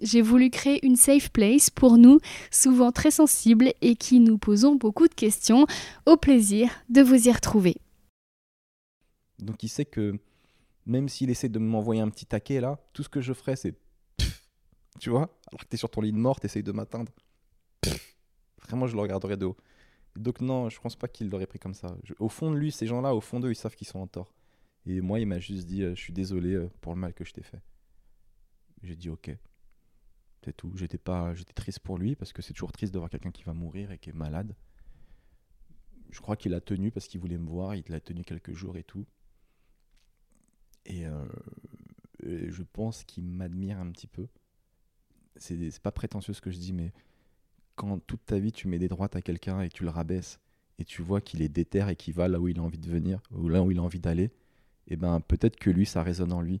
J'ai voulu créer une safe place pour nous, souvent très sensibles et qui nous posons beaucoup de questions. Au plaisir de vous y retrouver. Donc il sait que même s'il essaie de m'envoyer un petit taquet là, tout ce que je ferai c'est tu vois, alors que t'es sur ton lit de mort, t'essayes de m'atteindre. Vraiment, je le regarderai de haut. Donc non, je pense pas qu'il l'aurait pris comme ça. au fond de lui, ces gens-là, au fond d'eux, ils savent qu'ils sont en tort. Et moi, il m'a juste dit, euh, je suis désolé euh, pour le mal que je t'ai fait. J'ai dit ok. C'est tout. J'étais pas, j'étais triste pour lui parce que c'est toujours triste de voir quelqu'un qui va mourir et qui est malade. Je crois qu'il a tenu parce qu'il voulait me voir. Il l'a tenu quelques jours et tout. Euh, et, je pense qu'il m'admire un petit peu. C'est pas prétentieux ce que je dis, mais quand toute ta vie tu mets des droites à quelqu'un et tu le rabaisses et tu vois qu'il est déter et qu'il va là où il a envie de venir ou là où il a envie d'aller, et eh ben peut-être que lui ça résonne en lui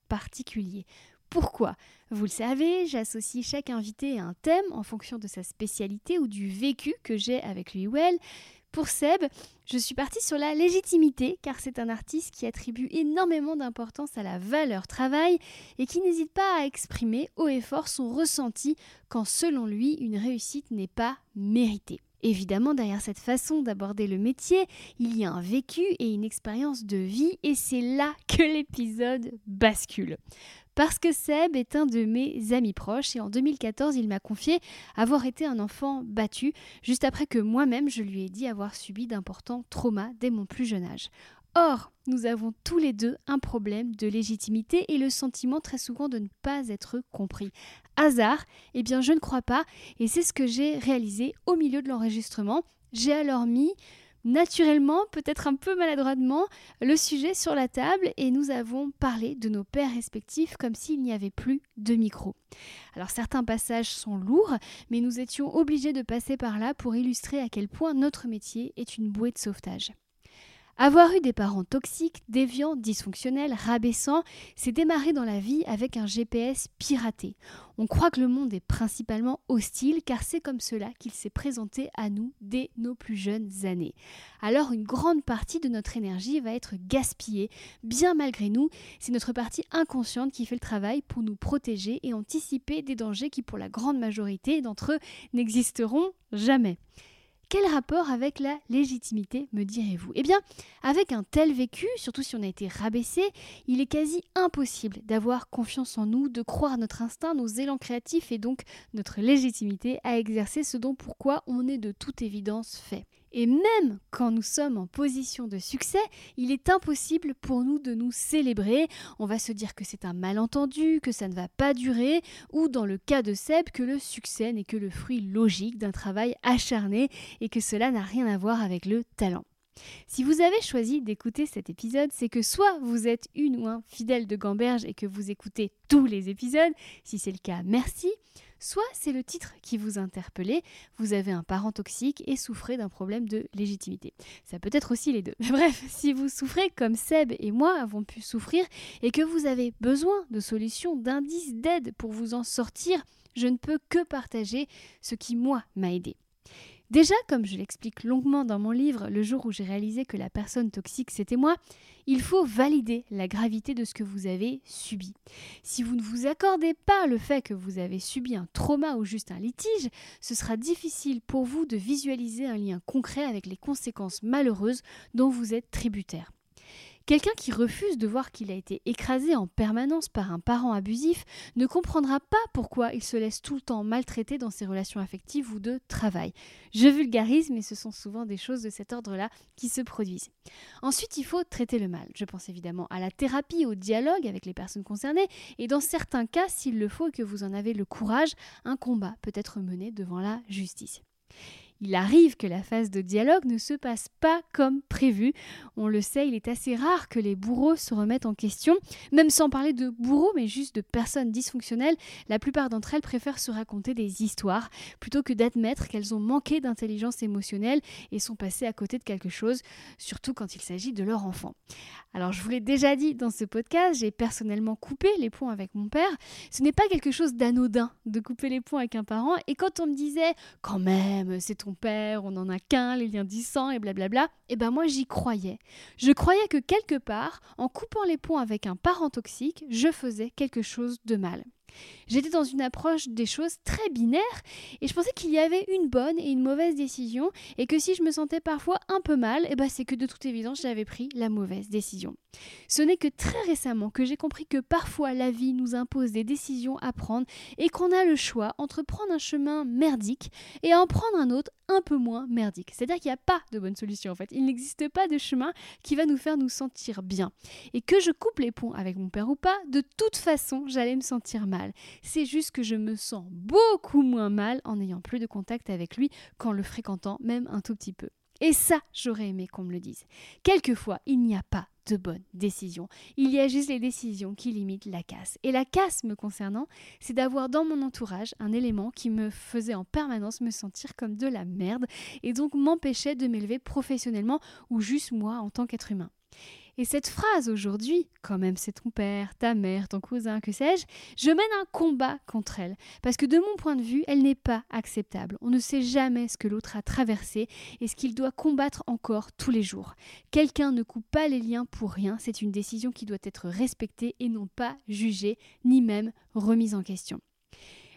particulier. Pourquoi? Vous le savez, j'associe chaque invité à un thème en fonction de sa spécialité ou du vécu que j'ai avec lui ou elle. Pour Seb, je suis partie sur la légitimité car c'est un artiste qui attribue énormément d'importance à la valeur travail et qui n'hésite pas à exprimer haut et fort son ressenti quand selon lui une réussite n'est pas méritée. Évidemment, derrière cette façon d'aborder le métier, il y a un vécu et une expérience de vie, et c'est là que l'épisode bascule. Parce que Seb est un de mes amis proches et en 2014, il m'a confié avoir été un enfant battu, juste après que moi-même je lui ai dit avoir subi d'importants traumas dès mon plus jeune âge. Or, nous avons tous les deux un problème de légitimité et le sentiment très souvent de ne pas être compris. Hasard? Eh bien, je ne crois pas, et c'est ce que j'ai réalisé au milieu de l'enregistrement. J'ai alors mis naturellement, peut-être un peu maladroitement, le sujet sur la table et nous avons parlé de nos pères respectifs comme s'il n'y avait plus de micro. Alors certains passages sont lourds, mais nous étions obligés de passer par là pour illustrer à quel point notre métier est une bouée de sauvetage. Avoir eu des parents toxiques, déviants, dysfonctionnels, rabaissants, c'est démarrer dans la vie avec un GPS piraté. On croit que le monde est principalement hostile car c'est comme cela qu'il s'est présenté à nous dès nos plus jeunes années. Alors une grande partie de notre énergie va être gaspillée, bien malgré nous, c'est notre partie inconsciente qui fait le travail pour nous protéger et anticiper des dangers qui pour la grande majorité d'entre eux n'existeront jamais. Quel rapport avec la légitimité, me direz-vous? Eh bien, avec un tel vécu, surtout si on a été rabaissé, il est quasi impossible d'avoir confiance en nous, de croire notre instinct, nos élans créatifs et donc notre légitimité à exercer ce dont pourquoi on est de toute évidence fait. Et même quand nous sommes en position de succès, il est impossible pour nous de nous célébrer. On va se dire que c'est un malentendu, que ça ne va pas durer, ou dans le cas de Seb, que le succès n'est que le fruit logique d'un travail acharné et que cela n'a rien à voir avec le talent. Si vous avez choisi d'écouter cet épisode, c'est que soit vous êtes une ou un fidèle de Gamberge et que vous écoutez tous les épisodes, si c'est le cas, merci, soit c'est le titre qui vous interpellait, vous avez un parent toxique et souffrez d'un problème de légitimité. Ça peut être aussi les deux. Bref, si vous souffrez comme Seb et moi avons pu souffrir et que vous avez besoin de solutions, d'indices, d'aide pour vous en sortir, je ne peux que partager ce qui, moi, m'a aidé. Déjà, comme je l'explique longuement dans mon livre Le jour où j'ai réalisé que la personne toxique c'était moi, il faut valider la gravité de ce que vous avez subi. Si vous ne vous accordez pas le fait que vous avez subi un trauma ou juste un litige, ce sera difficile pour vous de visualiser un lien concret avec les conséquences malheureuses dont vous êtes tributaire. Quelqu'un qui refuse de voir qu'il a été écrasé en permanence par un parent abusif ne comprendra pas pourquoi il se laisse tout le temps maltraiter dans ses relations affectives ou de travail. Je vulgarise, mais ce sont souvent des choses de cet ordre-là qui se produisent. Ensuite, il faut traiter le mal. Je pense évidemment à la thérapie, au dialogue avec les personnes concernées, et dans certains cas, s'il le faut et que vous en avez le courage, un combat peut être mené devant la justice. Il arrive que la phase de dialogue ne se passe pas comme prévu. On le sait, il est assez rare que les bourreaux se remettent en question, même sans parler de bourreaux, mais juste de personnes dysfonctionnelles. La plupart d'entre elles préfèrent se raconter des histoires plutôt que d'admettre qu'elles ont manqué d'intelligence émotionnelle et sont passées à côté de quelque chose, surtout quand il s'agit de leur enfant. Alors je vous l'ai déjà dit dans ce podcast, j'ai personnellement coupé les ponts avec mon père. Ce n'est pas quelque chose d'anodin de couper les ponts avec un parent. Et quand on me disait quand même, c'est ton on n'en a qu'un, les liens sang et blablabla, et eh ben moi j'y croyais. Je croyais que quelque part, en coupant les ponts avec un parent toxique, je faisais quelque chose de mal. J'étais dans une approche des choses très binaire et je pensais qu'il y avait une bonne et une mauvaise décision et que si je me sentais parfois un peu mal, eh ben c'est que de toute évidence j'avais pris la mauvaise décision. Ce n'est que très récemment que j'ai compris que parfois la vie nous impose des décisions à prendre et qu'on a le choix entre prendre un chemin merdique et en prendre un autre un peu moins merdique. C'est-à-dire qu'il n'y a pas de bonne solution en fait. Il n'existe pas de chemin qui va nous faire nous sentir bien. Et que je coupe les ponts avec mon père ou pas, de toute façon j'allais me sentir mal. C'est juste que je me sens beaucoup moins mal en n'ayant plus de contact avec lui qu'en le fréquentant même un tout petit peu. Et ça, j'aurais aimé qu'on me le dise. Quelquefois, il n'y a pas de bonnes décisions. Il y a juste les décisions qui limitent la casse. Et la casse me concernant, c'est d'avoir dans mon entourage un élément qui me faisait en permanence me sentir comme de la merde et donc m'empêchait de m'élever professionnellement ou juste moi en tant qu'être humain. Et cette phrase aujourd'hui, quand même c'est ton père, ta mère, ton cousin, que sais-je, je mène un combat contre elle. Parce que de mon point de vue, elle n'est pas acceptable. On ne sait jamais ce que l'autre a traversé et ce qu'il doit combattre encore tous les jours. Quelqu'un ne coupe pas les liens pour rien, c'est une décision qui doit être respectée et non pas jugée, ni même remise en question.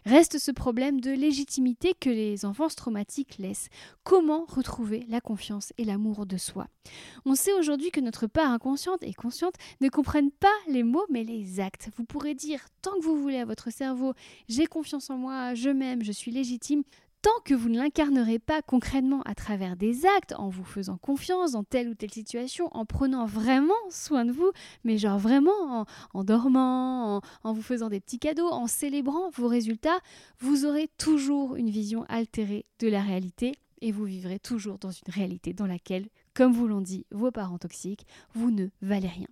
Reste ce problème de légitimité que les enfances traumatiques laissent. Comment retrouver la confiance et l'amour de soi? On sait aujourd'hui que notre part inconsciente et consciente ne comprennent pas les mots mais les actes. Vous pourrez dire tant que vous voulez à votre cerveau j'ai confiance en moi, je m'aime, je suis légitime, tant que vous ne l'incarnerez pas concrètement à travers des actes, en vous faisant confiance dans telle ou telle situation, en prenant vraiment soin de vous, mais genre vraiment en, dormant, en, en, vous faisant des petits cadeaux, en célébrant vos résultats, vous aurez toujours une vision altérée de la réalité et vous vivrez toujours dans une réalité dans laquelle, comme vous l'ont dit vos parents toxiques, vous ne valez rien.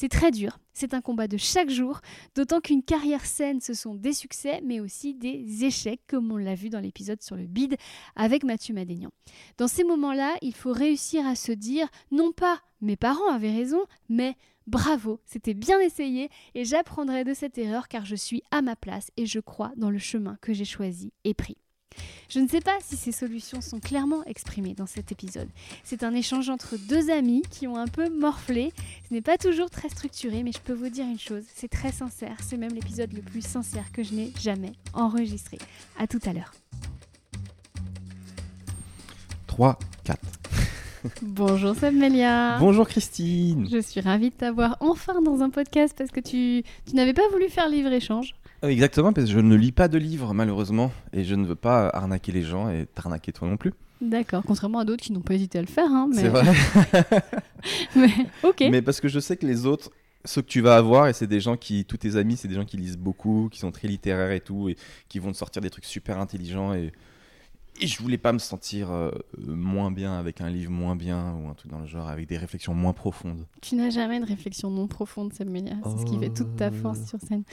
C'est très dur, c'est un combat de chaque jour, d'autant qu'une carrière saine, ce sont des succès, mais aussi des échecs, comme on l'a vu dans l'épisode sur le bide avec Mathieu Madénian. Dans ces moments-là, il faut réussir à se dire, non pas mes parents avaient raison, mais bravo, c'était bien essayé, et j'apprendrai de cette erreur car je suis à ma place et je crois dans le chemin que j'ai choisi et pris. Je ne sais pas si ces solutions sont clairement exprimées dans cet épisode. C'est un échange entre deux amis qui ont un peu morflé. Ce n'est pas toujours très structuré, mais je peux vous dire une chose, c'est très sincère. C'est même l'épisode le plus sincère que je n'ai jamais enregistré. À tout à l'heure. 3, 4. Bonjour Sabmelia. Bonjour Christine. Je suis ravie de t'avoir enfin dans un podcast parce que tu, tu n'avais pas voulu faire livre-échange. Exactement, parce que je ne lis pas de livres malheureusement et je ne veux pas arnaquer les gens et t'arnaquer toi non plus. D'accord, contrairement à d'autres qui n'ont pas hésité à le faire. Hein, mais... C'est vrai. mais, ok. Mais parce que je sais que les autres, ceux que tu vas avoir, et c'est des gens qui, tous tes amis, c'est des gens qui lisent beaucoup, qui sont très littéraires et tout, et qui vont te sortir des trucs super intelligents et et je voulais pas me sentir euh, moins bien avec un livre moins bien ou un truc dans le genre, avec des réflexions moins profondes. Tu n'as jamais de réflexion non profonde, Samuel. C'est ce qui fait toute ta force sur scène.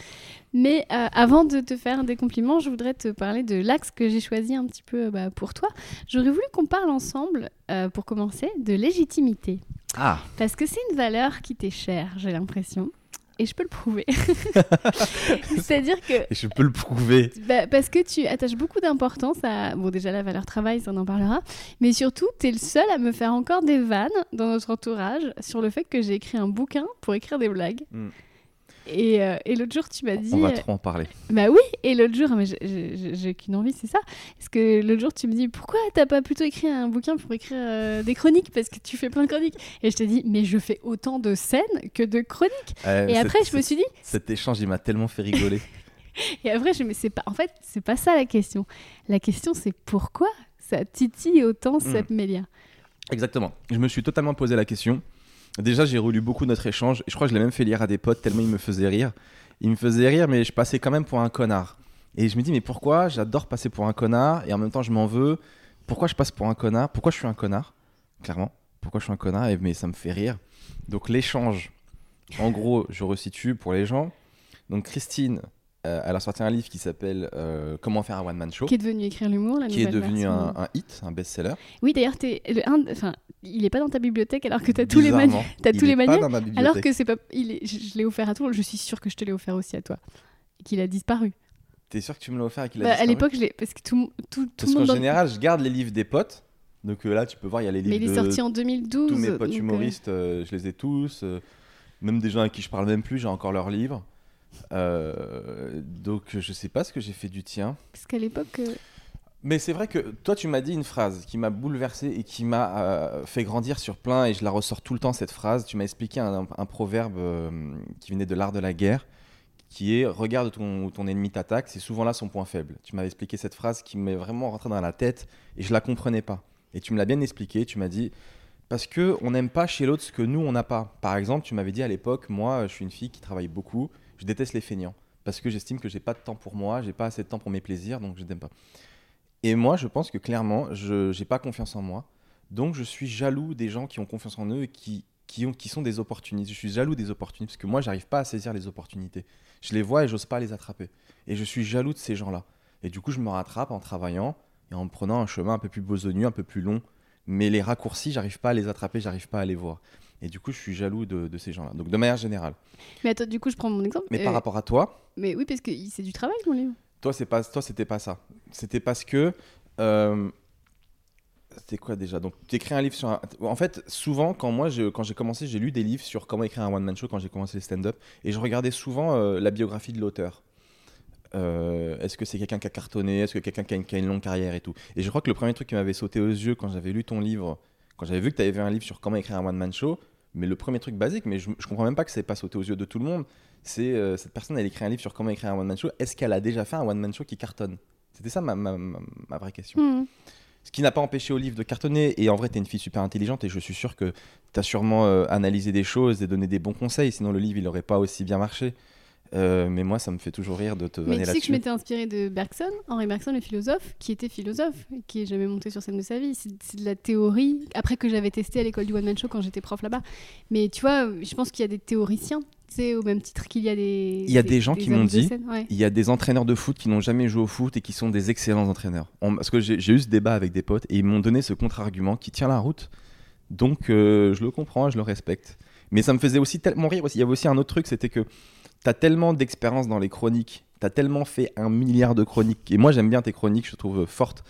Mais euh, avant de te faire des compliments, je voudrais te parler de l'axe que j'ai choisi un petit peu bah, pour toi. J'aurais voulu qu'on parle ensemble, euh, pour commencer, de légitimité. Ah. Parce que c'est une valeur qui t'est chère, j'ai l'impression. Et je peux le prouver. C'est-à-dire que. Et je peux le prouver. Bah, parce que tu attaches beaucoup d'importance à. Bon, déjà, la valeur travail, ça on en parlera. Mais surtout, tu es le seul à me faire encore des vannes dans notre entourage sur le fait que j'ai écrit un bouquin pour écrire des blagues. Hmm. Et, euh, et l'autre jour, tu m'as dit. On va euh, trop en parler. Bah oui, et l'autre jour, mais j'ai- qu'une envie, c'est ça. Parce que l'autre jour, tu me dis pourquoi t'as pas plutôt écrit un bouquin pour écrire euh, des chroniques? Parce que tu fais plein de chroniques. Et je t'ai dit, mais je fais autant de scènes que de chroniques. Euh, Et après, je me suis dit, Cet échange, il m'a tellement fait rigoler. et après, je me c'est pas. En fait, c'est pas ça la question. La question, c'est pourquoi ça titille autant Hmm. cette Mélia Exactement. Je me suis totalement posé la question. Déjà, j'ai relu beaucoup notre échange je crois que je l'ai même fait lire à des potes tellement il me faisait rire. Il me faisait rire, mais je passais quand même pour un connard. Et je me dis, mais pourquoi j'adore passer pour un connard et en même temps je m'en veux? Pourquoi je passe pour un connard? Pourquoi je suis un connard? Clairement. Pourquoi je suis un connard Et- Mais ça me fait rire. Donc, l'échange, en gros, je resitue pour les gens. Donc, Christine, euh, elle a sorti un livre qui s'appelle euh, Comment faire un one-man show, Qui est devenu écrire l'humour, la qui est devenu un, un hit, un best-seller. Oui, d'ailleurs, t'es le un- Enfin, il est pas dans ta bibliothèque alors que t'as tous les t'as il tous les est pas manuels, dans ma Alors que c'est pas. Il est- je je l'ai offert à tout le monde. Je suis sûre que je te l'ai offert aussi à toi. Et qu'il a disparu. T'es sûr que tu me l'as offert et qu'il a Bah, à disparu l'époque, je l'ai. Parce que tout, tout, tout Parce le qu'en dans- général, je garde les livres des potes. Donc euh, là, tu peux voir, il y a les livres Mais il est sorti en 2012. tous mes potes humoristes, je les ai tous. même des gens à qui je parle même plus, j'ai encore leurs livres. Euh, donc je sais pas ce que j'ai fait du tien. Parce qu'à l'époque. euh, Mais c'est vrai que toi, tu m'as dit une phrase qui m'a bouleversé et qui m'a euh, fait grandir sur plein, et je la ressors tout le temps, cette phrase. Tu m'as expliqué un, un proverbe qui venait de l'art de la guerre, qui est Regarde où ton, ton ennemi t'attaque, c'est souvent là son point faible. Tu m'avais expliqué cette phrase qui m'est vraiment rentrée dans la tête, et je la comprenais pas. Et tu me l'as bien expliqué, tu m'as dit Parce que on n'aime pas chez l'autre ce que nous, on n'a pas. Par exemple, tu m'avais dit à l'époque Moi, je suis une fille qui travaille beaucoup, je déteste les feignants, parce que j'estime que j'ai pas de temps pour moi, j'ai pas assez de temps pour mes plaisirs, donc je n'aime pas. Et moi, je pense que clairement, je n'ai pas confiance en moi. Donc, je suis jaloux des gens qui ont confiance en eux et qui, qui, ont, qui sont des opportunistes. Je suis jaloux des opportunistes parce que moi, j'arrive pas à saisir les opportunités. Je les vois et j'ose pas les attraper. Et je suis jaloux de ces gens-là. Et du coup, je me rattrape en travaillant et en prenant un chemin un peu plus besogneux, un peu plus long. Mais les raccourcis, j'arrive pas à les attraper, j'arrive pas à les voir. Et du coup, je suis jaloux de, de ces gens-là. Donc, de manière générale. Mais attends, du coup, je prends mon exemple. Mais Euh, par rapport à toi, Mais oui, parce que c'est du travail, mon livre. toi, c'est pas, toi, c'était pas ça. C'était parce que. euh, c'était quoi déjà? Donc, tu écris un livre sur un. En fait, souvent, quand moi, je- quand j'ai commencé, j'ai lu des livres sur comment écrire un one-man show quand j'ai commencé le stand-up. Et je regardais souvent euh, la biographie de l'auteur. Euh, Est-ce que c'est quelqu'un qui a cartonné? Est-ce que quelqu'un qui a une longue carrière et tout? Et je crois que le premier truc qui m'avait sauté aux yeux quand j'avais lu ton livre, quand j'avais vu que tu avais fait un livre sur comment écrire un one-man show, mais le premier truc basique, mais je, je comprends même pas que ça n'ait pas sauté aux yeux de tout le monde, c'est euh, cette personne, elle écrit un livre sur comment écrire un one-man show. Est-ce qu'elle a déjà fait un one-man show qui cartonne? C'était ça ma, ma- ma- ma vraie question. Mhm. Ce qui n'a pas empêché au livre de cartonner. Et en vrai, tu es une fille super intelligente et je suis sûr que tu as sûrement euh, analysé des choses et donné des bons conseils. Sinon, le livre, il n'aurait pas aussi bien marché. Euh, mais moi, ça me fait toujours rire de te Mais vanner tu sais que je là-dessus. m'étais inspirée de Bergson, Henri Bergson, le philosophe, qui était philosophe, qui est jamais monté sur scène de sa vie. C'est c'est de la théorie, après que j'avais testé à l'école du One Man Show quand j'étais prof là-bas. Mais tu vois, je pense qu'il y a des théoriciens, sais, au même titre qu'il y a des. Il y a des gens qui m'ont dit- scène, ouais. Il y a des entraîneurs de foot qui n'ont jamais joué au foot et qui sont des excellents entraîneurs. On- parce que j'ai eu ce débat avec des potes et ils m'ont donné ce contre-argument qui tient la route. Donc euh, je le comprends, je le respecte. Mais ça me faisait aussi tellement rire. Il y avait aussi un autre truc, c'était que tu as tellement d'expérience dans les chroniques, tu as tellement fait un milliard de chroniques. Et moi j'aime bien tes chroniques, je trouve fortes.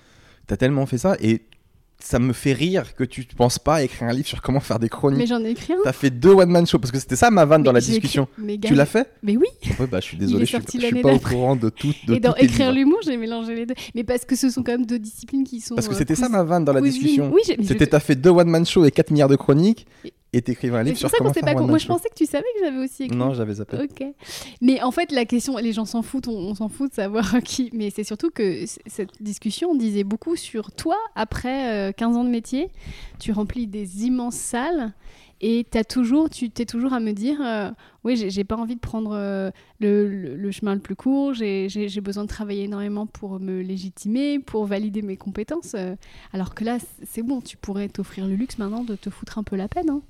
Tu as tellement fait ça et ça me fait rire que tu ne penses pas à écrire un livre sur comment faire des Mais chroniques. j'en ai écrit un. Tu as fait deux one-man shows parce que c'était ça ma vanne dans Mais la discussion. écrit- mais Tu l'as fait? Mais oui. Ouais, bah, je suis désolé, je suis, je suis pas au courant de tout. De Et dans écrire l'humour, j'ai mélangé les deux. Mais parce que ce sont quand même deux disciplines qui sont. Parce que euh, c'était ça ma vanne dans la discussion. Oui, mais je- C'était t'as fait deux one man show et 4 milliards de chroniques Et- et t'écrivais un livre sur ça comment faire pas Moi, je pensais que tu savais que j'avais aussi écrit. Non, j'avais zappé. Ok. Mais en fait, la question, les gens s'en foutent, on, on s'en fout de savoir qui. Mais c'est surtout que cette discussion disait beaucoup sur toi. Après euh, 15 ans de métier, tu remplis des immenses salles et as toujours, tu t'es toujours à me dire euh, Oui, j'ai- pas envie de prendre euh, le, le- le chemin le plus court, j'ai besoin de travailler énormément pour me légitimer, pour valider mes compétences. euh, alors que là, c'est bon, tu pourrais t'offrir le luxe maintenant de te foutre un peu la peine. hein.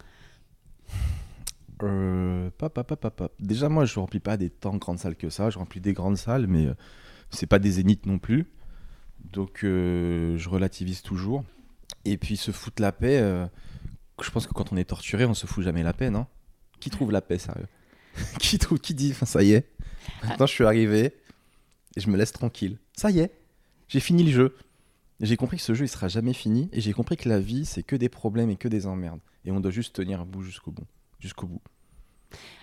Euh. Déjà, moi, je remplis pas des tant grandes salles que ça. Je remplis des grandes salles, mais euh, c'est pas des zéniths non plus. Donc, euh, je relativise toujours. Et puis, se foutre la paix, euh, je pense que quand on est torturé, on se fout jamais la paix, non? Qui trouve la paix, sérieux? Qui, trouve, qui dit, enfin, ça y est, maintenant je suis arrivé et je me laisse tranquille. Ça y est, j'ai fini le jeu. J'ai compris que ce jeu, il sera jamais fini. Et j'ai compris que la vie, c'est que des problèmes et que des emmerdes. Et on doit juste tenir un bout jusqu'au bout. Jusqu'au bout.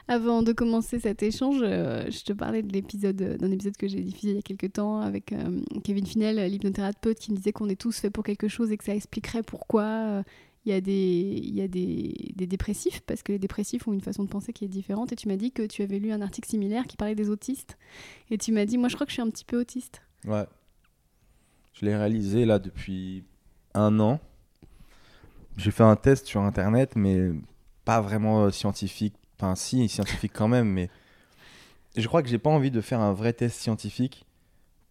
Avant de commencer cet échange, euh, je te parlais de l'épisode d'un épisode que j'ai diffusé il y a quelques temps avec euh, Kevin Finel, l'hypnothérapeute, qui me disait qu'on est tous faits pour quelque chose et que ça expliquerait pourquoi euh, il y a, des, y a des, dépressifs, parce que les dépressifs ont une façon de penser qui est différente. Et tu m'as dit que tu avais lu un article similaire qui parlait des autistes. Et tu m'as dit, moi je crois que je suis un petit peu autiste. Ouais. Je l'ai réalisé là depuis un an. J'ai fait un test sur Internet, mais pas vraiment scientifique Enfin, si, scientifique quand même, mais je crois que j'ai pas envie de faire un vrai test scientifique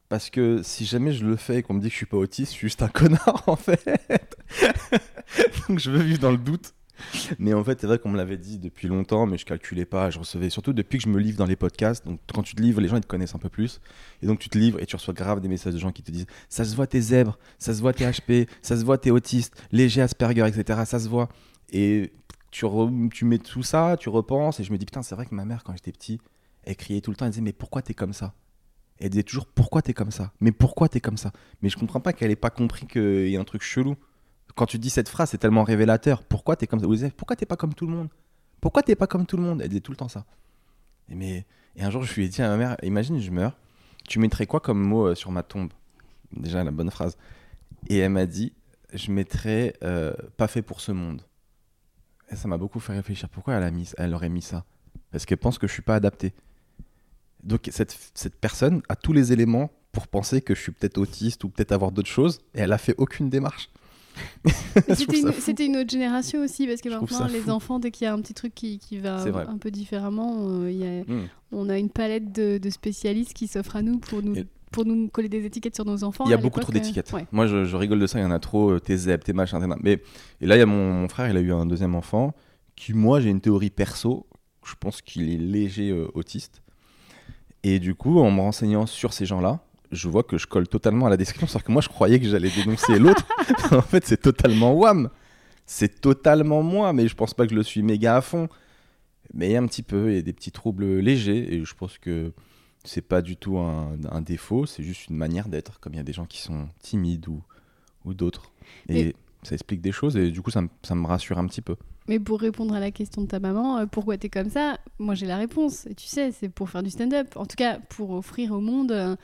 parce que si jamais je le fais et qu'on me dit que je suis pas autiste, je suis juste un connard en fait. Donc je veux vivre dans le doute. Mais en fait, c'est vrai qu'on me l'avait dit depuis longtemps, mais je calculais pas. Je recevais surtout depuis que je me livre dans les podcasts. Donc, quand tu te livres, les gens ils te connaissent un peu plus. Et donc, tu te livres et tu reçois grave des messages de gens qui te disent Ça se voit, t'es zèbre, ça se voit, t'es HP, ça se voit, t'es autiste, léger Asperger, etc. Ça se voit. Et tu, tu mets tout ça, tu repenses, et je me dis, putain, c'est vrai que ma mère, quand j'étais petit, elle criait tout le temps, elle disait, mais pourquoi t'es comme ça? Elle disait toujours, pourquoi t'es comme ça? Mais pourquoi t'es comme ça? Mais je comprends pas qu'elle ait pas compris qu'il y a un truc chelou. Quand tu dis cette phrase, c'est tellement révélateur. Pourquoi t'es comme ça? Pourquoi t'es pas comme tout le monde? Pourquoi t'es pas comme tout le monde? Elle disait tout le temps ça. Et, mais, et un jour, je lui ai dit à ma mère, imagine, je meurs, tu mettrais quoi comme mot euh, sur ma tombe? Déjà, la bonne phrase. Et elle m'a dit, je mettrais euh, pas fait pour ce monde. Et ça m'a beaucoup fait réfléchir. Pourquoi elle, a mis, elle aurait mis ça? Parce qu'elle pense que je suis pas adapté. Donc cette, cette, personne a tous les éléments pour penser que je suis peut-être autiste ou peut-être avoir d'autres choses, et elle a fait aucune démarche. C'était une, autre génération aussi, parce que maintenant, les enfants, dès qu'il y a un petit truc qui, qui va un, peu différemment, euh, y a, hmm. on a une palette de, de spécialistes qui s'offrent à nous pour nous pour nous coller des étiquettes sur nos enfants. Il y a beaucoup trop d'étiquettes. Moi, je, rigole de ça, il y en a trop, euh, t'es zèbre, t'es machin, t'es Mais, et là, il y a mon, frère, il a eu un deuxième enfant, qui, moi, j'ai une théorie perso, je pense qu'il est léger euh, autiste. Et du coup, en me renseignant sur ces gens-là, je vois que je colle totalement à la description. C'est-à-dire que moi, je croyais que j'allais dénoncer l'autre. en fait, c'est totalement wham. C'est totalement moi, mais je pense pas que je le suis méga à fond. Mais un petit peu, il y a des petits troubles légers. Et je pense que c'est pas du tout un, défaut, c'est juste une manière d'être, comme il y a des gens qui sont timides ou, ou d'autres. Et, ça explique des choses et du coup ça, ça, me rassure un petit peu. Mais pour répondre à la question de ta maman, euh, pourquoi tu es comme ça? Moi j'ai la réponse. Et tu sais, c'est pour faire du stand-up. En tout cas, pour offrir au monde euh,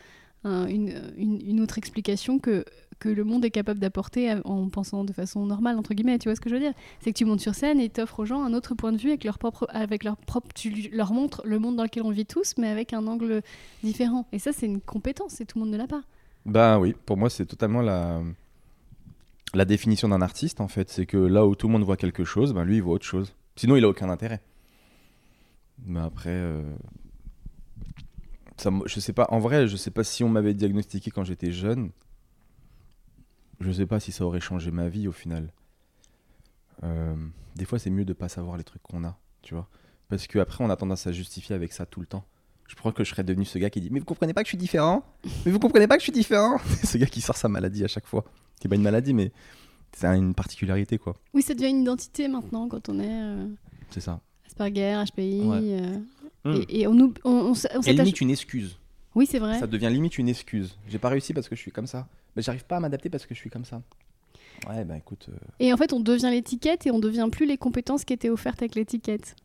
une, une, autre explication que que le monde est capable d'apporter en pensant de façon normale, entre guillemets. Tu vois ce que je veux dire? C'est que tu montes sur scène et t'offres aux gens un autre point de vue avec leur propre, avec leur propre, tu leur montres le monde dans lequel on vit tous, mais avec un angle différent. Et ça, c'est une compétence et tout le monde ne l'a pas. Bah oui, pour moi, c'est totalement la, la définition d'un artiste, en fait. C'est que là où tout le monde voit quelque chose, ben lui, il voit autre chose. Sinon, il a aucun intérêt. Mais après, euh, je sais pas, en vrai, je sais pas si on m'avait diagnostiqué quand j'étais jeune je sais pas si ça aurait changé ma vie au final. Euh, des fois, c'est mieux de pas savoir les trucs qu'on a, tu vois. Parce qu'après, on a tendance à justifier avec ça tout le temps. Je crois que je serais devenu ce gars qui dit Mais vous comprenez pas que je suis différent? Mais vous comprenez pas que je suis différent? Ce gars qui sort sa maladie à chaque fois. C'est pas une maladie, mais c'est une particularité, quoi. Oui, ça devient une identité maintenant quand on est. Euh, c'est ça. Asperger, HPI. Euh, hmm. et, on nous. On, on, limite une excuse. Oui, c'est vrai. Ça devient limite une excuse. J'ai pas réussi parce que je suis comme ça. Mais j'arrive pas à m'adapter parce que je suis comme ça. Ouais, bah écoute. Euh. Et en fait, on devient l'étiquette et on devient plus les compétences qui étaient offertes avec l'étiquette.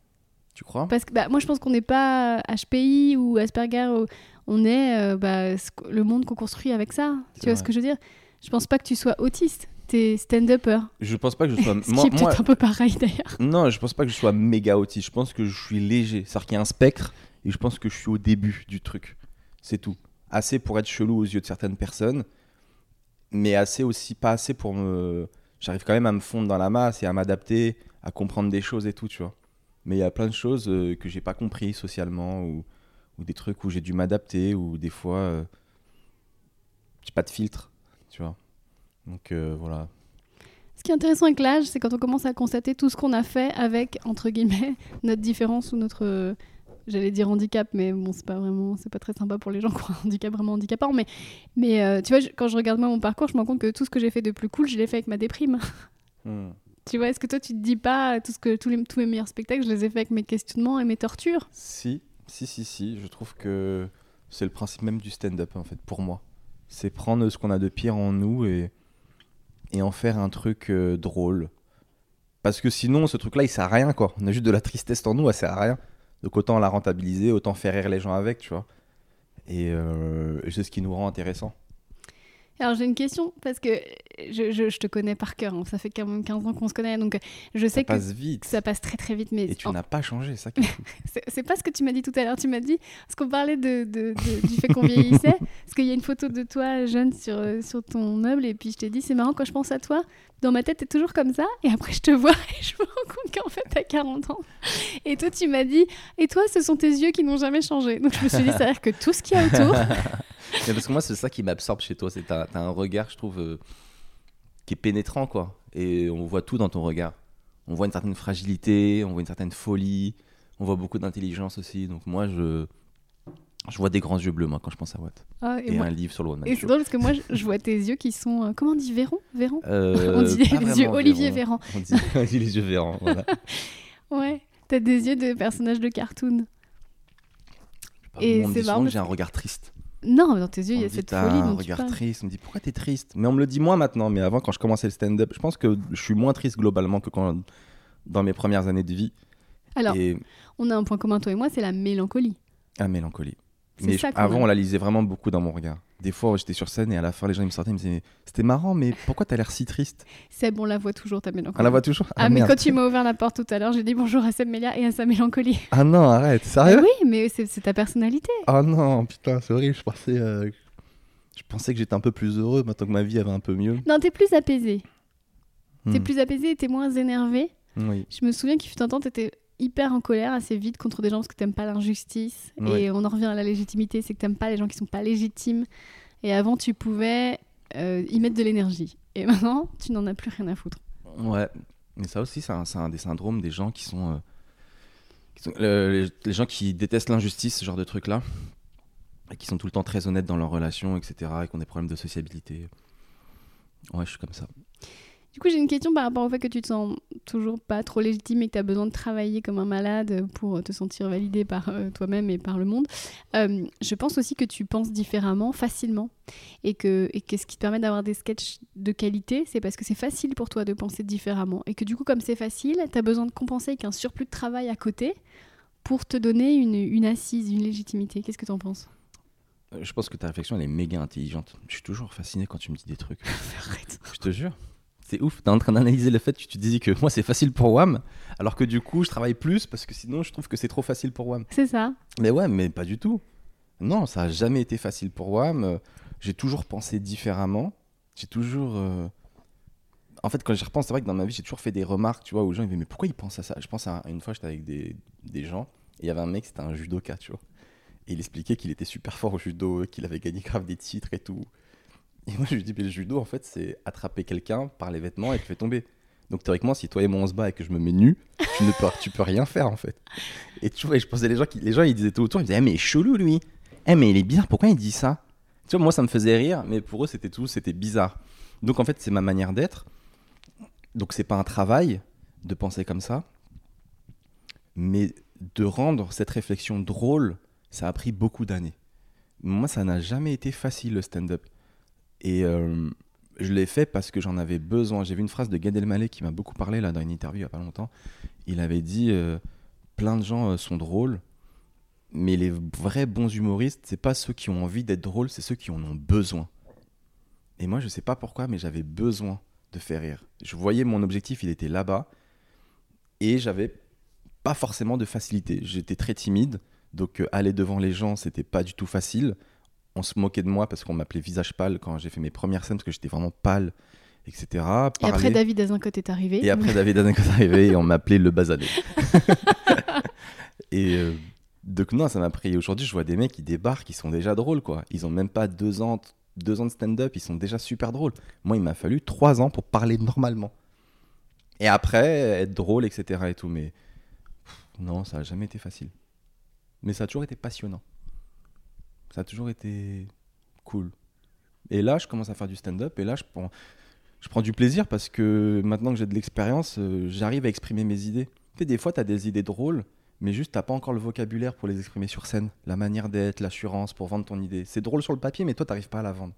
Tu crois? Parce que bah, moi, je pense qu'on n'est pas HPI ou Asperger. On est euh, bah, le monde qu'on construit avec ça. Tu vois ce que je veux dire? Je pense pas que tu sois autiste. T'es stand-upper. Je pense pas que je sois. ce qui est peut-être un peu pareil d'ailleurs. Non, je pense pas que je sois méga autiste. Je pense que je suis léger. C'est-à-dire qu'il y a un spectre et je pense que je suis au début du truc. C'est tout. Assez pour être chelou aux yeux de certaines personnes, mais assez aussi, pas assez pour me. J'arrive quand même à me fondre dans la masse et à m'adapter, à comprendre des choses et tout, tu vois. Mais il y a plein de choses euh, que j'ai pas compris socialement ou, ou, des trucs où j'ai dû m'adapter ou des fois euh, j'ai pas de filtre, tu vois. Donc euh, voilà. Ce qui est intéressant avec l'âge, c'est quand on commence à constater tout ce qu'on a fait avec, entre guillemets, notre différence ou notre j'allais dire handicap, mais bon, c'est pas vraiment, c'est pas très sympa pour les gens qui ont un handicap vraiment handicapant. Mais, mais euh, tu vois, quand je regarde moi mon parcours, je me rends compte que tout ce que j'ai fait de plus cool, je l'ai fait avec ma déprime. Hmm. Tu vois, est-ce que toi, tu te dis pas tout ce que tous, les, tous mes meilleurs spectacles, je les ai fait avec mes questionnements et mes tortures? Si, si, si, si. Je trouve que c'est le principe même du stand-up, en fait, pour moi. C'est prendre ce qu'on a de pire en nous et, et en faire un truc euh, drôle. Parce que sinon, ce truc-là, il sert à rien, quoi. On a juste de la tristesse en nous, ça sert à rien. Donc autant la rentabiliser, autant faire rire les gens avec, tu vois. Et euh, c'est ce qui nous rend intéressant. Alors j'ai une question parce que je, je- je te connais par cœur, hein. ça fait quand même 15 ans qu'on se connaît, donc je sais Ça que passe vite. ça passe très très vite, mais Et tu n'as pas changé, ça c'est pas ce que tu m'as dit tout à l'heure, tu m'as dit, parce qu'on parlait de, de- de- du fait qu'on vieillissait, parce qu'il y a une photo de toi jeune sur, euh, sur ton meuble, et puis je t'ai dit, c'est marrant quand je pense à toi, dans ma tête t'es toujours comme ça, et après je te vois et je me rends compte qu'en fait t'as 40 ans. Et toi tu m'as dit, et toi ce sont tes yeux qui n'ont jamais changé. Donc je me suis dit, ça veut dire que tout ce qu'il y a autour, Mais parce que moi, c'est ça qui m'absorbe chez toi. C'est t'as un regard, je trouve, euh, qui est pénétrant, quoi. Et on voit tout dans ton regard. On voit une certaine fragilité, on voit une certaine folie, on voit beaucoup d'intelligence aussi. Donc moi, je, je vois des grands yeux bleus, moi, quand je pense à Watt. Ah, et Et, moi- un livre sur le One Man Et c'est drôle parce que moi, je, vois tes yeux qui sont. euh, comment on dit Véron Véron Euh, On dit les yeux Olivier Véran. On dit, on dit les yeux Véran, voilà. Ouais. T'as des yeux de personnage de cartoon. Et c'est marrant j'ai un regard triste. Non, mais dans tes yeux, il y a cette folie un dont tu regard parles. triste. On me dit pourquoi t'es triste? Mais on me le dit moins maintenant. Mais avant, quand je commençais le stand-up, je pense que je suis moins triste globalement que quand dans mes premières années de vie. Alors, Et on a un point commun, toi et moi, c'est la mélancolie. la mélancolie. Mais ça avant, on la lisait vraiment beaucoup dans mon regard. Des fois, j'étais sur scène et à la fin, les gens ils me sortaient, ils me disaient C'était marrant, mais pourquoi t'as l'air si triste? Seb, on la voit toujours, ta mélancolie. On la voit toujours? Ah, mais merde. quand tu m'as ouvert la porte tout à l'heure, j'ai dit bonjour à Seb Melia et à sa mélancolie. Ah non, arrête, Ah sérieux? oui, mais c'est c'est ta personnalité. Ah non, putain, c'est horrible. Je pensais, euh, je pensais que j'étais un peu plus heureux maintenant que ma vie avait un peu mieux. Non, t'es plus apaisé. T'es Hmm. plus apaisé et t'es moins énervé. Oui. Je me souviens qu'il fut un temps, t'étais hyper en colère assez vite contre des gens parce que t'aimes pas l'injustice. Ouais. Et on en revient à la légitimité, c'est que t'aimes pas les gens qui sont pas légitimes. Et avant, tu pouvais euh, y mettre de l'énergie. Et maintenant, tu n'en as plus rien à foutre. Ouais. Mais ça aussi, c'est un, un des syndromes des gens qui sont. euh, qui sont- euh, les, les gens qui détestent l'injustice, ce genre de trucs-là. Et qui sont tout le temps très honnêtes dans leurs relations, etc. Et qui ont des problèmes de sociabilité. Ouais, je suis comme ça. Du coup, j'ai une question par rapport au fait que tu te sens toujours pas trop légitime et que tu as besoin de travailler comme un malade pour te sentir validé par euh, toi-même et par le monde. Euh, je pense aussi que tu penses différemment, facilement. Et que, et que ce qui te permet d'avoir des sketchs de qualité, c'est parce que c'est facile pour toi de penser différemment. Et que du coup, comme c'est facile, tu as besoin de compenser avec un surplus de travail à côté pour te donner une, une assise, une légitimité. Qu'est-ce que tu en penses? Euh, Je pense que ta réflexion, elle est méga intelligente. Je suis toujours fasciné quand tu me dis des trucs. Arrête. Je te jure. C'est ouf. T'es en train d'analyser le fait que tu te disais que moi, c'est facile pour WAM. Alors que du coup, je travaille plus parce que sinon, je trouve que c'est trop facile pour WAM. C'est ça. Mais ouais, mais pas du tout. Non, ça a jamais été facile pour WAM. Euh, J'ai toujours pensé différemment. J'ai toujours. euh, En fait, quand j'y repense, c'est vrai que dans ma vie, j'ai toujours fait des remarques, tu vois, aux gens, ils me disent, mais pourquoi ils pensent à ça? Je pense à une fois, j'étais avec des, des gens, et il y avait un mec, c'était un judoka, tu vois. Et il expliquait qu'il était super fort au judo, qu'il avait gagné grave des titres et tout. Et moi, je lui dis, mais le judo, en fait, c'est attraper quelqu'un par les vêtements et le faire tomber. Donc, théoriquement, si toi et moi on se bat et que je me mets nu, tu ne peux, tu peux rien faire, en fait. Et tu vois, je pensais, les gens, qui, les gens, ils disaient tout autour, ils disaient, ah, mais chelou, lui. Eh, mais il est bizarre, pourquoi il dit ça? Tu vois, moi, ça me faisait rire, mais pour eux, c'était tout, c'était bizarre. Donc, en fait, c'est ma manière d'être. Donc, c'est pas un travail de penser comme ça. Mais de rendre cette réflexion drôle, ça a pris beaucoup d'années. Moi, ça n'a jamais été facile, le stand-up. Et euh, je l'ai fait parce que j'en avais besoin. J'ai vu une phrase de Gad Elmaleh qui m'a beaucoup parlé là dans une interview il y a pas longtemps. Il avait dit euh, plein de gens euh, sont drôles, mais les vrais bons humoristes, c'est pas ceux qui ont envie d'être drôles, c'est ceux qui en ont besoin. Et moi, je sais pas pourquoi, mais j'avais besoin de faire rire. Je voyais mon objectif, il était là-bas, et j'avais pas forcément de facilité. J'étais très timide, donc aller devant les gens, c'était pas du tout facile. On se moquait de moi parce qu'on m'appelait visage pâle quand j'ai fait mes premières scènes parce que j'étais vraiment pâle, etc. Et après, David Azincote est arrivé. et après David Azencourt est arrivé et on m'appelait le basané. et euh, donc non, ça m'a pris. Aujourd'hui, je vois des mecs qui débarquent, qui sont déjà drôles, quoi. Ils ont même pas deux ans, deux ans de stand-up, ils sont déjà super drôles. Moi, il m'a fallu trois ans pour parler normalement. Et après, être drôle, etc. et tout. Mais pff, non, ça a jamais été facile. Mais ça a toujours été passionnant. Ça a toujours été cool. Et là, je commence à faire du stand-up et là, je prends, je prends du plaisir parce que maintenant que j'ai de l'expérience, euh, j'arrive à exprimer mes idées. Tu sais, des fois, tu as des idées drôles, mais juste, t'as pas encore le vocabulaire pour les exprimer sur scène. La manière d'être, l'assurance pour vendre ton idée. C'est drôle sur le papier, mais toi, t'arrives pas à la vendre.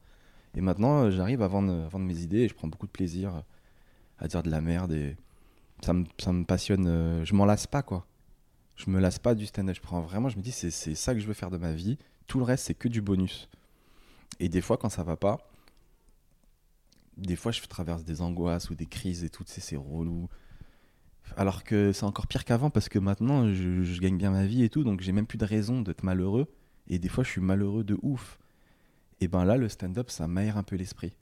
Et maintenant, euh, j'arrive à vendre, à vendre mes idées et je prends beaucoup de plaisir euh, à dire de la merde et ça me, ça me passionne. euh, je m'en lasse pas, quoi. Je me lasse pas du stand-up. Je prends vraiment, je me dis, c'est ça que je veux faire de ma vie. Tout le reste, c'est que du bonus. Et des fois, quand ça va pas, des fois, je traverse des angoisses ou des crises et tout, tu c'est relou. Alors que c'est encore pire qu'avant parce que maintenant, je, gagne bien ma vie et tout, donc j'ai même plus de raison d'être malheureux. Et des fois, je suis malheureux de ouf. Et ben là, le stand-up, ça m'aère un peu l'esprit.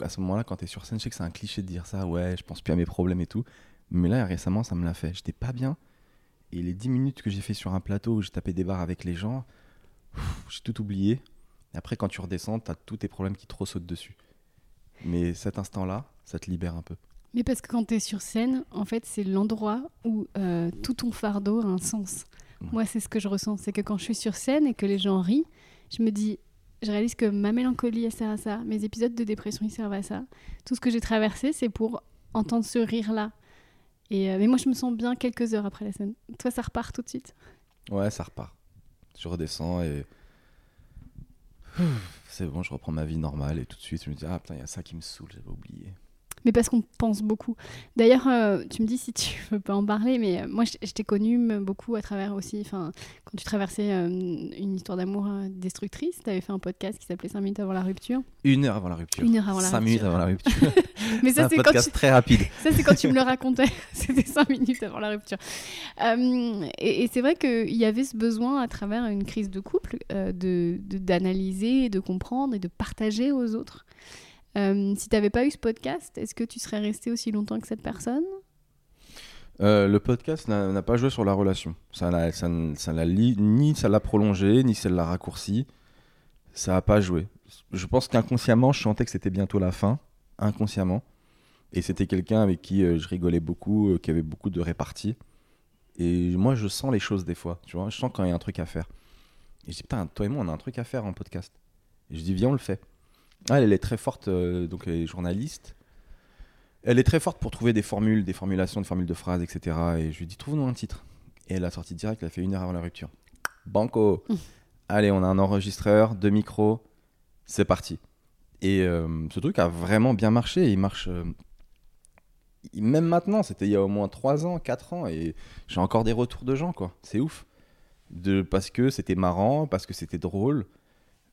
À ce moment-là, quand t'es sur scène, je sais que c'est un cliché de dire ça, ouais, je pense plus à mes problèmes et tout. Mais là, récemment, ça me l'a fait. J'étais pas bien. Et les 10 minutes que j'ai fait sur un plateau où j'ai tapé des barres avec les gens, j'ai tout oublié. Et après, quand tu redescends, t'as tous tes problèmes qui te ressautent dessus. Mais cet instant-là, ça te libère un peu. Mais parce que quand tu es sur scène, en fait, c'est l'endroit où euh, tout ton fardeau a un sens. Ouais. Moi, c'est ce que je ressens. C'est que quand je suis sur scène et que les gens rient, je me dis, je réalise que ma mélancolie, elle sert à ça. Mes épisodes de dépression, ils servent à ça. Tout ce que j'ai traversé, c'est pour entendre ce rire-là. Et, euh, mais moi, je me sens bien quelques heures après la scène. Toi, ça repart tout de suite? Ouais, ça repart. Je redescends et. C'est bon, je reprends ma vie normale et tout de suite, je me dis, ah putain, il y a ça qui me saoule, j'avais oublié. Mais parce qu'on pense beaucoup. D'ailleurs, euh, tu me dis si tu veux pas en parler, mais euh, moi, je, je t'ai connu me- beaucoup à travers aussi, enfin, quand tu traversais euh, une histoire d'amour destructrice, tu avais fait un podcast qui s'appelait 5 minutes avant la rupture. Une heure avant la rupture. Une heure avant la Cinq minutes rupture. avant la rupture. Mais c'est ça, un c'est quand, tu- très rapide. ça, c'est quand tu me le racontais. C'était 5 minutes avant la rupture. Et et c'est vrai qu'il y avait ce besoin, à travers une crise de couple, de de- d'analyser, de comprendre et de partager aux autres. Euh, si tu n'avais pas eu ce podcast, est-ce que tu serais resté aussi longtemps que cette personne? Euh, le podcast n'a pas joué sur la relation. Ça ni ça l'a prolongé, ni ça l'a raccourci. Ça n'a pas joué. Je pense qu'inconsciemment, je sentais que c'était bientôt la fin. Inconsciemment. Et c'était quelqu'un avec qui euh, je rigolais beaucoup, qui avait beaucoup de réparties. Et moi, je sens les choses des fois. Tu vois, je sens quand il y a un truc à faire. Et je dis, putain, toi et moi, on a un truc à faire en podcast. Et je dis, viens, on le fait. Ah, elle, elle est très forte, euh, donc elle est journaliste. Elle est très forte pour trouver des formules, des formulations, des formules de phrases, etc. Et je lui dis, trouve-nous un titre. Et elle a sorti direct, elle a fait une heure avant la rupture. Banco Allez, on a un enregistreur, deux micros, c'est parti. Et euh, ce truc a vraiment bien marché. Il marche. euh, il- même maintenant, c'était il y a au moins 3 ans, 4 ans, et j'ai encore des retours de gens, quoi. C'est ouf. De, parce que c'était marrant, parce que c'était drôle,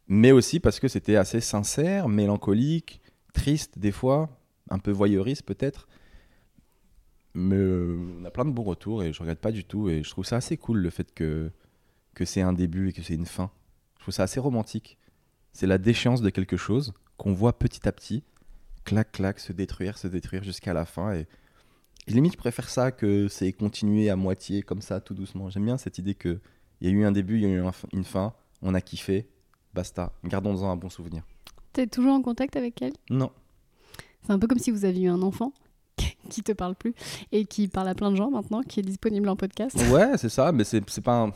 mais aussi parce que c'était assez sincère, mélancolique, triste des fois, un peu voyeuriste peut-être. Mais euh, on a plein de bons retours et je regrette pas du tout. Et je trouve ça assez cool le fait que, que c'est un début et que c'est une fin. Je trouve ça assez romantique. C'est la déchéance de quelque chose qu'on voit petit à petit, clac, clac, se détruire, se détruire jusqu'à la fin. Et, et limite, je préfère ça que c'est continuer à moitié, comme ça, tout doucement. J'aime bien cette idée que il y a eu un début, il y a eu un- une fin, on a kiffé, basta. Gardons-en un bon souvenir. Tu es toujours en contact avec elle? Non. C'est un peu comme si vous aviez eu un enfant qui te parle plus et qui parle à plein de gens maintenant, qui est disponible en podcast. Ouais, c'est ça, mais c'est pas un.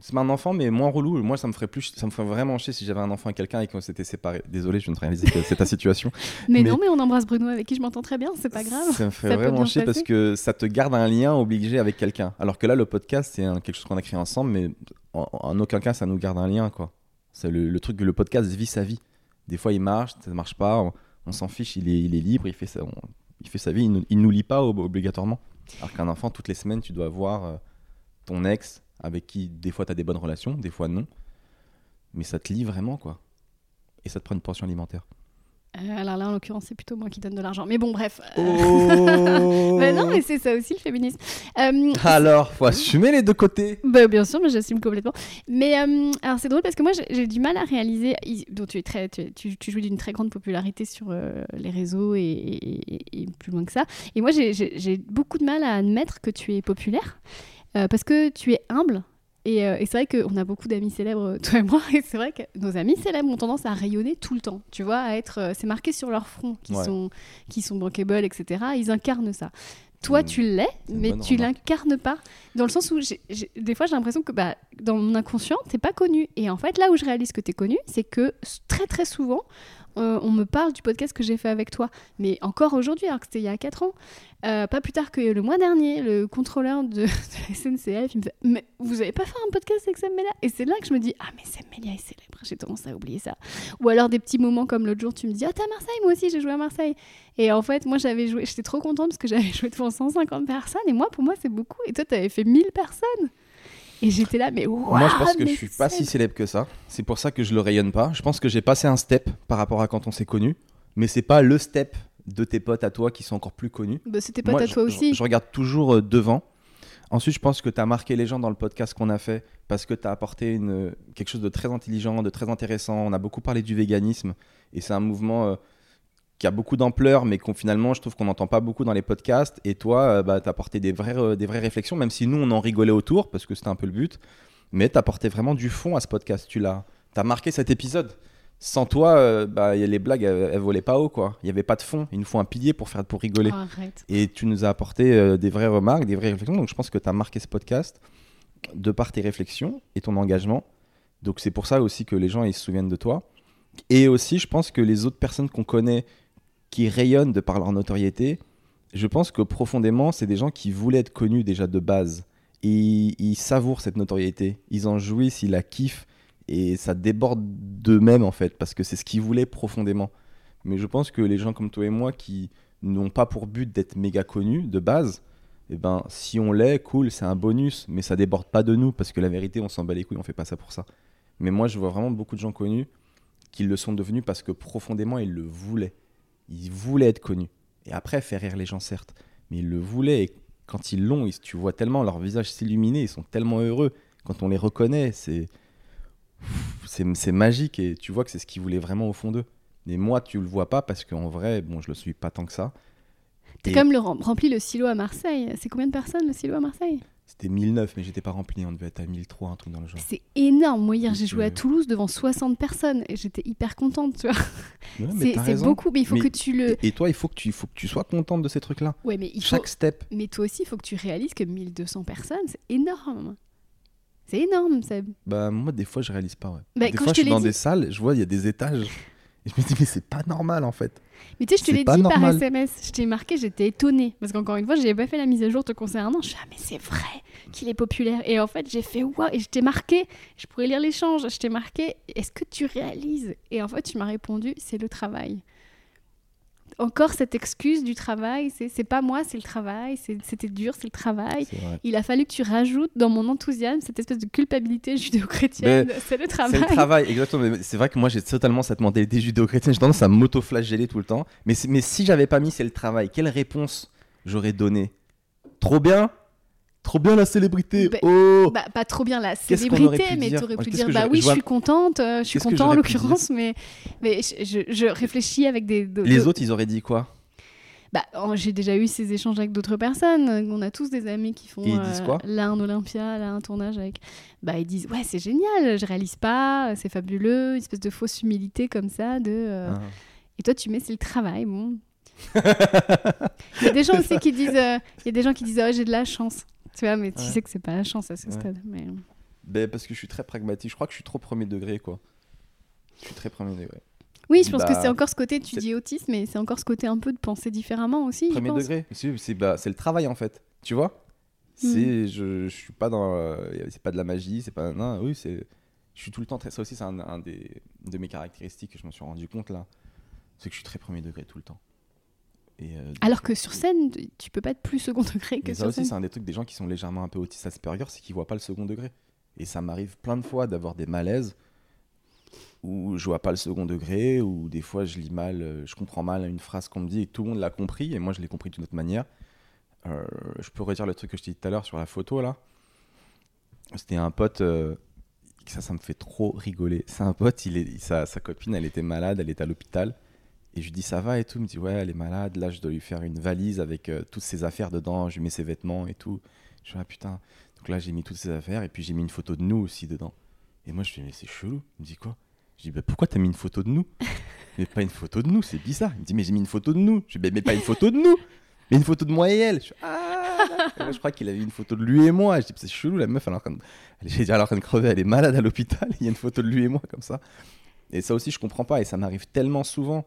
C'est pas un enfant, mais moins relou. Moi, ça me ferait plus, ça me ferait vraiment chier si j'avais un enfant avec quelqu'un et qu'on s'était séparés. Désolé, je viens de réaliser que c'est ta situation. Mais, Mais- non, mais on embrasse Bruno avec qui je m'entends très bien, c'est pas grave. Ça me Ça peut vraiment chier parce que ça te garde un lien obligé avec quelqu'un. Alors que là, le podcast, c'est quelque chose qu'on a créé ensemble, mais en, en aucun cas, ça nous garde un lien, quoi. C'est le, truc que le podcast vit sa vie. Des fois, il marche, ça marche pas, on, s'en fiche, il est, libre, il fait, sa, vie, il, il nous lie pas ob- obligatoirement. Alors qu'un enfant, toutes les semaines, tu dois voir euh, ton ex avec qui, des fois, tu as des bonnes relations, des fois, non. Mais ça te lie vraiment, quoi. Et ça te prend une pension alimentaire. Euh, alors là, en l'occurrence, c'est plutôt moi qui donne de l'argent. Mais bon, bref. euh, Oh bah non, mais c'est ça aussi le féminisme. Euh, Alors, faut assumer les deux côtés. Bah, bien sûr, mais j'assume complètement. Mais euh, alors c'est drôle parce que moi j'ai- du mal à réaliser. Donc tu es très, tu, es- tu, tu jouis d'une très grande popularité sur les réseaux et, et- et- et plus loin que ça. Et moi j'ai- beaucoup de mal à admettre que tu es populaire parce que tu es humble. Et, euh, et c'est vrai qu'on a beaucoup d'amis célèbres, toi et moi, et c'est vrai que nos amis célèbres ont tendance à rayonner tout le temps, tu vois, à être, euh, c'est marqué sur leur front, qui Ouais. sont, qui sont bankable, etc. Ils incarnent ça. Toi, une- tu l'es, mais tu l'incarnes pas. Dans le sens où, des fois, j'ai l'impression que bah, dans mon inconscient, t'es pas connu. Et en fait, là où je réalise que t'es connu, c'est que très très souvent, euh, on me parle du podcast que j'ai fait avec toi. Mais encore aujourd'hui, alors que c'était il y a 4 ans. Euh, pas plus tard que le mois dernier, le contrôleur de, la SNCF, il me fait Mais vous avez pas fait un podcast avec Sam Melia? Et c'est là que je me dis Ah, mais Sam est célèbre, j'ai tendance à oublier ça. Ou alors des petits moments comme l'autre jour, tu me dis Ah, t'es à Marseille, moi aussi j'ai joué à Marseille. Et en fait, moi j'avais joué, j'étais trop contente parce que j'avais joué devant 150 personnes. Et moi, pour moi, c'est beaucoup. Et toi, t'avais fait 1000 personnes. Et j'étais là, mais Moi, je pense que je suis pas c'est- si célèbre que ça. C'est pour ça que je le rayonne pas. Je pense que j'ai passé un step par rapport à quand on s'est connus, mais c'est pas le step de tes potes à toi qui sont encore plus connus. Bah, C'était pas Moi, à je- toi aussi. Je, regarde toujours euh, devant. Ensuite, je pense que tu as marqué les gens dans le podcast qu'on a fait parce que tu as apporté une, quelque chose de très intelligent, de très intéressant. On a beaucoup parlé du véganisme et c'est un mouvement euh, qui a beaucoup d'ampleur, mais qu'on finalement, je trouve qu'on n'entend pas beaucoup dans les podcasts. Et toi, tu as apporté des vraies, euh, des vraies réflexions, même si nous, on en rigolait autour parce que c'était un peu le but. Mais tu as apporté vraiment du fond à ce podcast. Tu l'as as marqué cet épisode. Sans toi, euh, bah, les blagues, elles, elles volaient pas haut. quoi. Il n'y avait pas de fond. Il nous faut un pilier pour, faire, pour rigoler. Oh. Et tu nous as apporté euh, des vraies remarques, des vraies réflexions. Donc je pense que tu as marqué ce podcast de par tes réflexions et ton engagement. Donc c'est pour ça aussi que les gens ils se souviennent de toi. Et aussi, je pense que les autres personnes qu'on connaît qui rayonnent de par leur notoriété, je pense que profondément, c'est des gens qui voulaient être connus déjà de base. Et ils savourent cette notoriété. Ils en jouissent, ils la kiffent. Et ça déborde d'eux-mêmes en fait, parce que c'est ce qu'ils voulaient profondément. Mais je pense que les gens comme toi et moi qui n'ont pas pour but d'être méga connus de base, eh ben, si on l'est, cool, c'est un bonus, mais ça déborde pas de nous, parce que la vérité, on s'en bat les couilles, on fait pas ça pour ça. Mais moi, je vois vraiment beaucoup de gens connus qui le sont devenus parce que profondément, ils le voulaient. Ils voulaient être connus. Et après, faire rire les gens, certes. Mais ils le voulaient. Et quand ils l'ont, tu vois tellement leur visage s'illuminer, ils sont tellement heureux. Quand on les reconnaît, c'est c'est c'est magique et tu vois que c'est ce qu'ils voulaient vraiment au fond d'eux. Mais moi, tu le vois pas parce qu'en vrai, bon, je le suis pas tant que ça. T'as Et quand même le rem- rempli le silo à Marseille. C'est combien de personnes le silo à Marseille? C'était 1009, mais j'étais pas rempli. On devait être à 1003, un truc dans le genre. C'est énorme. Moi, hier, j'ai joué à euh, Toulouse devant 60 personnes et j'étais hyper contente, tu vois. Ouais, C'est beaucoup, mais il faut Mais- que tu le. Et, et toi, il faut que tu, faut que tu sois contente de ces trucs-là. Ouais, mais il faut. Chaque step. Mais toi aussi, il faut que tu réalises que 1200 personnes, c'est énorme. C'est énorme, Seb. Bah, moi, des fois, je réalise pas. Ouais. Bah, des quand fois, je suis dans dit- des salles, je vois, il y a des étages. Et je me dis, mais c'est pas normal en fait. Mais tu sais, je te l'ai dit par. SMS. Je t'ai marqué, j'étais étonnée. Parce qu'encore une fois, je n'avais pas fait la mise à jour te concernant. Je suis ah, mais c'est vrai qu'il est populaire. Et en fait, j'ai fait waouh. Et je t'ai marqué. Je pourrais lire l'échange. Je t'ai marqué, est-ce que tu réalises? Et en fait, tu m'as répondu, c'est le travail. Encore cette excuse du travail. C'est c'est pas moi, c'est le travail. c'est- C'était dur, c'est le travail. C'est. Il a fallu que tu rajoutes dans mon enthousiasme cette espèce de culpabilité judéo-chrétienne. C'est le C'est travail. le travail, exactement. C'est vrai que moi, j'ai totalement cette mentalité judéo-chrétienne. J'ai tendance à m'auto-flageller tout le temps. Mais, c'est- mais si j'avais pas mis c'est le travail, quelle réponse j'aurais donné Trop bien Trop bien la célébrité Ben, Oh Bah, pas trop bien la célébrité, mais tu aurais pu dire bah oui, je je, suis contente, euh, je suis content en l'occurrence, mais, mais je, je- je réfléchis avec des. de- Les de- autres, ils auraient dit quoi? Bah, oh, j'ai déjà eu ces échanges avec d'autres personnes. On a tous des amis qui font Et ils disent quoi? là un Olympia, là un tournage avec. Bah, ils disent ouais, c'est génial, je réalise pas, c'est fabuleux, une espèce de fausse humilité comme ça. De, euh, Ah. Et toi, tu mets c'est le travail, bon. Il y a des gens aussi qui disent, euh, il y a des gens qui disent oh, j'ai de la chance, tu vois, mais tu Ouais. sais que c'est pas la chance à ce Ouais. stade. Mais... Ben, parce que je suis très pragmatique. Je crois que je suis trop premier degré, quoi. Je suis très premier degré. Oui, je pense que Bah, c'est encore ce côté, tu dis autisme, mais c'est encore ce côté un peu de penser différemment aussi. je Premier pense. degré. C'est bah, le travail en fait. Tu vois? Hmm. C'est je, je suis pas dans euh, c'est pas de la magie, c'est pas non, oui, c'est je suis tout le temps très ça aussi c'est un, un des de mes caractéristiques que je me suis rendu compte là. C'est que je suis très premier degré tout le temps. Et euh, Alors que sur scène, tu- peux pas être plus second degré que mais ça sur aussi scène. c'est un des trucs des gens qui sont légèrement un peu autistes Asperger, c'est qu'ils voient pas le second degré. Et ça m'arrive plein de fois d'avoir des malaises où je vois pas le second degré, ou des fois je lis mal, euh, je comprends mal une phrase qu'on me dit et tout le monde l'a compris, et moi je l'ai compris d'une autre manière. Euh, je peux redire le truc que je t'ai dit tout à l'heure sur la photo là. C'était un pote, euh, ça, ça me fait trop rigoler. C'est un pote, il est, sa, sa copine, elle était malade, elle était à l'hôpital. Et je lui dis ça va et tout. Il me dit ouais, elle est malade. Là, je dois lui faire une valise avec euh, toutes ses affaires dedans. Je lui mets ses vêtements et tout. Je dis ah putain. Donc là, j'ai mis toutes ses affaires et puis j'ai mis une photo de nous aussi dedans. Et moi, je lui dis mais c'est chelou. Il me dit quoi? Je dis bah pourquoi t'as mis une photo de nous? Mais pas une photo de nous, c'est bizarre. Il me dit mais j'ai mis une photo de nous. Je dis mais, pas une photo de nous, mais une photo de moi et elle. Je, suis, ah. Et je crois qu'il avait une photo de lui et moi. Je dis c'est chelou, la meuf elle est en train de, elle est, elle est en train de crever, elle est malade à l'hôpital. Il y a une photo de lui et moi comme ça. Et ça aussi, je comprends pas. Et ça m'arrive tellement souvent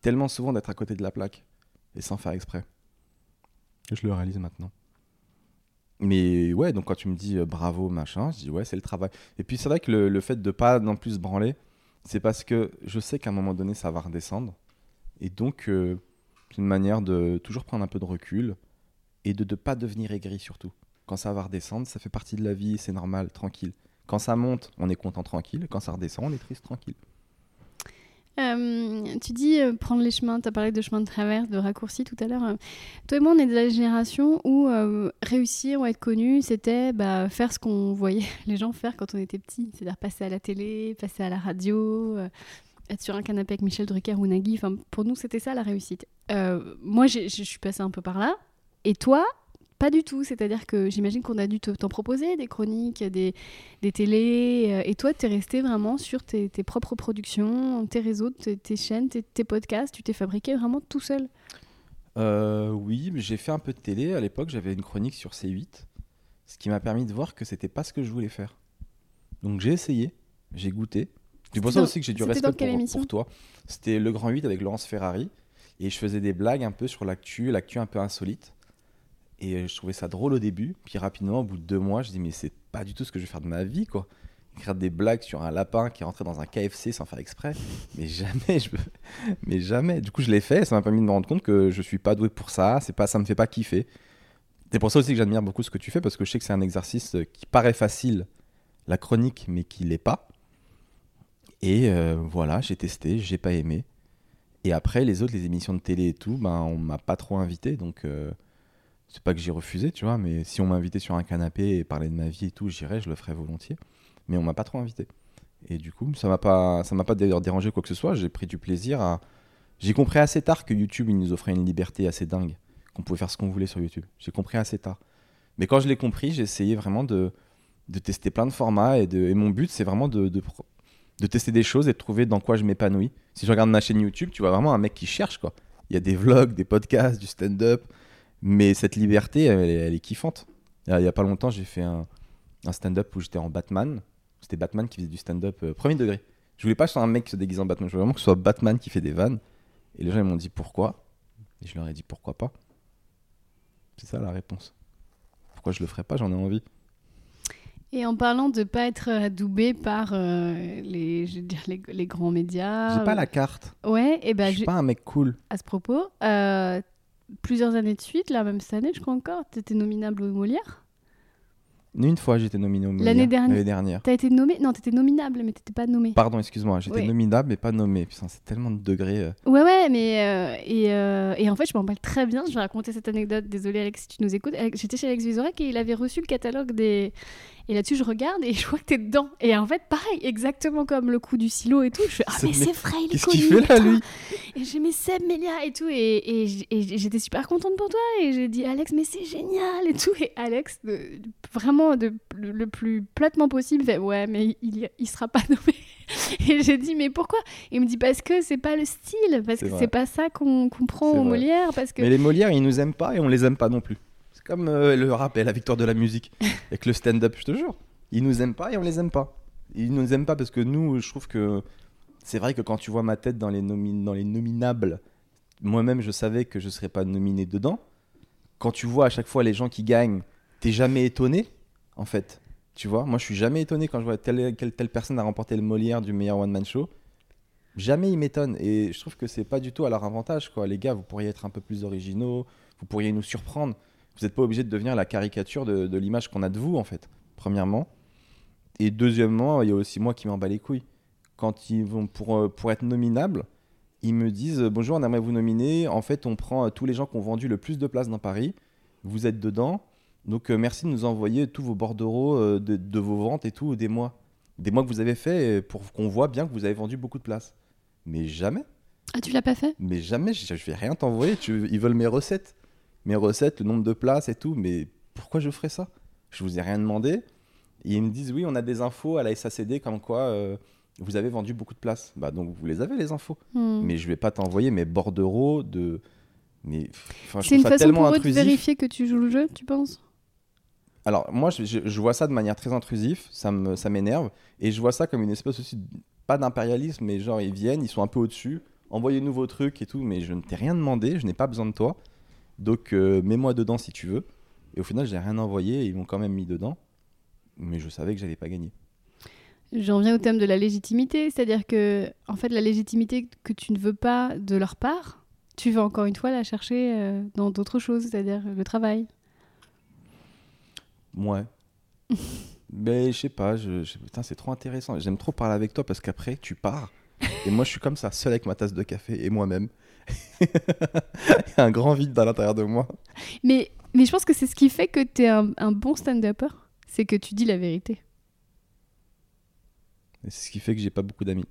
tellement souvent d'être à côté de la plaque et sans faire exprès. Je le réalise maintenant. Mais ouais, donc quand tu me dis euh, bravo, machin, je dis ouais, c'est le travail. Et puis c'est vrai que le, le fait de pas non plus se branler, c'est parce que je sais qu'à un moment donné, ça va redescendre. Et donc, euh, c'est une manière de toujours prendre un peu de recul et de ne pas devenir aigri surtout. Quand ça va redescendre, ça fait partie de la vie, c'est normal, tranquille. Quand ça monte, on est content, tranquille. Quand ça redescend, on est triste, tranquille. Euh, tu dis euh, prendre les chemins, tu as parlé de chemin de traverse, de raccourci tout à l'heure. Euh, toi et moi, on est de la génération où réussir ou être connu, c'était bah, faire ce qu'on voyait les gens faire quand on était petit. C'est-à-dire passer à la télé, passer à la radio, être sur un canapé avec Michel Drucker ou Nagui. Enfin, pour nous, c'était ça la réussite. moi, je suis passée un peu par là. Et toi, pas du tout, c'est-à-dire que j'imagine qu'on a dû t'en proposer des chroniques, des, des télés, euh, et toi, tu es resté vraiment sur tes, propres productions, tes réseaux, tes, chaînes, tes, podcasts, tu t'es fabriqué vraiment tout seul euh, Oui, j'ai fait un peu de télé. À l'époque, j'avais une chronique sur C8, ce qui m'a permis de voir que c'était pas ce que je voulais faire. Donc j'ai essayé, j'ai goûté. C'est pour ça aussi que j'ai du respect pour, pour, toi. C'était Le Grand 8 avec Laurence Ferrari, et je faisais des blagues un peu sur l'actu, l'actu un peu insolite. Et euh, je trouvais ça drôle au début. Puis rapidement, au bout de deux mois, je dis mais c'est pas du tout ce que je vais faire de ma vie, quoi. Écrire des blagues sur un lapin qui est rentré dans un KFC sans faire exprès. Mais jamais, je mais jamais. Du coup, je l'ai fait. Ça m'a permis de me rendre compte que je suis pas doué pour ça. C'est pas, ça me fait pas kiffer. C'est pour ça aussi que j'admire beaucoup ce que tu fais parce que je sais que c'est un exercice qui paraît facile, la chronique, mais qui l'est pas. Et euh, voilà, j'ai testé, j'ai pas aimé. Et après, les autres, les émissions de télé et tout, ben, on m'a pas trop invité. Donc, euh, c'est pas que j'ai refusé, tu vois, mais si on m'invitait sur un canapé et parler de ma vie et tout, j'irais, je le ferais volontiers. Mais on m'a pas trop invité. Et du coup, ça m'a pas, ça m'a pas dérangé quoi que ce soit. J'ai pris du plaisir à. J'ai compris assez tard que YouTube, il nous offrait une liberté assez dingue, qu'on pouvait faire ce qu'on voulait sur YouTube. J'ai compris assez tard. Mais quand je l'ai compris, j'ai essayé vraiment de, de tester plein de formats et mon but, c'est vraiment de, de, de, tester des choses et de trouver dans quoi je m'épanouis. Si je regarde ma chaîne YouTube, tu vois vraiment un mec qui cherche quoi. Il y a des vlogs, des podcasts, du stand-up, mais cette liberté, elle, est kiffante. Il n'y a, pas longtemps, j'ai fait un, stand-up où j'étais en Batman. C'était Batman qui faisait du stand-up euh, premier degré. Je voulais pas que ce soit un mec qui se déguise en Batman. Je voulais vraiment que ce soit Batman qui fait des vannes. Et les gens ils m'ont dit pourquoi. Et je leur ai dit pourquoi pas. C'est ça la réponse. Pourquoi je le ferais pas J'en ai envie. Et en parlant de pas être adoubé par euh, les, je veux dire, les, grands médias. J'ai pas la carte. Ouais, et ben. Je suis pas un mec cool. À ce propos, euh, plusieurs années de suite, là, même cette année, je crois encore, tu étais nominable au Molière. Une fois, j'étais nominé au Molière. L'année dernière. Dernière. T'as été nommé Non, t'étais nominable, mais t'étais pas nommé. Pardon, excuse-moi, j'étais nominable, mais pas nommé. Putain, c'est tellement de degrés. Euh. Ouais, ouais, mais. Euh, et, euh, et, en fait, je m'en rappelle très bien. Je vais raconter cette anecdote. Désolé, Alex, si tu nous écoutes. J'étais chez Alex Vizorek et il avait reçu le catalogue des, et là-dessus, je regarde et je vois que t'es dedans. Et en fait, pareil, exactement comme le coup du silo et tout. Je fais Ah, mais c'est vrai, il est Qu'est-ce qu'il fait là, lui Et j'ai mes Seb Melia et tout. Et, et, j'étais super contente pour toi. Et j'ai dit Alex, mais c'est génial et tout. Et Alex, vraiment de, le, plus platement possible, fait Ouais, mais il, il sera pas nommé. Et j'ai dit, mais pourquoi? Il me dit, parce que c'est pas le style, parce que c'est pas ça qu'on comprend prend aux Molières. Parce que... Mais les Molières, ils nous aiment pas et on les aime pas non plus comme euh, le rap et la victoire de la musique. Avec le stand-up, je te jure. Ils nous aiment pas et on les aime pas. Ils nous aiment pas parce que nous, je trouve que c'est vrai que quand tu vois ma tête dans les, dans les nominables, moi-même, je savais que je serais pas nominé dedans. Quand tu vois à chaque fois les gens qui gagnent, t'es jamais étonné, en fait. Tu vois, moi, je suis jamais étonné quand je vois telle, telle, telle personne a remporté le Molière du meilleur one-man show. Jamais ils m'étonnent. Et je trouve que c'est pas du tout à leur avantage, quoi. Les gars, vous pourriez être un peu plus originaux, vous pourriez nous surprendre. Vous n'êtes pas obligé de devenir la caricature de, l'image qu'on a de vous, en fait, premièrement. Et deuxièmement, il y a aussi moi qui m'en bats les couilles. Quand ils vont pour, euh, pour être nominables, ils me disent euh, Bonjour, on aimerait vous nominer. En fait, on prend euh, tous les gens qui ont vendu le plus de places dans Paris. Vous êtes dedans. Donc, merci de nous envoyer tous vos bordereaux de, de, vos ventes et tout des mois. Des mois que vous avez fait pour qu'on voit bien que vous avez vendu beaucoup de places. Mais jamais. Ah, tu l'as pas fait? Mais jamais. Je, ne vais rien t'envoyer. Ils veulent mes recettes mes recettes, le nombre de places et tout. Mais pourquoi je ferais ça? Je vous ai rien demandé. Et ils me disent oui, on a des infos à la SACD comme quoi euh, vous avez vendu beaucoup de places. Bah donc vous les avez les infos. Hmm. Mais je vais pas t'envoyer mes bordereaux de. Mais c'est une façon pour eux de vérifier que tu joues le jeu, tu penses? Alors moi, je, je, vois ça de manière très intrusive, ça me, ça m'énerve, et je vois ça comme une espèce aussi, pas d'impérialisme, mais genre ils viennent, ils sont un peu au-dessus, envoyez-nous vos trucs et tout, mais je ne t'ai rien demandé, je n'ai pas besoin de toi. Donc euh, mets-moi dedans si tu veux. Et au final, j'ai rien envoyé et ils m'ont quand même mis dedans. Mais je savais que j'allais pas gagner. J'en viens au thème de la légitimité, c'est-à-dire que en fait la légitimité que tu ne veux pas de leur part, tu veux encore une fois la chercher euh, dans d'autres choses, c'est-à-dire le travail. Ouais. Mais je sais pas, je, je- putain, c'est trop intéressant. J'aime trop parler avec toi parce qu'après, tu pars. Et moi, je suis comme ça, seul avec ma tasse de café et moi-même. Il y a un grand vide à l'intérieur de moi. Mais, mais je pense que c'est ce qui fait que tu es un, un bon stand-upper. C'est que tu dis la vérité. Et c'est ce qui fait que j'ai pas beaucoup d'amis.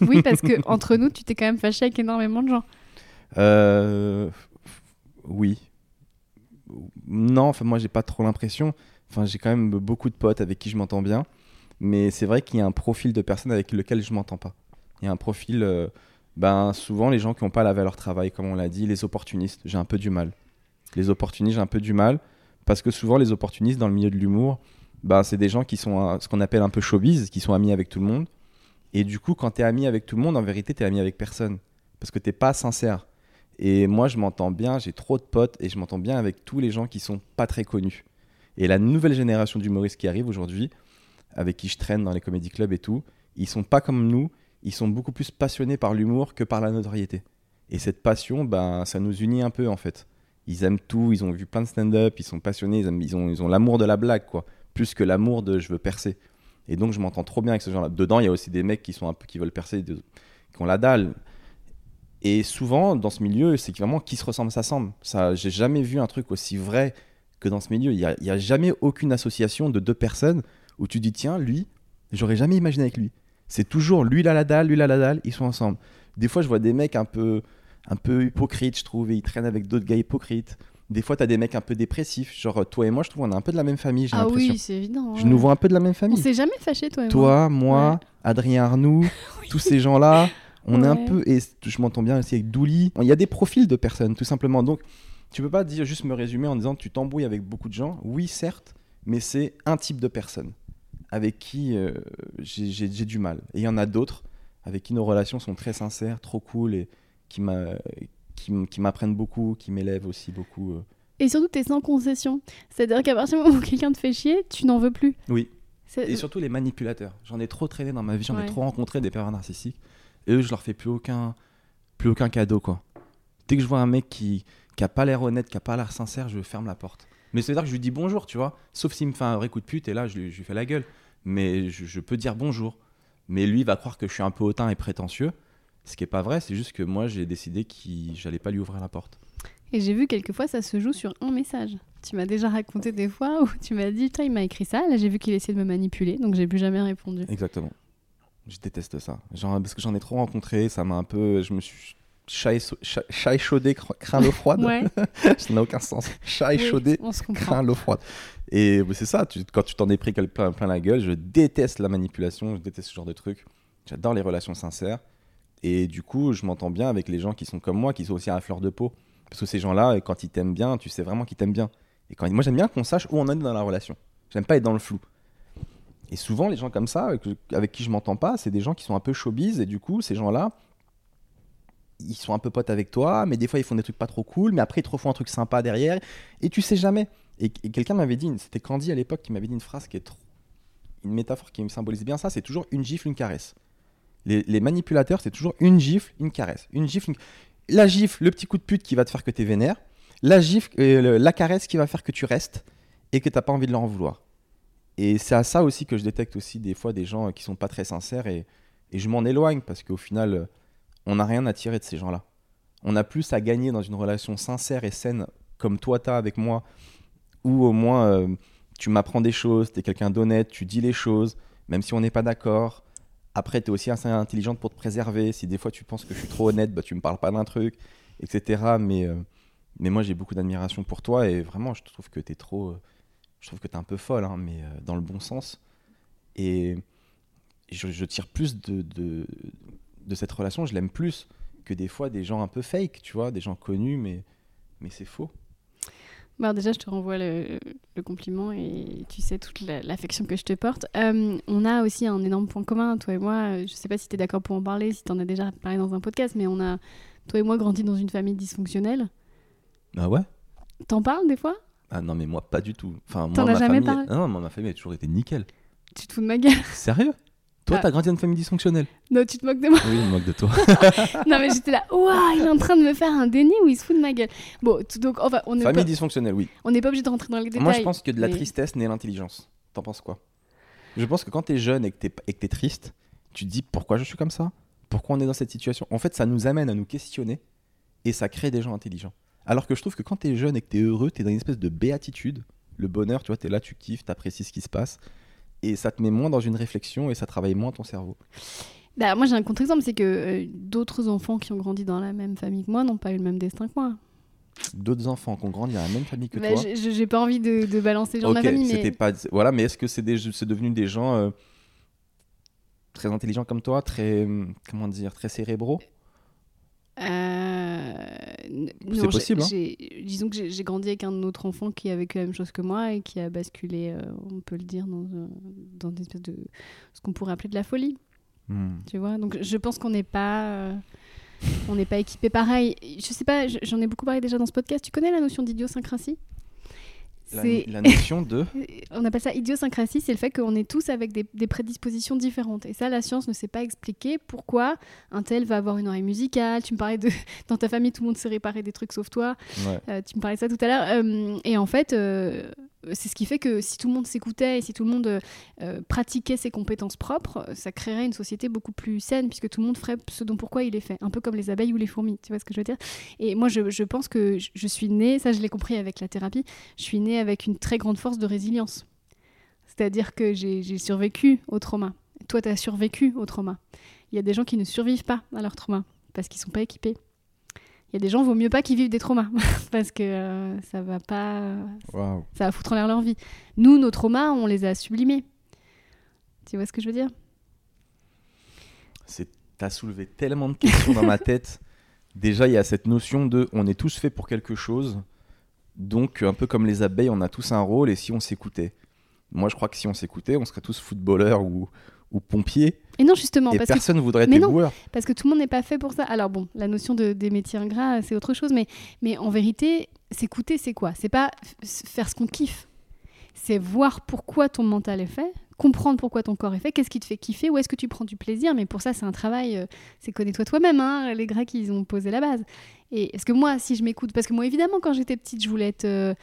Oui, parce que entre nous, tu t'es quand même fâché avec énormément de gens. Euh, oui. Non, enfin moi j'ai pas trop l'impression. Enfin j'ai quand même beaucoup de potes avec qui je m'entends bien, mais c'est vrai qu'il y a un profil de personnes avec lequel je m'entends pas. Il y a un profil, euh, ben souvent les gens qui n'ont pas la valeur travail, comme on l'a dit, les opportunistes. J'ai un peu du mal. Les opportunistes, j'ai un peu du mal parce que souvent les opportunistes dans le milieu de l'humour, ben c'est des gens qui sont euh, ce qu'on appelle un peu showbiz, qui sont amis avec tout le monde. Et du coup, quand tu es ami avec tout le monde, en vérité, tu es ami avec personne parce que t'es pas sincère. Et moi, je m'entends bien, j'ai trop de potes et je m'entends bien avec tous les gens qui sont pas très connus. Et la nouvelle génération d'humoristes qui arrive aujourd'hui, avec qui je traîne dans les comédie clubs et tout, ils sont pas comme nous, ils sont beaucoup plus passionnés par l'humour que par la notoriété. Et cette passion, ben, ça nous unit un peu en fait. Ils aiment tout, ils ont vu plein de stand-up, ils sont passionnés, ils, ont l'amour de la blague, quoi, plus que l'amour de je veux percer. Et donc, je m'entends trop bien avec ce genre-là. Dedans, il y a aussi des mecs qui sont un peu qui veulent percer, qui ont la dalle. Et souvent, dans ce milieu, c'est vraiment qui se ressemble s'assemble. Ça, j'ai jamais vu un truc aussi vrai que dans ce milieu. Il n'y a, a jamais aucune association de deux personnes où tu dis tiens, lui, j'aurais jamais imaginé avec lui. C'est toujours lui il a la dalle, lui il a la dalle, ils sont ensemble. Des fois, je vois des mecs un peu, un peu hypocrites, je trouve, et ils traînent avec d'autres gars hypocrites. Des fois, tu as des mecs un peu dépressifs. Genre, toi et moi, je trouve on est un peu de la même famille, j'ai Ah oui, c'est évident. Je nous vois un peu de la même On famille. s'est jamais fâché, toi et moi. Toi, moi, Ouais. Adrien Arnoux, tous ces gens-là, on est un peu. Et je m'entends bien aussi avec Douli. Il y a des profils de personnes, tout simplement. Donc, tu peux pas dire juste me résumer en disant tu t'embrouilles avec beaucoup de gens. Oui, certes, mais c'est un type de personne avec qui euh, j'ai du mal. Et il y en a d'autres avec qui nos relations sont très sincères, trop cool et qui m'apprennent beaucoup, qui m'élèvent aussi beaucoup. euh. Et surtout, t'es sans concession. C'est-à-dire qu'à partir du moment où quelqu'un te fait chier, tu n'en veux plus. Oui. Et surtout les manipulateurs. J'en ai trop traîné dans ma vie, j'en Ouais. ai trop rencontré des pervers narcissiques. Et eux, je leur fais plus aucun, plus aucun cadeau, quoi. Dès que je vois un mec qui, qui a pas l'air honnête, qui a pas l'air sincère, je ferme la porte. Mais c'est-à-dire que je lui dis bonjour, tu vois. Sauf s'il me fait un vrai coup de pute, et là, je lui, je lui fais la gueule. Mais je, je peux dire bonjour. Mais lui il va croire que je suis un peu hautain et prétentieux. Ce qui est pas vrai, c'est juste que moi, j'ai décidé que j'allais pas lui ouvrir la porte. Et j'ai vu quelquefois ça se joue sur un message. Tu m'as déjà raconté des fois où tu m'as dit, putain, il m'a écrit ça. Là, j'ai vu qu'il essayait de me manipuler, donc j'ai plus jamais répondu. Exactement. Je déteste ça. Genre, parce que j'en ai trop rencontré, ça m'a un peu. Je me suis chat, échaudé, cr- craint l'eau froide. Ouais, ça n'a aucun sens. Chat oui, échaudé, comprend. craint l'eau froide. Et c'est ça, tu- quand tu t'en es pris plein, plein la gueule, je déteste la manipulation, je déteste ce genre de truc. J'adore les relations sincères. Et du coup, je m'entends bien avec les gens qui sont comme moi, qui sont aussi à la fleur de peau. Parce que ces gens-là, quand ils t'aiment bien, tu sais vraiment qu'ils t'aiment bien. Et quand, moi, j'aime bien qu'on sache où on en est dans la relation. J'aime pas être dans le flou. Et souvent, les gens comme ça, avec, avec qui je m'entends pas, c'est des gens qui sont un peu showbiz. Et du coup, ces gens-là, ils sont un peu potes avec toi, mais des fois, ils font des trucs pas trop cool. Mais après, ils te refont un truc sympa derrière. Et tu sais jamais. Et, quelqu'un m'avait dit, c'était Candy à l'époque, qui m'avait dit une phrase qui est trop. Une métaphore qui me symbolise bien ça c'est toujours une gifle, une caresse. Les, manipulateurs, c'est toujours une gifle, une caresse. Une gifle, la gifle, le petit coup de pute qui va te faire que tu es vénère. La gifle, euh, la caresse qui va faire que tu restes et que t'as pas envie de leur en vouloir. Et c'est à ça aussi que je détecte aussi des fois des gens qui sont pas très sincères et, je m'en éloigne parce qu'au final, on n'a rien à tirer de ces gens-là. On a plus à gagner dans une relation sincère et saine comme toi t'as avec moi, où au moins euh, tu m'apprends des choses, tu es quelqu'un d'honnête, tu dis les choses, même si on n'est pas d'accord. Après, tu es aussi assez intelligente pour te préserver. Si des fois tu penses que je suis trop honnête, bah, tu me parles pas d'un truc, etc. Mais, euh, mais moi, j'ai beaucoup d'admiration pour toi et vraiment, je trouve que tu es trop. euh, je trouve que tu un peu folle, hein, mais dans le bon sens. Et je, tire plus de, de cette relation, je l'aime plus que des fois des gens un peu fake, tu vois, des gens connus, mais, mais c'est faux. Bah, déjà, je te renvoie le, le compliment et tu sais toute la- l'affection que je te porte. Euh, on a aussi un énorme point commun, toi et moi. Je sais pas si tu es d'accord pour en parler, si tu en as déjà parlé dans un podcast, mais on a, toi et moi, grandi dans une famille dysfonctionnelle. Ah ouais? T'en parles des fois? Ah non, mais moi, pas du tout. Enfin, T'en as ma jamais famille... parlé? Ah non, moi, ma famille a toujours été nickel. Tu te fous de ma gueule? Sérieux? Toi, Ah. t'as grandi dans une famille dysfonctionnelle. Non, tu te moques de moi. Oui, je me moque de toi. non, mais j'étais là, waouh, il est en train de me faire un déni ou il se fout de ma gueule. Bon, tout- donc, enfin, on n'est famille pas, dysfonctionnelle, oui. on n'est pas obligé de rentrer dans les détails. Moi, je pense que de la mais- tristesse naît l'intelligence. T'en penses quoi? Je pense que quand t'es jeune et que t'es, et que t'es triste, tu te dis pourquoi je suis comme ça? Pourquoi on est dans cette situation? En fait, ça nous amène à nous questionner et ça crée des gens intelligents. Alors que je trouve que quand t'es jeune et que t'es heureux, t'es dans une espèce de béatitude. Le bonheur, tu vois, t'es là, tu kiffes, t'apprécies ce qui se passe. Et ça te met moins dans une réflexion et ça travaille moins ton cerveau. Bah, moi, j'ai un contre-exemple, c'est que euh, d'autres enfants qui ont grandi dans la même famille que moi n'ont pas eu le même destin que moi. D'autres enfants qui ont grandi dans la même famille que Bah, toi. j'ai- pas envie de, de balancer les gens Ok, de ma famille, mais pas. Voilà, mais est-ce que c'est devenu des gens euh, très intelligents comme toi, très hum, comment dire, très cérébraux? Euh, C'est possible, hein. Disons que j'ai grandi avec un autre enfant qui a vécu la même chose que moi et qui a basculé, euh, on peut le dire, dans, un- dans une espèce de ce qu'on pourrait appeler de la folie. Hmm. Tu vois Donc je pense qu'on n'est pas, euh, on n'est pas équipé pareil. Je sais pas, j'en ai beaucoup parlé déjà dans ce podcast. Tu connais la notion d'idiosyncrasie La, C'est- la notion de. on appelle ça idiosyncrasie, c'est le fait qu'on est tous avec des, des prédispositions différentes. Et ça, la science ne sait pas expliquer pourquoi un tel va avoir une oreille musicale. Tu me parlais de dans ta famille, tout le monde sait réparer des trucs sauf toi. Ouais. Euh, tu me parlais de ça tout à l'heure. Euh, et en fait, euh, c'est ce qui fait que si tout le monde s'écoutait et si tout le monde euh, pratiquait ses compétences propres, ça créerait une société beaucoup plus saine puisque tout le monde ferait ce dont pourquoi il est fait. Un peu comme les abeilles ou les fourmis. Tu vois ce que je veux dire? Et moi, je, je pense que je, suis née, ça je l'ai compris avec la thérapie, je suis née avec une très grande force de résilience. C'est-à-dire que j'ai survécu au trauma. Toi, tu as survécu au trauma. Il y a des gens qui ne survivent pas à leur trauma parce qu'ils sont pas équipés. Il y a des gens, vaut mieux pas qu'ils vivent des traumas parce que euh, ça va pas, ça va foutre en l'air leur vie. Nous, nos traumas, on les a sublimés. Tu vois ce que je veux dire? C'est. T'as soulevé tellement de questions dans ma tête. Déjà, il y a cette notion de, on est tous faits pour quelque chose. Donc, un peu comme les abeilles, on a tous un rôle. Et si on s'écoutait, moi, je crois que si on s'écoutait, on serait tous footballeurs ou, ou pompiers. Et non, justement, et parce que personne ne voudrait être Mais non. boueurs. Parce que tout le monde n'est pas fait pour ça. Alors bon, la notion de, des métiers ingrats, c'est autre chose, mais, mais en vérité, s'écouter, c'est quoi? C'est pas faire ce qu'on kiffe. C'est voir pourquoi ton mental est fait, comprendre pourquoi ton corps est fait, qu'est-ce qui te fait kiffer, où est-ce que tu prends du plaisir. Mais pour ça, c'est un travail, euh, c'est connais-toi toi-même. hein. Les Grecs, ils ont posé la base. Et est-ce que moi, si je m'écoute, parce que moi, évidemment, quand j'étais petite, je voulais être... euh,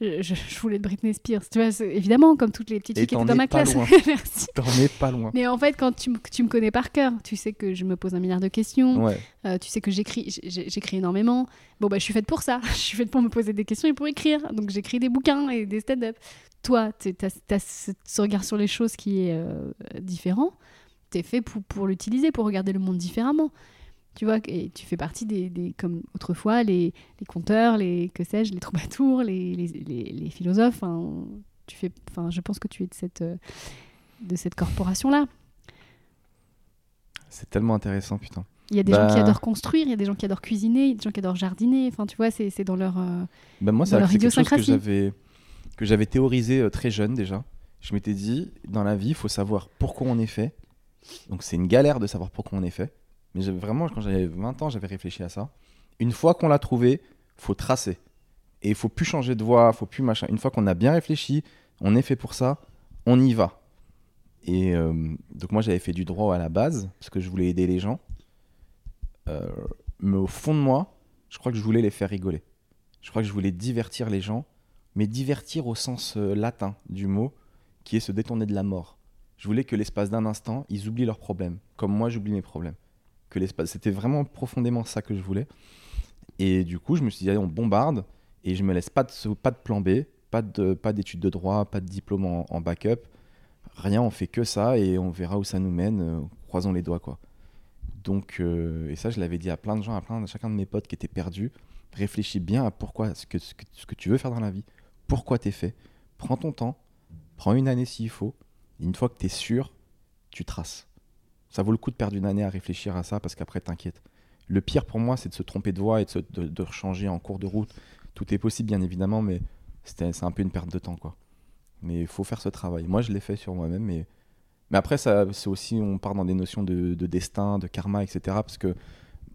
je, je voulais être Britney Spears, tu vois, évidemment, comme toutes les petites Et filles qui étaient dans ma classe. Merci. T'en es pas loin. Mais en fait, quand tu, me- tu me connais par cœur, tu sais que je me pose un milliard de questions, Ouais. euh, tu sais que j'écris, j'écris énormément. Bon, bah, je suis faite pour ça. je suis faite pour me poser des questions et pour écrire. Donc, j'écris des bouquins et des stand-up. Toi, tu as, ce, ce regard sur les choses qui est euh, différent. Tu es fait pour, pour l'utiliser, pour regarder le monde différemment. Tu vois, et tu fais partie des, des- comme autrefois, les, les conteurs, les, que sais-je, les troubadours, les, les, les- philosophes. Enfin, tu fais, enfin, je pense que tu es de cette, euh, de cette corporation-là. C'est tellement intéressant, putain. Il y a des gens qui Bah. adorent construire, il y a des gens qui adorent cuisiner, il y a des gens qui adorent jardiner. Enfin, tu vois, c'est dans leur. euh, Ben moi, Dans c'est quelque chose que j'avais que j'avais théorisé euh, très jeune déjà. Je m'étais dit, dans la vie, il faut savoir pourquoi on est fait. Donc c'est une galère de savoir pourquoi on est fait. Mais vraiment, quand j'avais 20 ans, j'avais réfléchi à ça. Une fois qu'on l'a trouvé, faut tracer. Et il faut plus changer de voie, faut plus machin. Une fois qu'on a bien réfléchi, on est fait pour ça, on y va. Et euh, donc moi, j'avais fait du droit à la base, parce que je voulais aider les gens. Euh, mais au fond de moi, je crois que je voulais les faire rigoler. Je crois que je voulais divertir les gens, mais divertir au sens euh, latin du mot, qui est se détourner de la mort. Je voulais que l'espace d'un instant, ils oublient leurs problèmes, comme moi j'oublie mes problèmes. L'espace, c'était vraiment profondément ça que je voulais. Et du coup, je me suis dit, allez, on bombarde, et je me laisse pas de, pas de plan B, pas de pas d'études de droit, pas de diplôme en, backup, rien, on fait que ça, et on verra où ça nous mène, euh, croisons les doigts, quoi. Donc, euh, et ça, je l'avais dit à plein de gens, à plein, chacun de mes potes qui étaient perdus. Réfléchis bien à pourquoi, ce que, ce que, tu veux faire dans la vie, pourquoi t'es fait? Prends ton temps, prends une année s'il faut. Une fois que t'es sûr, tu traces. Ça vaut le coup de perdre une année à réfléchir à ça parce qu'après t'inquiètes. Le pire pour moi, c'est de se tromper de voie et de, se- changer en cours de route. Tout est possible, bien évidemment, mais c'est un peu une perte de temps. Mais il faut faire ce travail. Moi, je l'ai fait sur moi-même, mais mais après, c'est aussi, on part dans des notions de, de destin, de karma, etc. Parce que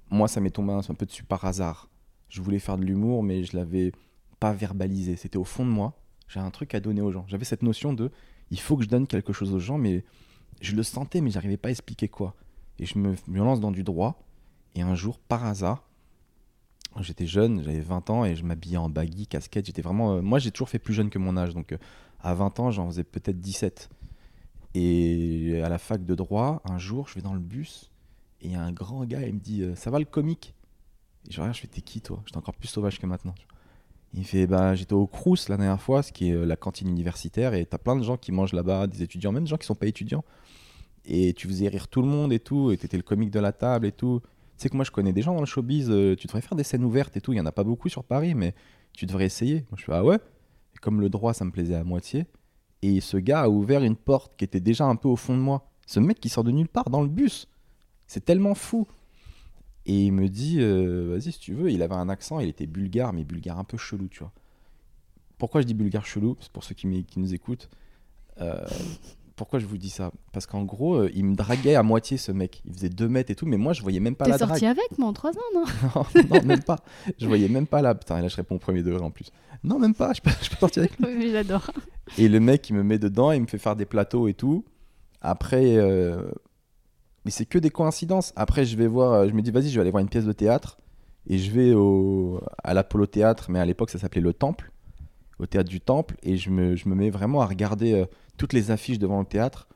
moi, ça m'est tombé un, un peu dessus par hasard. Je voulais faire de l'humour, mais je l'avais pas verbalisé. C'était au fond de moi. J'ai un truc à donner aux gens. J'avais cette notion de, il faut que je donne quelque chose aux gens, mais Je le sentais, mais j'arrivais pas à expliquer quoi. Et je me, lance dans du droit. Et un jour, par hasard, j'étais jeune, j'avais 20 ans et je m'habillais en baggy, casquette. J'étais vraiment. euh, moi, j'ai toujours fait plus jeune que mon âge. Donc, euh, à 20 ans, j'en faisais peut-être 17. Et à la fac de droit, un jour, je vais dans le bus et il y a un grand gars, il me dit euh, Ça va le comique? Et je regarde, je fais T'es qui toi? J'étais encore plus sauvage que maintenant. Il fait Bah, j'étais au Crous la dernière fois, ce qui est euh, la cantine universitaire, et t'as plein de gens qui mangent là-bas, des étudiants, même des gens qui sont pas étudiants. Et tu faisais rire tout le monde et tout, et t'étais le comique de la table et tout. Tu sais que moi, je connais des gens dans le showbiz, euh, tu devrais faire des scènes ouvertes et tout. Il y en a pas beaucoup sur Paris, mais tu devrais essayer. Moi, je fais Ah ouais? Comme le droit, ça me plaisait à moitié. Et ce gars a ouvert une porte qui était déjà un peu au fond de moi. Ce mec qui sort de nulle part dans le bus. C'est tellement fou. Et il me dit, euh, vas-y si tu veux, il avait un accent, il était bulgare, mais bulgare un peu chelou, tu vois. Pourquoi je dis bulgare chelou? C'est pour ceux qui, nous écoutent. Euh, pourquoi je vous dis ça? Parce qu'en gros, euh, il me draguait à moitié ce mec. Il faisait 2 mètres et tout, mais moi je voyais même pas T'es la drague. sorti avec moi en 3 ans, non? Non, non, même pas. Je voyais même pas là. Putain, et là je réponds au premier degré en plus. Non, même pas, je peux, je peux sortir avec Oui, mais j'adore. et le mec, il me met dedans, il me fait faire des plateaux et tout. Après, euh, mais c'est que des coïncidences. Après, je vais voir, euh, je me dis, vas-y, je vais aller voir une pièce de théâtre. Et je vais au, à l'Apollo Théâtre, mais à l'époque, ça s'appelait le Temple, au théâtre du Temple. Et je me, je me mets vraiment à regarder euh, toutes les affiches devant le théâtre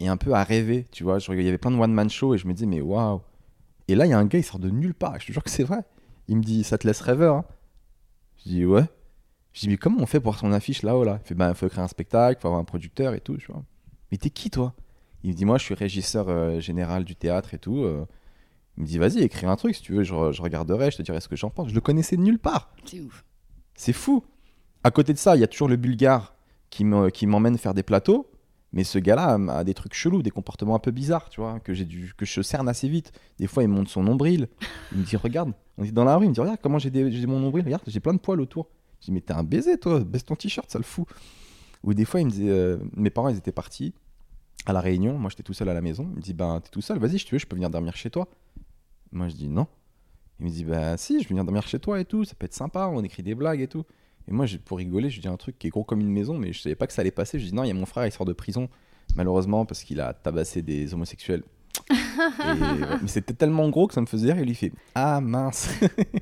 et un peu à rêver, tu vois. Il y avait plein de one-man show et je me dis, mais waouh. Et là, il y a un gars, il sort de nulle part. Je te jure que c'est vrai. Il me dit, ça te laisse rêveur. hein Je dis, ouais. Je dis, mais comment on fait pour son affiche là-haut là? Il fait, bah, il faut créer un spectacle, faut avoir un producteur et tout, tu vois. Mais t'es qui toi? Il me dit, moi, je suis régisseur euh, général du théâtre et tout. euh. Il me dit, vas-y, écris un truc, si tu veux, je, re- je regarderai, je te dirai ce que j'en pense. Je le connaissais de nulle part. C'est ouf. C'est fou. À côté de ça, il y a toujours le bulgare qui me- qui m'emmène faire des plateaux. Mais ce gars-là a, a des trucs chelous, des comportements un peu bizarres, tu vois, que j'ai dû, que je cerne assez vite. Des fois, il monte son nombril. Il me dit, regarde, on est dans la rue, il me dit, regarde comment j'ai des- j'ai mon nombril, regarde, j'ai plein de poils autour. Je dis, mais t'es un baiser, toi, baisse ton t-shirt, ça le fout. Ou des fois, il me disait, euh, mes parents, ils étaient partis à la réunion, moi j'étais tout seul à la maison. Il me dit, ben, t'es tout seul, vas-y, si tu veux, je peux venir dormir chez toi. Moi, je dis, non. Il me dit, bah si, je vais venir dormir chez toi et tout, ça peut être sympa, on écrit des blagues et tout. Et moi, pour rigoler, je dis un truc qui est gros comme une maison, mais je savais pas que ça allait passer. Je dis, non, il y a mon frère, il sort de prison, malheureusement, parce qu'il a tabassé des homosexuels. Et, ouais, mais c'était tellement gros que ça me faisait rire. Il lui fait Ah mince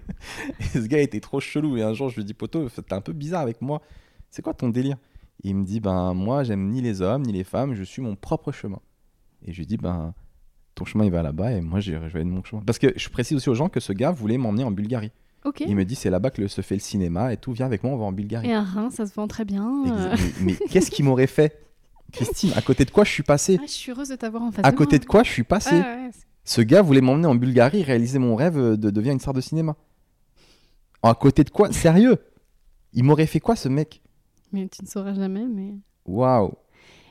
Et ce gars était trop chelou. Et un jour, je lui dis Poto, t'es un peu bizarre avec moi. C'est quoi ton délire? Il me dit Ben, moi, j'aime ni les hommes, ni les femmes, je suis mon propre chemin. Et je lui dis Ben, ton chemin, il va là-bas, et moi, je je vais aller de mon chemin. Parce que je précise aussi aux gens que ce gars voulait m'emmener en Bulgarie. Il me dit C'est là-bas que le- se fait le cinéma, et tout, viens avec moi, on va en Bulgarie. Et un rein, ça se vend très bien. euh. Mais, mais qu'est-ce qu'il m'aurait fait? Christine, à côté de quoi je suis passé? Ah, je suis heureuse de t'avoir en face À de côté moi. de quoi je suis passé? Ouais, ouais, c'est- Ce gars voulait m'emmener en Bulgarie, réaliser mon rêve de devenir une star de cinéma. À côté de quoi? Sérieux? Il m'aurait fait quoi ce mec? Mais tu ne sauras jamais. Mais, Waouh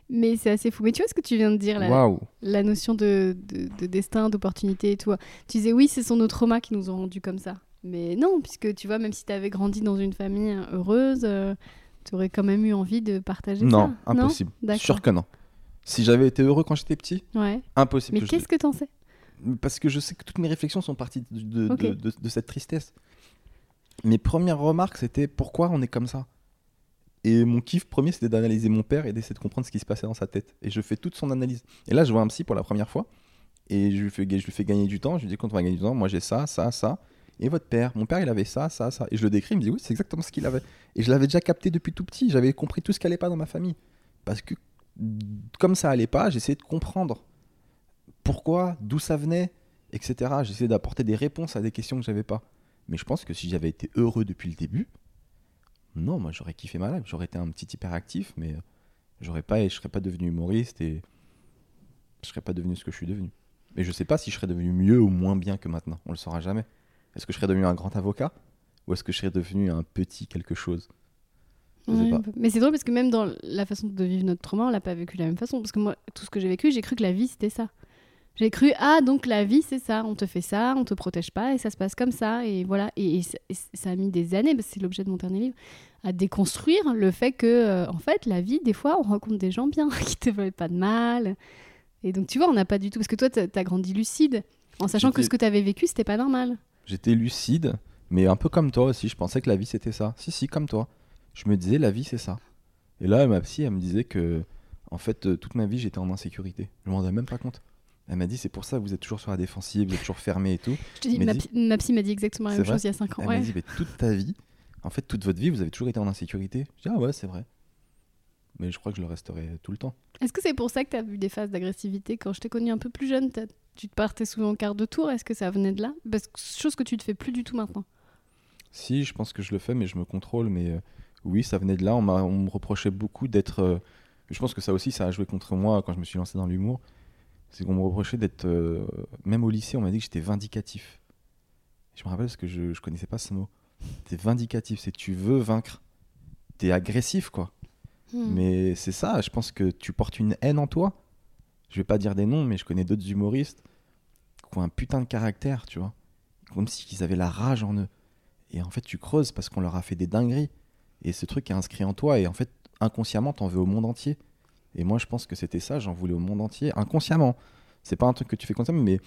mais c'est assez fou. Mais tu vois ce que tu viens de dire là Waouh La notion de, de, de destin, d'opportunité et tout. Tu disais oui, ce sont nos traumas qui nous ont rendus comme ça. Mais non, puisque tu vois, même si tu avais grandi dans une famille heureuse, tu aurais quand même eu envie de partager Non, ça. impossible. D'accord. Sûr que non. Si j'avais été heureux quand j'étais petit, Ouais. impossible. Mais qu'est-ce que t'en sais? Parce que je sais que toutes mes réflexions sont parties de- de cette tristesse. Mes premières remarques, c'était pourquoi on est comme ça? Et mon kiff premier, c'était d'analyser mon père et d'essayer de comprendre ce qui se passait dans sa tête. Et je fais toute son analyse. Et là, je vois un psy pour la première fois. Et je lui fais, gagner du temps. Je lui dis, quand on va gagner du temps, moi j'ai ça, ça, ça. Et votre père? Mon père, il avait ça, ça, ça. Et je le décris, il me dit, oui, c'est exactement ce qu'il avait. Et je l'avais déjà capté depuis tout petit. J'avais compris tout ce qui allait pas dans ma famille. Parce que, comme ça allait pas, j'essayais de comprendre pourquoi, d'où ça venait, etc. J'essayais d'apporter des réponses à des questions que j'avais pas. Mais je pense que si j'avais été heureux depuis le début, non, moi j'aurais kiffé ma life. J'aurais été un petit hyperactif, mais euh, j'aurais pas, je serais pas devenu humoriste et je serais pas devenu ce que je suis devenu. Mais je sais pas si je serais devenu mieux ou moins bien que maintenant. On le saura jamais. Est-ce que je serais devenu un grand avocat ou est-ce que je serais devenu un petit quelque chose? Je sais Ouais, pas. un peu. Mais c'est drôle parce que même dans la façon de vivre notre trauma, on l'a pas vécu de la même façon. Parce que moi, tout ce que j'ai vécu, j'ai cru que la vie c'était ça. J'ai cru ah donc la vie c'est ça, on te fait ça, on te protège pas et ça se passe comme ça et voilà et, et ça- et ça a mis des années, parce que c'est l'objet de mon dernier livre, à déconstruire le fait que euh, en fait la vie des fois on rencontre des gens bien qui te veulent pas de mal et donc tu vois on n'a pas du tout parce que toi t'as as grandi lucide en sachant que ce que tu avais vécu c'était pas normal. J'étais lucide, mais un peu comme toi aussi. Je pensais que la vie c'était ça. Si, si, comme toi. Je me disais, la vie c'est ça. Et là, ma psy, elle me disait que, En fait, euh, toute ma vie, j'étais en insécurité. Je m'en rendais même pas compte. Elle m'a dit, c'est pour ça, vous êtes toujours sur la défensive, vous êtes toujours fermé et tout. Je te dis, ma, psy- ma psy m'a dit exactement la même chose il y a 5 ans. Elle ouais. m'a dit, mais toute ta vie, en fait, toute votre vie, vous avez toujours été en insécurité. Je dis, ah ouais, c'est vrai. Mais je crois que je le resterai tout le temps. Est-ce que c'est pour ça que tu as vu des phases d'agressivité quand je t'ai connu un peu plus jeune Tu te partais souvent au quart de tour. Est-ce que ça venait de là? Parce que chose que tu ne fais plus du tout maintenant. Si, je pense que je le fais, mais je me contrôle. Mais euh, oui, ça venait de là. On, on me reprochait beaucoup d'être. euh, je pense que ça aussi, ça a joué contre moi quand je me suis lancé dans l'humour. C'est qu'on me reprochait d'être. euh, même au lycée, on m'a dit que j'étais vindicatif. Je me rappelle parce que je, je connaissais pas ce mot. T'es vindicatif, c'est tu veux vaincre. T'es agressif, quoi. Hmm. Mais c'est ça, je pense que tu portes une haine en toi. Je vais pas dire des noms, mais je connais d'autres humoristes qui ont un putain de caractère, tu vois. Comme s'ils avaient la rage en eux. Et en fait, tu creuses parce qu'on leur a fait des dingueries. Et ce truc est inscrit en toi. Et en fait, inconsciemment, t'en veux au monde entier. Et moi, je pense que c'était ça, j'en voulais au monde entier, inconsciemment. C'est pas un truc que tu fais consciemment, mais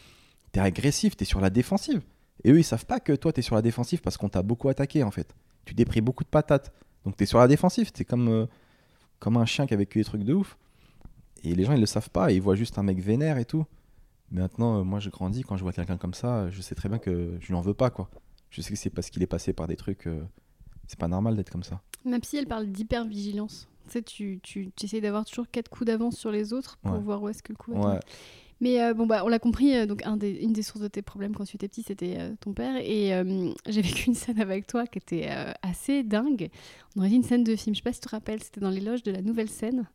t'es agressif, t'es sur la défensive. Et eux, ils savent pas que toi, t'es sur la défensive parce qu'on t'a beaucoup attaqué, en fait. Tu t'es pris beaucoup de patates. Donc t'es sur la défensive. T'es comme, euh, comme un chien qui a vécu des trucs de ouf. Et les gens, ils le savent pas. Ils voient juste un mec vénère et tout. Mais maintenant, euh, moi, je grandis. Quand je vois quelqu'un comme ça, je sais très bien que je lui en veux pas, quoi. Je sais que c'est parce qu'il est passé par des trucs. euh, c'est pas normal d'être comme ça. Ma psy, elle parle d'hypervigilance. Tu sais, tu, tu, tu essayes d'avoir toujours quatre coups d'avance sur les autres pour Ouais. voir où est-ce que le coup va. Ouais. Mais euh, bon, bah, on l'a compris, euh, donc un des- une des sources de tes problèmes quand tu étais petit, c'était euh, ton père. Et j'ai vécu une scène avec toi qui était assez dingue. On aurait dit une scène de film, je sais pas si tu te rappelles, c'était dans les loges de la nouvelle scène.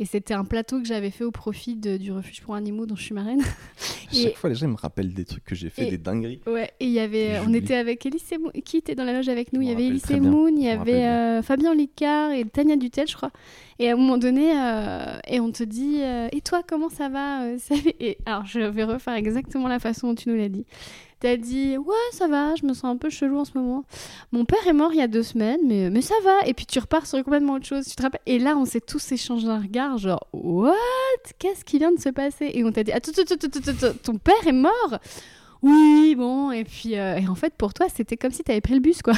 Et c'était un plateau que j'avais fait au profit de- du refuge pour animaux dont je suis marraine. Et- Chaque fois, les gens me rappellent des trucs que j'ai fait, et- des dingueries. Ouais, et il y avait, on était avec Elise Moon. Qui était dans la loge avec nous? Il y avait Elise. Moon, il y avait bien. Fabien Licard et Tania Dutel, je crois. Et à un moment donné, euh, et on te dit euh, Et toi, comment ça va euh, ça fait- Et alors, je vais refaire exactement la façon dont tu nous l'as dit. T'as dit Ouais, ça va, je me sens un peu chelou en ce moment. Mon père est mort il y a deux semaines, mais, mais ça va. Et puis tu repars sur complètement autre chose. Tu te rappelles Et là, on s'est tous échangé un regard, genre What? Qu'est-ce qui vient de se passer? Et on t'a dit Attends, ton père est mort? Oui, bon, et puis euh, et en fait pour toi c'était comme si t'avais pris le bus quoi.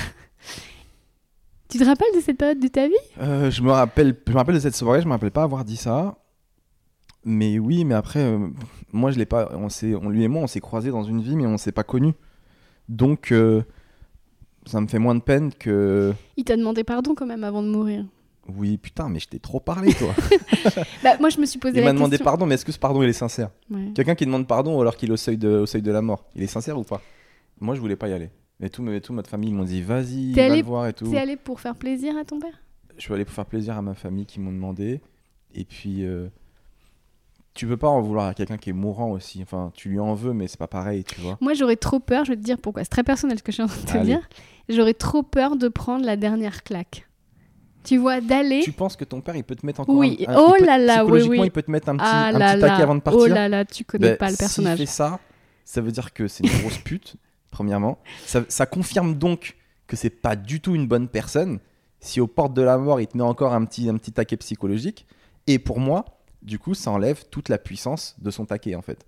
Tu te rappelles de cette période de ta vie? Euh, je me rappelle, je me rappelle de cette soirée. Je me rappelle pas avoir dit ça. Mais oui, mais après, euh, moi, je l'ai pas. On on, lui et moi, on s'est croisés dans une vie, mais on s'est pas connus. Donc, euh, ça me fait moins de peine que. Il t'a demandé pardon quand même avant de mourir. Oui, putain, mais je t'ai trop parlé, toi. Bah moi je me suis posé Il la m'a demandé question. pardon, mais est-ce que ce pardon, il est sincère? Ouais. Quelqu'un qui demande pardon alors qu'il est au seuil de, au seuil de la mort, il est sincère ou pas? Moi, je voulais pas y aller. Mais tout, mais toute notre famille m'ont dit, vas-y, T'es va allé- le voir et tout. C'est allé pour faire plaisir à ton père? Je suis allé pour faire plaisir à ma famille qui m'ont demandé. Et puis, euh, tu peux pas en vouloir à quelqu'un qui est mourant aussi. Enfin, tu lui en veux, mais c'est pas pareil, tu vois. Moi j'aurais trop peur, je vais te dire pourquoi. C'est très personnel ce que je suis en train de te Allez. dire. J'aurais trop peur de prendre la dernière claque. Tu vois, d'aller. Tu penses que ton père, il peut te mettre encore Oui, un, un- oh là là, oui, psychologiquement, oui. il peut te mettre un petit, Ah un petit taquet là, avant de partir. oh là là, tu connais Ben, pas le personnage. S'il fait ça, ça veut dire que c'est une grosse pute, premièrement. Ça, ça confirme donc que c'est pas du tout une bonne personne. Si aux portes de la mort, il te met encore un petit, un petit taquet psychologique. Et pour moi, du coup, ça enlève toute la puissance de son taquet, en fait.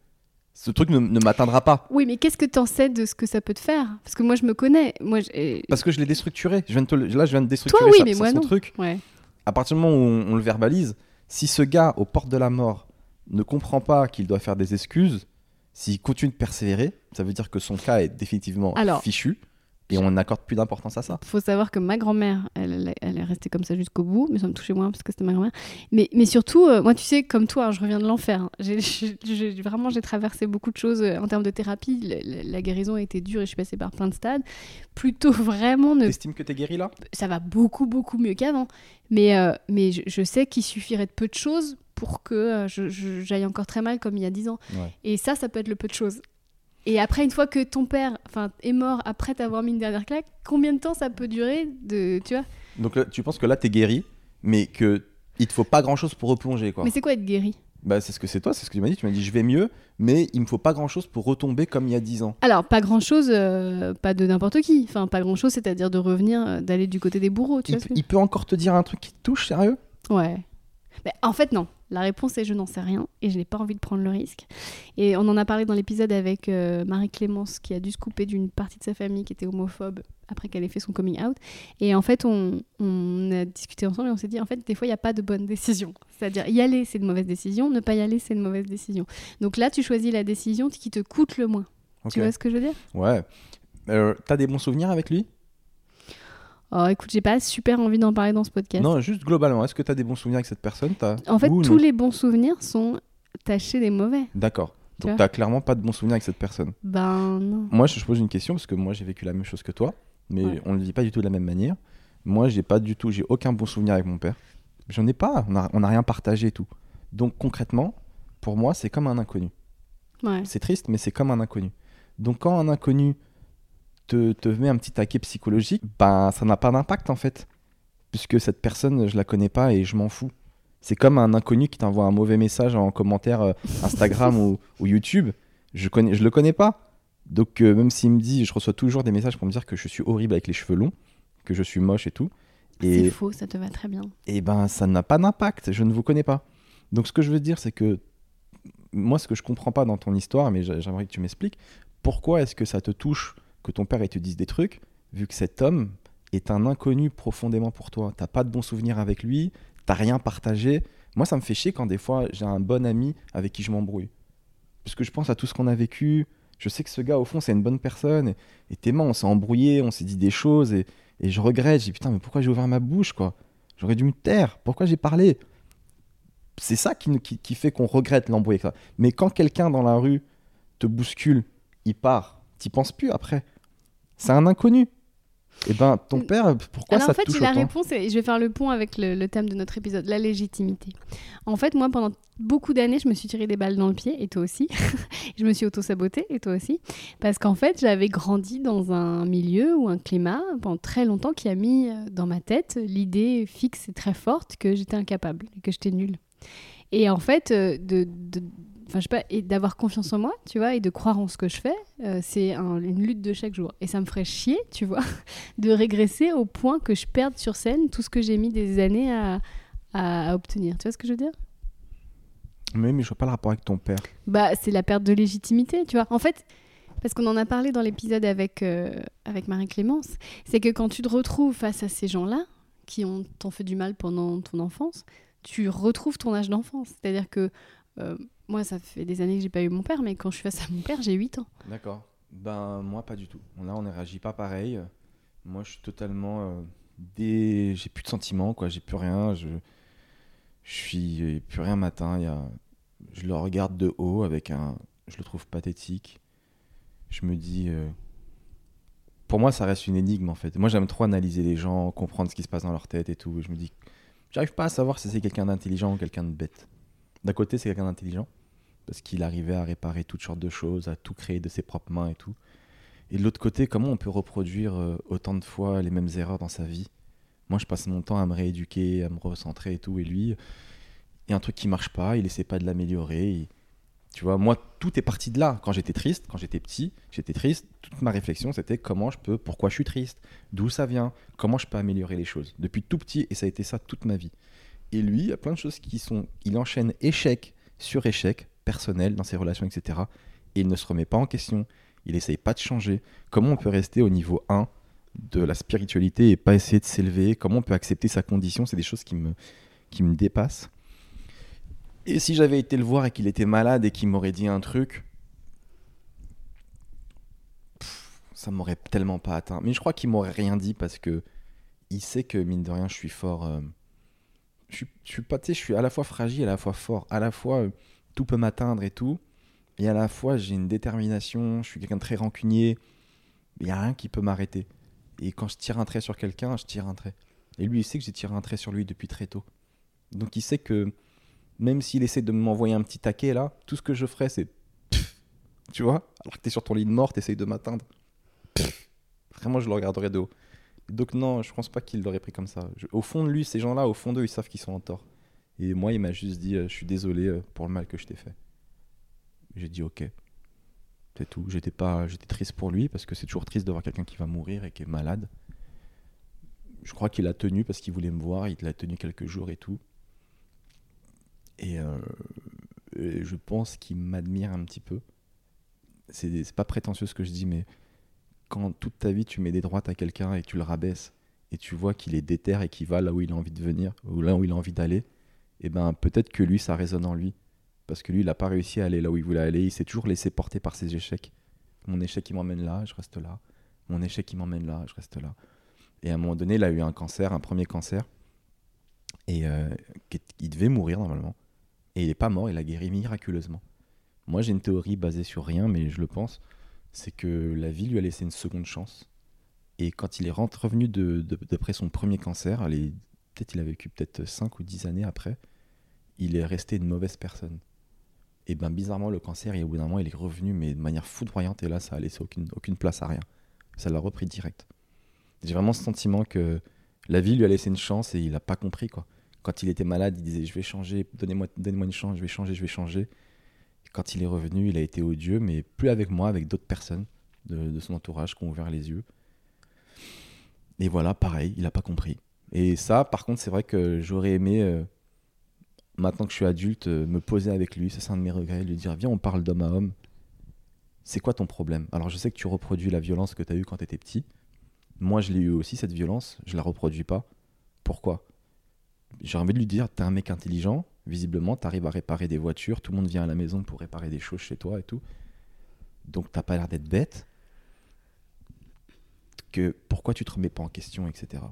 Ce truc ne, ne m'atteindra pas. Oui, mais qu'est-ce que t'en sais de ce que ça peut te faire? Parce que moi je me connais. Moi, Parce que je l'ai déstructuré. Je viens de te le- là, je viens de déstructurer Toi, oui, mais moi, son non. truc. Ouais. À partir du moment où on, on le verbalise, si ce gars, aux portes de la mort, ne comprend pas qu'il doit faire des excuses, s'il continue de persévérer, ça veut dire que son cas est définitivement Alors, fichu et on n'accorde plus d'importance à ça. faut savoir que ma grand-mère, elle, elle, elle est restée comme ça jusqu'au bout, mais ça me touchait moins parce que c'était ma grand-mère. Mais, mais surtout, euh, moi, tu sais, comme toi, hein, je reviens de l'enfer. hein. J'ai- vraiment, j'ai traversé beaucoup de choses euh, en termes de thérapie. La, la- la guérison a été dure et je suis passée par plein de stades. Plutôt vraiment ne T'estimes que t'es guéri là? Ça va beaucoup, beaucoup mieux qu'avant. Mais, euh, mais je, je sais qu'il suffirait de peu de choses pour que euh, j'aille encore très mal comme il y a 10 ans. Ouais. Et ça, ça peut être le peu de choses. Et après, une fois que ton père est mort après t'avoir mis une dernière claque, combien de temps ça peut durer de, tu vois? Donc là, tu penses que là t'es guéri, mais que il te faut pas grand chose pour replonger quoi. Mais c'est quoi être guéri? Bah c'est ce que c'est toi, c'est ce que tu m'as dit. Tu m'as dit je vais mieux, mais il me faut pas grand chose pour retomber comme il y a 10 ans. Alors, pas grand-chose, euh, pas de n'importe qui. Enfin, pas grand-chose, c'est-à-dire de revenir, euh, d'aller du côté des bourreaux, tu Il, vois ce que- il peut encore te dire un truc qui te touche sérieux? Ouais. Ben, en fait, non. La réponse est je n'en sais rien et je n'ai pas envie de prendre le risque. Et on en a parlé dans l'épisode avec euh, Marie-Clémence qui a dû se couper d'une partie de sa famille qui était homophobe après qu'elle ait fait son coming out. Et en fait, on, on a discuté ensemble et on s'est dit, en fait, des fois, il n'y a pas de bonne décision. C'est-à-dire, y aller, c'est une mauvaise décision. Ne pas y aller, c'est une mauvaise décision. Donc là, tu choisis la décision qui te coûte le moins. Tu vois ce que je veux dire? Ouais. Euh, T'as des bons souvenirs avec lui? Oh, écoute, j'ai pas super envie d'en parler dans ce podcast. Non, juste globalement. Est-ce que t'as des bons souvenirs avec cette personne En fait, ou tous non les bons souvenirs sont tachés des mauvais. D'accord. Tu Donc t'as clairement pas de bons souvenirs avec cette personne. Ben non. Moi, je pose une question parce que moi, j'ai vécu la même chose que toi, mais Ouais. on ne le vit pas du tout de la même manière. Moi, j'ai pas du tout, j'ai aucun bon souvenir avec mon père. J'en ai pas. On a, on a rien partagé et tout. Donc concrètement, pour moi, c'est comme un inconnu. Ouais. C'est triste, mais c'est comme un inconnu. Donc quand un inconnu te, te met un petit taquet psychologique, ben ça n'a pas d'impact en fait, puisque cette personne, je la connais pas et je m'en fous. C'est comme un inconnu qui t'envoie un mauvais message en commentaire euh, Instagram ou, ou YouTube. Je connais, je le connais pas. Donc euh, même s'il me dit, je reçois toujours des messages pour me dire que je suis horrible avec les cheveux longs, que je suis moche et tout. C'est faux, ça te va très bien. et ben ça n'a pas d'impact. Je ne vous connais pas. Donc ce que je veux dire, c'est que moi, ce que je comprends pas dans ton histoire, mais j'a- j'aimerais que tu m'expliques, pourquoi est-ce que ça te touche que ton père il te dise des trucs, vu que cet homme est un inconnu profondément pour toi. T'as pas de bons souvenirs avec lui, t'as rien partagé. Moi, ça me fait chier quand des fois j'ai un bon ami avec qui je m'embrouille. Parce que je pense à tout ce qu'on a vécu. Je sais que ce gars, au fond, c'est une bonne personne. Et, Théma, on s'est embrouillé, on s'est dit des choses. Et, je regrette. J'ai putain, mais pourquoi j'ai ouvert ma bouche, quoi? J'aurais dû me taire. Pourquoi j'ai parlé? C'est ça qui, fait qu'on regrette l'embrouille. Mais quand quelqu'un dans la rue te bouscule, il part, t'y penses plus après. C'est un inconnu. Et ben, ton Mm. père, pourquoi Alors ça en fait, te touche la autant réponse, est- je vais faire le pont avec le, le thème de notre épisode, la légitimité. En fait, moi, pendant beaucoup d'années, je me suis tiré des balles dans le pied, et toi aussi. je me suis auto-sabotée, et toi aussi. Parce qu'en fait, j'avais grandi dans un milieu ou un climat pendant très longtemps qui a mis euh, dans ma tête l'idée fixe et très forte que j'étais incapable, et que j'étais nulle. Et en fait, euh, de, de- enfin, je sais pas, et d'avoir confiance en moi, tu vois, et de croire en ce que je fais, euh, c'est un- une lutte de chaque jour. Et ça me ferait chier, tu vois, de régresser au point que je perde sur scène tout ce que j'ai mis des années à, à- à obtenir. Tu vois ce que je veux dire? Mais, mais je vois pas le rapport avec ton père. Bah, c'est la perte de légitimité, tu vois. En fait, parce qu'on en a parlé dans l'épisode avec, euh, avec Marie-Clémence, c'est que quand tu te retrouves face à ces gens-là, qui ont t'ont fait du mal pendant ton enfance, tu retrouves ton âge d'enfance. C'est-à-dire que euh, moi, ça fait des années que j'ai pas eu mon père, mais quand je suis face à mon père, j'ai 8 ans. D'accord. Ben moi pas du tout. Là on ne réagit pas pareil. Moi je suis totalement euh, j'ai plus de sentiments quoi, j'ai plus rien, je je suis plus rien matin, y a je le regarde de haut avec un je le trouve pathétique. Je me dis euh, pour moi ça reste une énigme en fait. Moi j'aime trop analyser les gens, comprendre ce qui se passe dans leur tête et tout. Je me dis j'arrive pas à savoir si c'est quelqu'un d'intelligent ou quelqu'un de bête. D'un côté c'est quelqu'un d'intelligent parce qu'il arrivait à réparer toutes sortes de choses, à tout créer de ses propres mains et tout. Et de l'autre côté, comment on peut reproduire euh, autant de fois les mêmes erreurs dans sa vie? Moi, je passe mon temps à me rééduquer, à me recentrer et tout, et lui, il y a un truc qui marche pas, il essaie pas de l'améliorer. Tu vois, moi, tout est parti de là. Quand j'étais triste, quand j'étais petit, j'étais triste. Toute ma réflexion, c'était comment je peux, pourquoi je suis triste, d'où ça vient, comment je peux améliorer les choses? Depuis tout petit, et ça a été ça toute ma vie. Et lui, il y a plein de choses qui sont. Il enchaîne échec sur échec personnel dans ses relations, etc. Et il ne se remet pas en question. Il essaye pas de changer. Comment on peut rester au niveau 1 de la spiritualité et pas essayer de s'élever? Comment on peut accepter sa condition? C'est des choses qui me, qui me dépassent. Et si j'avais été le voir et qu'il était malade et qu'il m'aurait dit un truc, pff, ça m'aurait tellement pas atteint. Mais je crois qu'il m'aurait rien dit parce que il sait que mine de rien, je suis fort. euh, je suis, je je suis à la fois fragile, à la fois fort, à la fois euh, tout peut m'atteindre et tout, et à la fois j'ai une détermination, je suis quelqu'un de très rancunier, il y a rien qui peut m'arrêter. Et quand je tire un trait sur quelqu'un, je tire un trait. Et lui, il sait que j'ai tiré un trait sur lui depuis très tôt. Donc il sait que même s'il essaie de m'envoyer un petit taquet là, tout ce que je ferai, c'est tu vois, alors que t'es sur ton lit de mort, t'essayes de m'atteindre. Vraiment, je le regarderai de haut. Donc non, je pense pas qu'il l'aurait pris comme ça. Au fond de lui, ces gens-là, au fond d'eux, ils savent qu'ils sont en tort. Et moi, il m'a juste dit, euh, je suis désolé euh, pour le mal que je t'ai fait. J'ai dit ok. C'est tout. J'étais pas, j'étais triste pour lui parce que c'est toujours triste de voir quelqu'un qui va mourir et qui est malade. Je crois qu'il a tenu parce qu'il voulait me voir. Il l'a tenu quelques jours et tout. Et, euh, et je pense qu'il m'admire un petit peu. C'est pas prétentieux ce que je dis, mais quand toute ta vie tu mets des droites à quelqu'un et tu le rabaisses, et tu vois qu'il est déter et qu'il va là où il a envie de venir, ou là où il a envie d'aller, et ben peut-être que lui, ça résonne en lui. Parce que lui, il n'a pas réussi à aller là où il voulait aller, il s'est toujours laissé porter par ses échecs. Mon échec, il m'emmène là, je reste là. Mon échec, il m'emmène là, je reste là. Et à un moment donné, il a eu un cancer, un premier cancer. Et euh, il devait mourir normalement. Et il n'est pas mort, il a guéri miraculeusement. Moi, j'ai une théorie basée sur rien, mais je le pense. C'est que la vie lui a laissé une seconde chance. Et quand il est revenu de, d'après son premier cancer, peut-être il a vécu peut-être 5 ou 10 années après, il est resté une mauvaise personne. Et ben bizarrement, le cancer, et au bout d'un moment, il est revenu, mais de manière foudroyante, et là, ça a laissé aucune, place à rien. Ça l'a repris direct. J'ai vraiment ce sentiment que la vie lui a laissé une chance et il n'a pas compris, quoi. Quand il était malade, il disait Je vais changer, donnez-moi donnez une chance, je vais changer, je vais changer. Quand il est revenu, il a été odieux, mais plus avec moi, avec d'autres personnes de, de son entourage qui ont ouvert les yeux. Et voilà, pareil, il n'a pas compris. Et ça, par contre, c'est vrai que j'aurais aimé, euh, maintenant que je suis adulte, euh, me poser avec lui, ça c'est un de mes regrets, lui dire Viens, on parle d'homme à homme. C'est quoi ton problème? Alors, je sais que tu reproduis la violence que tu as eue quand tu étais petit. Moi, je l'ai eu aussi, cette violence. Je la reproduis pas. Pourquoi? J'ai envie de lui dire T'es un mec intelligent, visiblement, tu arrives à réparer des voitures, tout le monde vient à la maison pour réparer des choses chez toi et tout. Donc, t'as pas l'air d'être bête. Que pourquoi tu te remets pas en question, etc.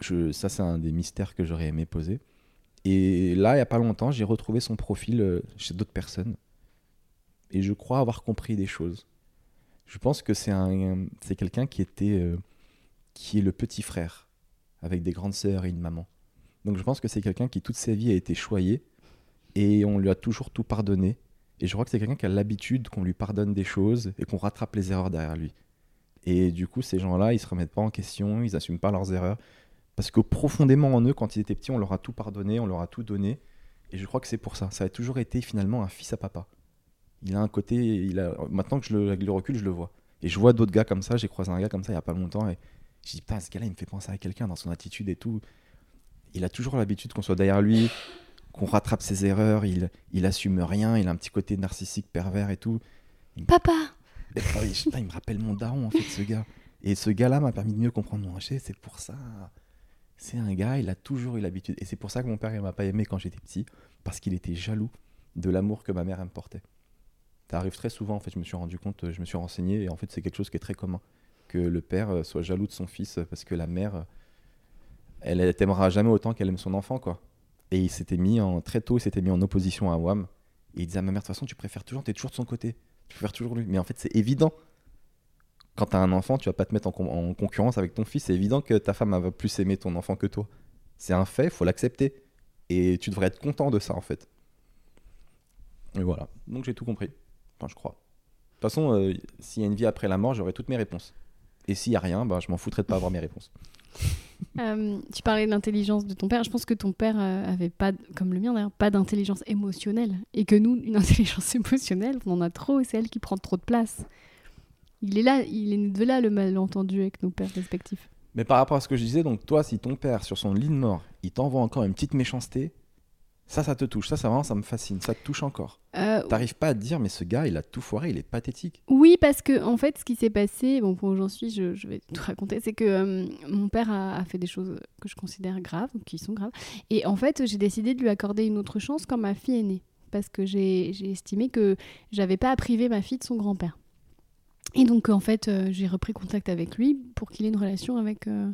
Je, ça, c'est un des mystères que j'aurais aimé poser. Et là, il n'y a pas longtemps, j'ai retrouvé son profil euh, chez d'autres personnes. Et je crois avoir compris des choses. Je pense que c'est un, c'est quelqu'un qui était, euh, qui est le petit frère, avec des grandes sœurs et une maman. Donc je pense que c'est quelqu'un qui toute sa vie a été choyé et on lui a toujours tout pardonné. Et je crois que c'est quelqu'un qui a l'habitude qu'on lui pardonne des choses et qu'on rattrape les erreurs derrière lui. Et du coup, ces gens-là, ils se remettent pas en question, ils n'assument pas leurs erreurs. Parce que profondément en eux, quand ils étaient petits, on leur a tout pardonné, on leur a tout donné. Et je crois que c'est pour ça. Ça a toujours été finalement un fils à papa. Il a un côté. Il a... Maintenant que je le, le recul, je le vois. Et je vois d'autres gars comme ça. J'ai croisé un gars comme ça il y a pas longtemps. Et je dis, putain, ce gars-là, il me fait penser à quelqu'un dans son attitude et tout. Il a toujours l'habitude qu'on soit derrière lui, qu'on rattrape ses erreurs. Il, il assume rien. Il a un petit côté narcissique, pervers et tout. Papa ah putain, il me rappelle mon daron, en fait, ce gars. Et ce gars-là m'a permis de mieux comprendre mon rocher. C'est pour ça. C'est un gars, il a toujours eu l'habitude. Et c'est pour ça que mon père, il m'a pas aimé quand j'étais petit. Parce qu'il était jaloux de l'amour que ma mère elle me portait. Ça arrive très souvent, en fait, je me suis rendu compte, je me suis renseigné. Et en fait, c'est quelque chose qui est très commun. Que le père euh, soit jaloux de son fils parce que la mère, elle, t'aimera jamais autant qu'elle aime son enfant, quoi. Et il s'était mis en, très tôt, il s'était mis en opposition à Wam. Et il disait à ma mère, de toute façon, tu préfères toujours, t'es toujours de son côté. Tu préfères toujours lui. Mais en fait, c'est évident. Quand t'as un enfant, tu vas pas te mettre en, con- en concurrence avec ton fils. C'est évident que ta femme va plus aimer ton enfant que toi. C'est un fait, faut l'accepter. Et tu devrais être content de ça, en fait. Et voilà. Donc j'ai tout compris. Enfin, je crois. De toute façon, euh, s'il y a une vie après la mort, j'aurai toutes mes réponses. Et s'il y a rien, bah, je m'en foutrais de pas avoir mes réponses. Euh, tu parlais de l'intelligence de ton père. Je pense que ton père euh, avait pas, comme le mien d'ailleurs, pas d'intelligence émotionnelle. Et que nous, une intelligence émotionnelle, on en a trop et c'est elle qui prend trop de place. Il est là, il est de là le malentendu avec nos pères respectifs. Mais par rapport à ce que je disais, donc toi, si ton père, sur son lit de mort, il t'envoie encore une petite méchanceté, ça, ça te touche. Ça, ça vraiment, ça me fascine. Ça te touche encore. Euh, T'arrives pas à te dire, mais ce gars, il a tout foiré, il est pathétique. Oui, parce que en fait, ce qui s'est passé, bon, pour où j'en suis, je, je vais tout raconter, c'est que euh, mon père a, a fait des choses que je considère graves, ou qui sont graves, et en fait, j'ai décidé de lui accorder une autre chance quand ma fille est née, parce que j'ai j'ai estimé que j'avais pas à priver ma fille de son grand-père. Et donc, en fait, euh, j'ai repris contact avec lui pour qu'il ait une relation avec, euh,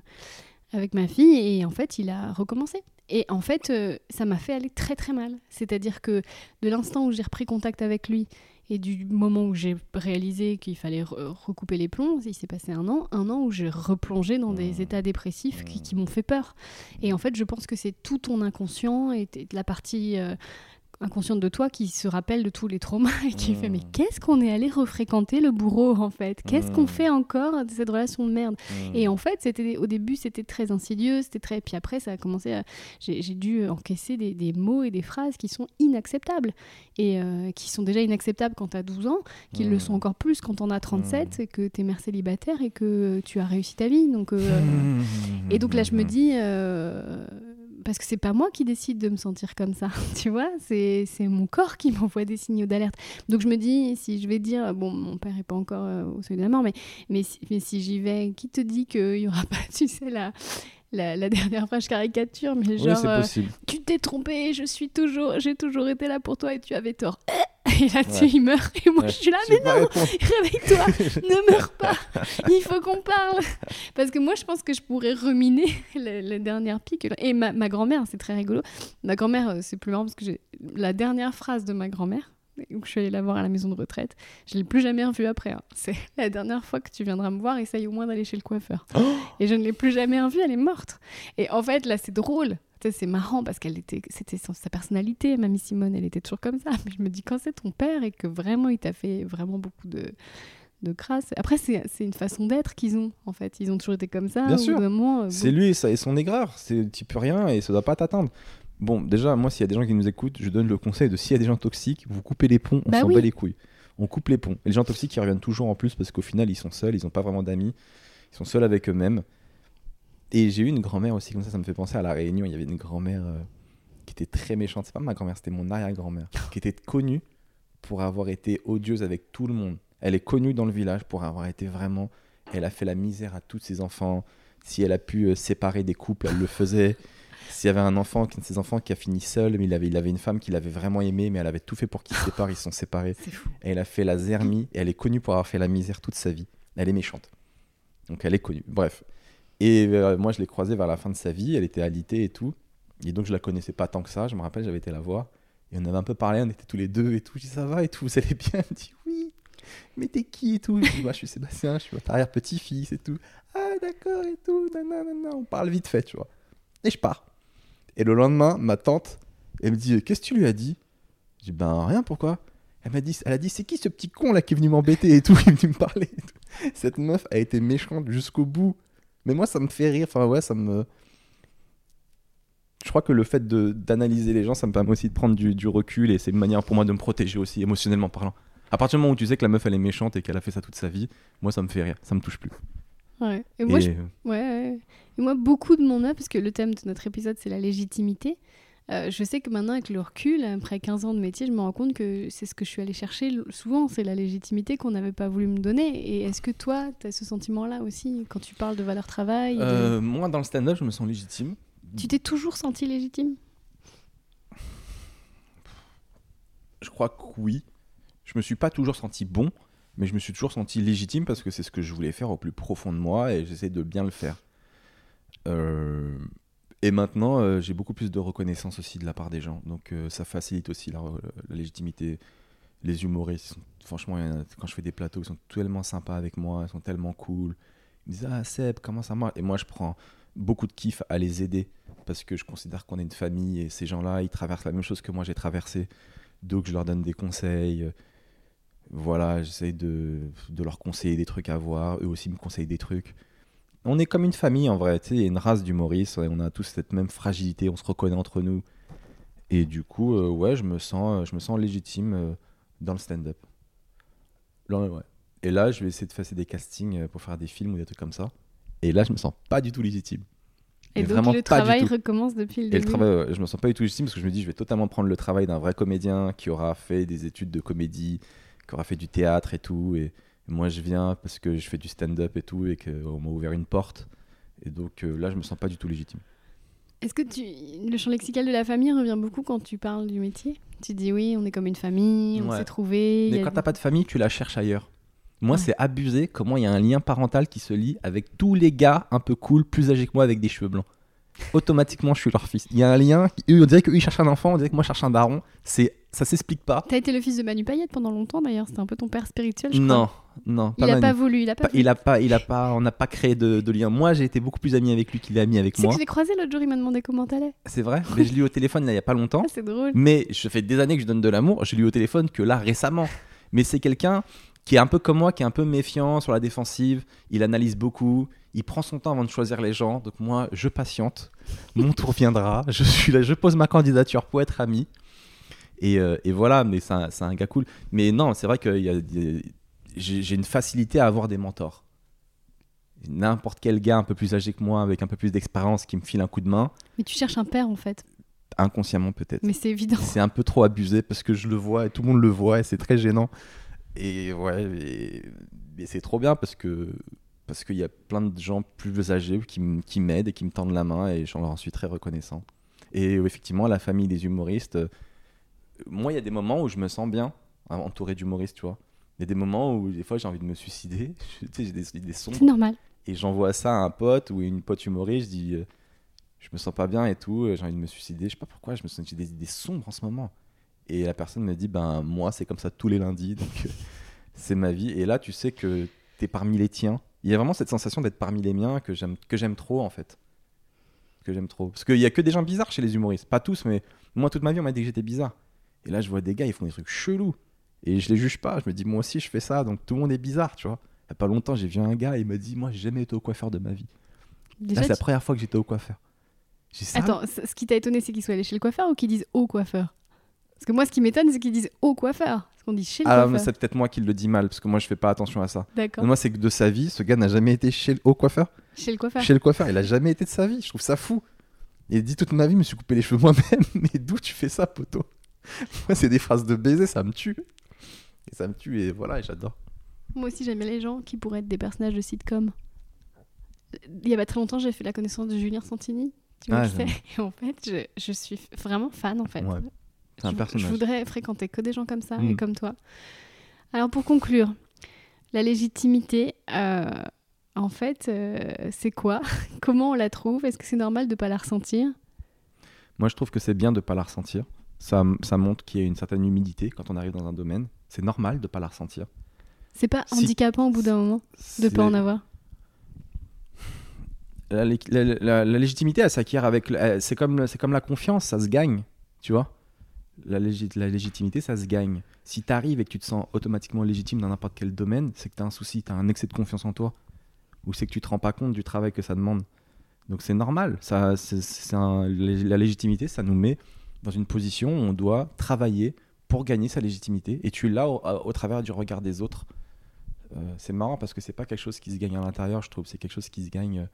avec ma fille, et en fait, il a recommencé. Et en fait, euh, ça m'a fait aller très très mal. C'est-à-dire que de l'instant où j'ai repris contact avec lui, et du moment où j'ai réalisé qu'il fallait re- recouper les plombs, il s'est passé un an, un an où j'ai replongé dans des Mmh. états dépressifs qui, Mmh. qui m'ont fait peur. Et en fait, je pense que c'est tout ton inconscient et la partie euh, inconsciente de toi qui se rappelle de tous les traumas et qui fait mais qu'est-ce qu'on est allé refréquenter le bourreau en fait? Qu'est-ce qu'on Mmh. fait encore de cette relation de merde? Et en fait, c'était au début, c'était très insidieux, c'était très. Puis après, ça a commencé à. J'ai dû encaisser des, des mots et des phrases qui sont inacceptables et euh, qui sont déjà inacceptables quand tu as 12 ans, qui le Mm. sont encore plus quand on a 37 Mm. et que tu es mère célibataire et que tu as réussi ta vie. Donc, euh, et donc là, je me dis, euh, parce que c'est pas moi qui décide de me sentir comme ça, tu vois, c'est c'est mon corps qui m'envoie des signaux d'alerte. Donc je me dis, si je vais dire, bon, mon père est pas encore euh, au seuil de la mort, mais, mais, si, mais si j'y vais, qui te dit qu'il y aura pas, tu sais, la, la, la dernière phrase caricature, mais genre, euh, tu t'es trompé, je suis toujours, j'ai toujours été là pour toi et tu avais tort. Et là-dessus, Ouais. il meurt. Et moi, Ouais. je suis là, Je mais non, réveille-toi, ne meurs pas. Il faut qu'on parle. Parce que moi, je pense que je pourrais ruminer la, la dernière pique. Et ma, ma grand-mère, c'est très rigolo. Ma grand-mère, euh, c'est plus marrant parce que j'ai la dernière phrase de ma grand-mère, où je suis allée la voir à la maison de retraite, je l'ai plus jamais revue après. hein. C'est la dernière fois que tu viendras me voir, essaye au moins d'aller chez le coiffeur. et je ne l'ai plus jamais revue, elle est morte. Et en fait, là, c'est drôle. C'est marrant parce qu'elle était, c'était sa personnalité, mamie Simone, elle était toujours comme ça. Mais je me dis, quand c'est ton père et que vraiment il t'a fait vraiment beaucoup de, de crasse. Après, c'est une façon d'être qu'ils ont, en fait. Ils ont toujours été comme ça. Bien sûr. euh, C'est lui et, ça, et son aigreur. Tu peux rien et ça doit pas t'atteindre. Bon, déjà, moi, s'il y a des gens qui nous écoutent, je donne le conseil de s'il y a des gens toxiques, vous coupez les ponts, on Bah s'en oui. bat les couilles. On coupe les ponts. Et les gens toxiques, ils reviennent toujours en plus parce qu'au final, ils sont seuls, ils n'ont pas vraiment d'amis, ils sont seuls avec eux-mêmes. Et j'ai eu une grand-mère aussi, comme ça, ça me fait penser à la Réunion. Il y avait une grand-mère euh, qui était très méchante. C'est pas ma grand-mère, c'était mon arrière-grand-mère, qui était connue pour avoir été odieuse avec tout le monde. Elle est connue dans le village pour avoir été vraiment. Elle a fait la misère à tous ses enfants. Si elle a pu euh, séparer des couples, elle le faisait. S'il y avait un enfant, un de ses enfants qui a fini seul, mais il avait, il avait une femme qu'il avait vraiment aimé, mais elle avait tout fait pour qu'ils se séparent, ils se sont séparés. fou. Et elle a fait la zermie, et elle est connue pour avoir fait la misère toute sa vie. Elle est méchante. Donc elle est connue. Bref. Et euh, moi, je l'ai croisée vers la fin de sa vie, elle était alitée et tout. Et donc, je la connaissais pas tant que ça. Je me rappelle, j'avais été la voir. Et on avait un peu parlé, on était tous les deux et tout. Je dis, ça va et tout, vous allez bien? Elle me dit, oui. Mais t'es qui et tout? Je dis, Bah, je suis Sébastien, je suis votre arrière-petit-fils et tout. Ah, d'accord et tout. On parle vite fait, tu vois. Et je pars. Et le lendemain, ma tante, elle me dit, qu'est-ce que tu lui as dit? Je dis, ben rien, pourquoi? Elle m'a dit, dit, c'est qui ce petit con là qui est venu m'embêter et tout, qui est venu me parler. Cette meuf a été méchante jusqu'au bout. Mais moi, ça me fait rire. Enfin, ouais, ça me. Je crois que le fait d'analyser les gens, ça me permet aussi de prendre du, du recul et c'est une manière pour moi de me protéger aussi, émotionnellement parlant. À partir du moment où tu sais que la meuf elle est méchante et qu'elle a fait ça toute sa vie, moi ça me fait rire, ça me touche plus. Ouais. Et moi, Et, je Ouais, ouais. Et moi, beaucoup de mon œuvre, parce que le thème de notre épisode, c'est la légitimité. Euh, je sais que maintenant, avec le recul, après 15 ans de métier, je me rends compte que c'est ce que je suis allée chercher souvent, c'est la légitimité qu'on n'avait pas voulu me donner. Et est-ce que toi, tu as ce sentiment-là aussi, quand tu parles de valeur travail de- euh, moi dans le stand-up, je me sens légitime. Tu t'es toujours senti légitime? Je crois que oui. Je me suis pas toujours senti bon, mais je me suis toujours senti légitime parce que c'est ce que je voulais faire au plus profond de moi et j'essaie de bien le faire. Euh, Et maintenant, euh, j'ai beaucoup plus de reconnaissance aussi de la part des gens. Donc euh, ça facilite aussi la, légitimité. Les humoristes, franchement, quand je fais des plateaux, ils sont tellement sympas avec moi, ils sont tellement cool. Ils me disent Ah Seb, comment ça marche? Et moi, je prends beaucoup de kiff à les aider parce que je considère qu'on est une famille et ces gens-là, ils traversent la même chose que moi j'ai traversé. Donc je leur donne des conseils. Voilà, j'essaie de leur conseiller des trucs à voir. Eux aussi me conseillent des trucs. On est comme une famille en vrai, tu sais, il y a une race d'humoristes, on a tous cette même fragilité, on se reconnaît entre nous. Et du coup, euh, ouais, je me sens, euh, je me sens légitime euh, dans le stand-up. Ouais. Et là, je vais essayer de faire des castings pour faire des films ou des trucs comme ça. Et là, je me sens pas du tout légitime. Et Mais donc vraiment le travail recommence depuis le Et le début. travail, ouais, je me sens pas du tout légitime parce que je me dis, je vais totalement prendre le travail d'un vrai comédien qui aura fait des études de comédie, qui aura fait du théâtre et tout. Et moi, je viens parce que je fais du stand-up et tout et qu'on m'a ouvert une porte. Et donc euh, là, je me sens pas du tout légitime. Est-ce que tu... le champ lexical de la famille revient beaucoup quand tu parles du métier? Tu dis oui, on est comme une famille, on Ouais. s'est trouvé. Mais quand t'as pas de famille, tu la cherches ailleurs. Moi, Ouais. c'est abusé comment il y a un lien parental qui se lie avec tous les gars un peu cool, plus âgés que moi, avec des cheveux blancs. Automatiquement, je suis leur fils. Il y a un lien. on dirait qu'eux, ils cherchent un enfant, on dirait que moi, je cherche un daron. C'est, ça s'explique pas. T'as été le fils de Manu Payette pendant longtemps d'ailleurs, c'était un peu ton père spirituel, je crois. Non, non, Il pas a Manu. pas voulu, il a pas Pas- voulu. il a pas, il a pas, on n'a pas créé de, de lien. Moi, j'ai été beaucoup plus ami avec lui qu'il est ami avec sais que moi. je l'ai croisé l'autre jour, il m'a demandé comment t'allais. C'est vrai. Mais je l'ai eu au téléphone là, il y a pas longtemps. Ah, c'est drôle. Mais je fais des années que je donne de l'amour. Je l'ai eu au téléphone que là récemment. Mais c'est quelqu'un qui est un peu comme moi, qui est un peu méfiant sur la défensive. Il analyse beaucoup. Il prend son temps avant de choisir les gens. Donc moi, je patiente. Mon tour viendra. Je suis là, je pose ma candidature pour être ami. Et, euh, et voilà. Mais c'est un, gars cool. Mais non, c'est vrai que j'ai une facilité à avoir des mentors. n'importe quel gars un peu plus âgé que moi, avec un peu plus d'expérience, qui me file un coup de main, Mais tu cherches un père en fait. inconsciemment peut-être. Mais c'est évident. C'est un peu trop abusé parce que je le vois et tout le monde le voit et c'est très gênant. Et ouais, mais c'est trop bien parce que parce qu'il y a plein de gens plus âgés qui, m'aident et qui me tendent la main et j'en leur suis très reconnaissant. Et effectivement, la famille des humoristes, euh, moi, il y a des moments où je me sens bien hein, entouré d'humoristes, tu vois. Il y a des moments où des fois j'ai envie de me suicider, Je- tu sais, j'ai des idées sombres C'est normal. et j'envoie ça à un pote ou une pote humoriste, je dis euh, je me sens pas bien et tout, euh, j'ai envie de me suicider, je sais pas pourquoi, je me sens j'ai des idées sombres en ce moment. Et la personne me dit ben moi c'est comme ça tous les lundis donc euh, c'est ma vie et là tu sais que parmi les tiens. Il y a vraiment cette sensation d'être parmi les miens que j'aime que j'aime trop en fait. Que j'aime trop parce qu'il y a que des gens bizarres chez les humoristes, pas tous mais moi toute ma vie on m'a dit que j'étais bizarre. Et là je vois des gars ils font des trucs chelous et je les juge pas, je me dis moi aussi je fais ça donc tout le monde est bizarre, tu vois. Il y a pas longtemps, j'ai vu un gars il m'a dit Moi, j'ai jamais été au coiffeur de ma vie. Déjà, Là, c'est la première fois que j'étais au coiffeur. J'ai dit, Attends, ce qui t'a étonné, c'est qu'ils soient allés chez le coiffeur ou qu'ils disent au coiffeur? Parce que moi, ce qui m'étonne, c'est qu'ils disent au coiffeur. Parce qu'on dit chez le Ah, mais coiffeur. c'est peut-être moi qui le dis mal, parce que moi, je fais pas attention à ça. D'accord. Moi, c'est que de sa vie, ce gars n'a jamais été chez le, au coiffeur. Chez le coiffeur. Chez le coiffeur, il a jamais été de sa vie. Je trouve ça fou. Il dit toute ma vie, je me suis coupé les cheveux moi-même. Mais d'où tu fais ça, poteau? Moi, c'est des phrases de baiser, ça me tue. Et ça me tue, et voilà, et j'adore. Moi aussi, j'aime bien les gens qui pourraient être des personnages de sitcom. Il y a pas très longtemps, j'ai fait la connaissance de Julien Santini. Tu vois Ah, qui c'est? Et en fait, je, je suis vraiment fan, en fait. Ouais, C'est un je, personnage. je voudrais fréquenter que des gens comme ça et Mm. comme toi. Alors, pour conclure, la légitimité, euh, en fait, euh, c'est quoi? Comment on la trouve? Est-ce que c'est normal de pas la ressentir? Moi, je trouve que c'est bien de pas la ressentir. Ça, ça montre qu'il y a une certaine humilité quand on arrive dans un domaine. C'est normal de pas la ressentir. C'est pas Si- handicapant au bout d'un moment de pas en avoir? La, lé- la- la- la légitimité, elle s'acquiert avec. C'est comme, c'est comme la confiance, ça se gagne. Tu vois? La, la légitimité, ça se gagne. Si tu arrives et que tu te sens automatiquement légitime dans n'importe quel domaine, c'est que tu as un souci, tu as un excès de confiance en toi. Ou c'est que tu te rends pas compte du travail que ça demande. Donc c'est normal. Ça, c'est- la légitimité, ça nous met dans une position où on doit travailler pour gagner sa légitimité. Et tu l'as au, au travers du regard des autres. Euh, c'est marrant parce que c'est pas quelque chose qui se gagne à l'intérieur, je trouve. C'est quelque chose qui se gagne euh,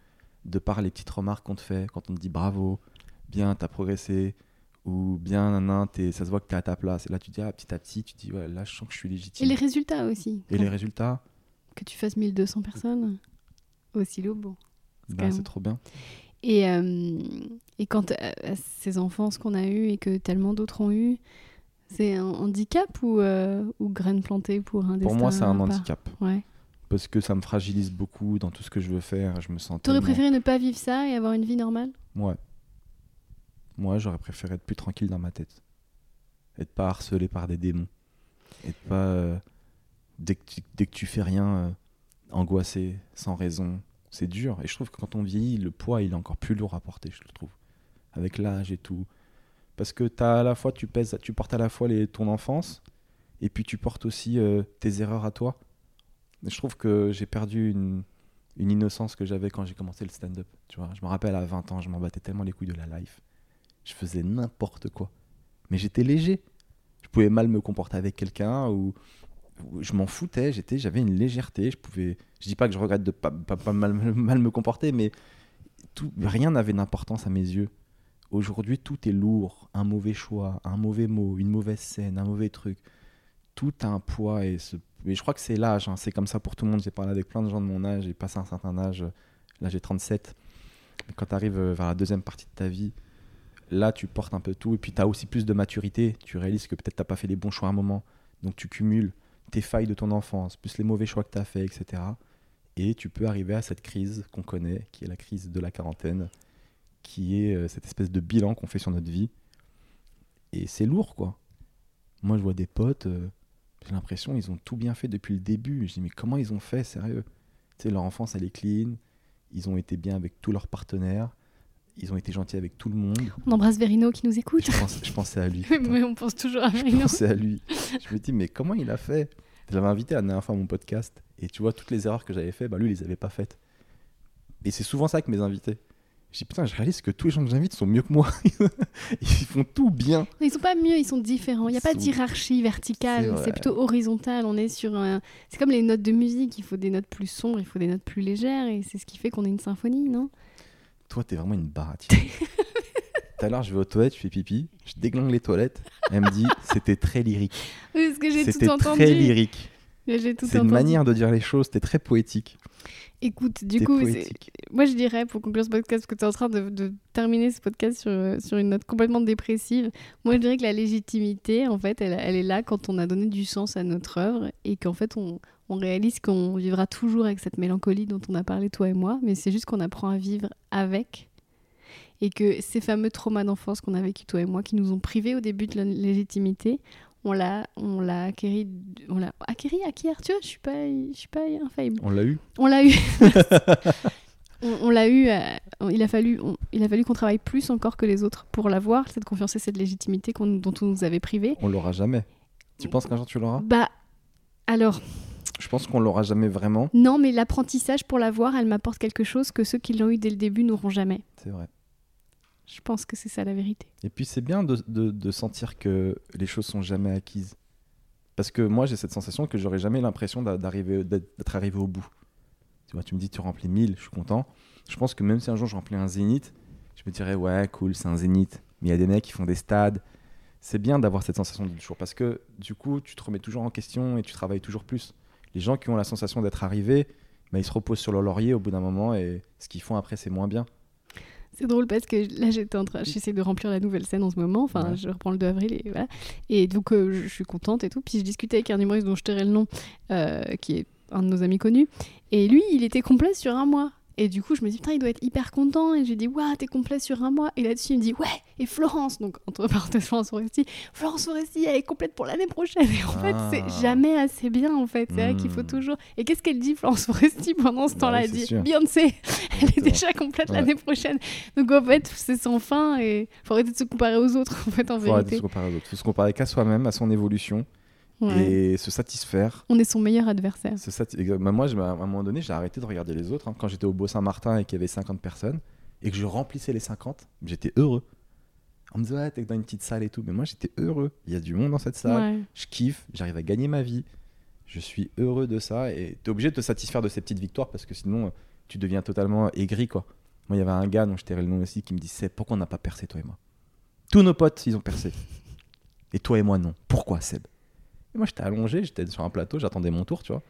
de par les petites remarques qu'on te fait quand on te dit bravo, bien, t'as progressé, ou bien, nanan, ça se voit que t'es à ta place. Et là, tu dis, ah, petit à petit, tu dis, ouais, là, je sens que je suis Et légitime. les résultats aussi. Et les résultats, Que tu fasses 1200 personnes au silo, bon. C'est bah, trop bien. Et, euh, et quand euh, ces enfants, ce qu'on a eu et que tellement d'autres ont eu, c'est un handicap ou, euh, ou graine plantée pour un Pour moi, c'est un destin à handicap. Ouais. Parce que ça me fragilise beaucoup dans tout ce que je veux faire. Je me sens T'aurais tellement- préféré ne pas vivre ça et avoir une vie normale? Ouais. Moi, j'aurais préféré être plus tranquille dans ma tête. Être pas harcelé par des démons. Être pas. euh, dès, que tu, dès que tu fais rien, euh, angoissé, sans raison. C'est dur. Et je trouve que quand on vieillit, le poids, il est encore plus lourd à porter, je le trouve. Avec l'âge et tout. Parce que as à la fois, tu, pèses, tu portes à la fois ton enfance, et puis tu portes aussi euh, tes erreurs à toi. Je trouve que j'ai perdu une, innocence que j'avais quand j'ai commencé le stand-up. Je me rappelle à 20 ans, je m'en battais tellement les couilles de la life. Je faisais n'importe quoi. Mais j'étais léger. Je pouvais mal me comporter avec quelqu'un ou, je m'en foutais. J'étais, j'avais une légèreté. Je pouvais. Je dis pas que je regrette de pas, pas, mal, mal me comporter, mais tout, rien n'avait d'importance à mes yeux. Aujourd'hui, tout est lourd. Un mauvais choix, un mauvais mot, une mauvaise scène, un mauvais truc. Tout a un poids et je crois que c'est l'âge, hein. c'est comme ça pour tout le monde. J'ai parlé avec plein de gens de mon âge, j'ai passé un certain âge, là j'ai 37. Mais quand tu arrives vers la deuxième partie de ta vie, là tu portes un peu tout et puis tu as aussi plus de maturité. Tu réalises que peut-être tu pas fait les bons choix à un moment. Donc tu cumules tes failles de ton enfance, plus les mauvais choix que tu as fait, etc. Et tu peux arriver à cette crise qu'on connaît, qui est la crise de la quarantaine, qui est euh, cette espèce de bilan qu'on fait sur notre vie. Et c'est lourd, quoi. Moi, je vois des potes, euh, j'ai l'impression ils ont tout bien fait depuis le début. Je dis, mais comment ils ont fait, sérieux? Tu sais, leur enfance, elle est clean. Ils ont été bien avec tous leurs partenaires. Ils ont été gentils avec tout le monde. On embrasse Verino qui nous écoute. Je, pense- je pensais à lui. Mais on pense toujours à Je Verino. pensais à lui. Je me dis, mais comment il a fait? Je l'avais invité la dernière fois à mon podcast. Et tu vois, toutes les erreurs que j'avais faites, bah, lui, il les avait pas faites. Et c'est souvent ça avec mes invités. Je dis putain, je réalise que tous les gens que j'invite sont mieux que moi. ils font tout bien. Ils sont pas mieux, ils sont différents. Il n'y a Ils pas sont- d'hierarchie verticale, c'est plutôt horizontal. On est sur un... C'est comme les notes de musique, il faut des notes plus sombres, il faut des notes plus légères, et c'est ce qui fait qu'on est une symphonie, non? Toi, t'es vraiment une baratine. Tout à l'heure, je vais aux toilettes, je fais pipi, je déglingue les toilettes. Elle me dit, c'était très lyrique. Oui, Parce que j'ai C'était tout entendu. très lyrique. J'ai tout C'est une manière de dire les choses, c'était très poétique. Écoute, du T'es coup, moi je dirais pour conclure ce podcast, parce que tu es en train de, de terminer ce podcast sur, euh, sur une note complètement dépressive, moi je dirais que la légitimité, en fait, elle, elle est là quand on a donné du sens à notre œuvre et qu'en fait on, on réalise qu'on vivra toujours avec cette mélancolie dont on a parlé toi et moi, mais c'est juste qu'on apprend à vivre avec et que ces fameux traumas d'enfance qu'on a vécu toi et moi, qui nous ont privés au début de la légitimité, on l'a, on l'a acquéri, on l'a acquéri, acquiert, tu vois, je suis pas, je suis pas infaillible. On l'a eu. On l'a eu. on on l'a eu. euh, il a fallu, on- il a fallu qu'on travaille plus encore que les autres pour l'avoir, cette confiance et cette légitimité dont on nous avait privé. On l'aura jamais. Tu penses qu'un jour tu l'auras? Bah, alors, Je pense qu'on l'aura jamais vraiment. non, mais l'apprentissage pour l'avoir, elle m'apporte quelque chose que ceux qui l'ont eu dès le début n'auront jamais. C'est vrai. Je pense que c'est ça la vérité. Et puis c'est bien de, de- sentir que les choses sont jamais acquises. Parce que moi j'ai cette sensation que j'aurais jamais l'impression d'être arrivé au bout. Tu vois, tu me dis tu remplis 1000, je suis content. Je pense que même si un jour je remplis un zénith, je me dirais ouais cool c'est un zénith. Mais il y a des mecs qui font des stades. C'est bien d'avoir cette sensation de toujours parce que du coup tu te remets toujours en question et tu travailles toujours plus. Les gens qui ont la sensation d'être arrivés, bah, ils se reposent sur leur laurier au bout d'un moment et ce qu'ils font après c'est moins bien. C'est drôle parce que là, j'étais en train, j'essaie de remplir la nouvelle scène en ce moment. Enfin, Ouais. je reprends le 2 avril et voilà. Et donc, euh, je suis contente et tout. Puis je discutais avec un humoriste dont je tairai le nom, euh, qui est un de nos amis connus. Et lui, il était complet sur un mois. Et du coup, je me dis, putain, il doit être hyper content. Et je lui dis, waouh, t'es complet sur un mois. Et là-dessus, il me dit, ouais, et Florence, donc entre parenthèses, Florence Foresti, Florence Foresti, elle est complète pour l'année prochaine. Et en fait, Ah. c'est jamais assez bien, en fait. C'est vrai qu'il faut Hmm. toujours. Et qu'est-ce qu'elle dit, Florence Foresti, pendant ce Bah temps-là? Elle dit. Beyoncé, elle est déjà complète Ouais. l'année prochaine. Donc en fait, c'est sans fin et faut arrêter de se comparer aux autres, en fait, en Faut arrêter de se comparer aux autres. Faut se comparer qu'à soi-même, à son évolution Ouais. et se satisfaire. On est son meilleur adversaire. Se bah, moi, je- à un moment donné, j'ai arrêté de regarder les autres. hein. Quand j'étais au Beau-Saint-Martin et qu'il y avait 50 personnes et que je remplissais les 50, j'étais heureux. On me disait, ouais, t'es dans une petite salle et tout. Mais moi, j'étais heureux. Il y a du monde dans cette salle. Ouais. Je kiffe. J'arrive à gagner ma vie. Je suis heureux de ça. Et t'es obligé de te satisfaire de ces petites victoires parce que sinon, tu deviens totalement aigri, quoi. Moi, il y avait un gars dont je tairai le nom aussi qui me disait, pourquoi on n'a pas percé, toi et moi? Tous nos potes, ils ont percé. Et toi et moi, non. Pourquoi, Seb? Et moi, j'étais allongé, j'étais sur un plateau, j'attendais mon tour, tu vois.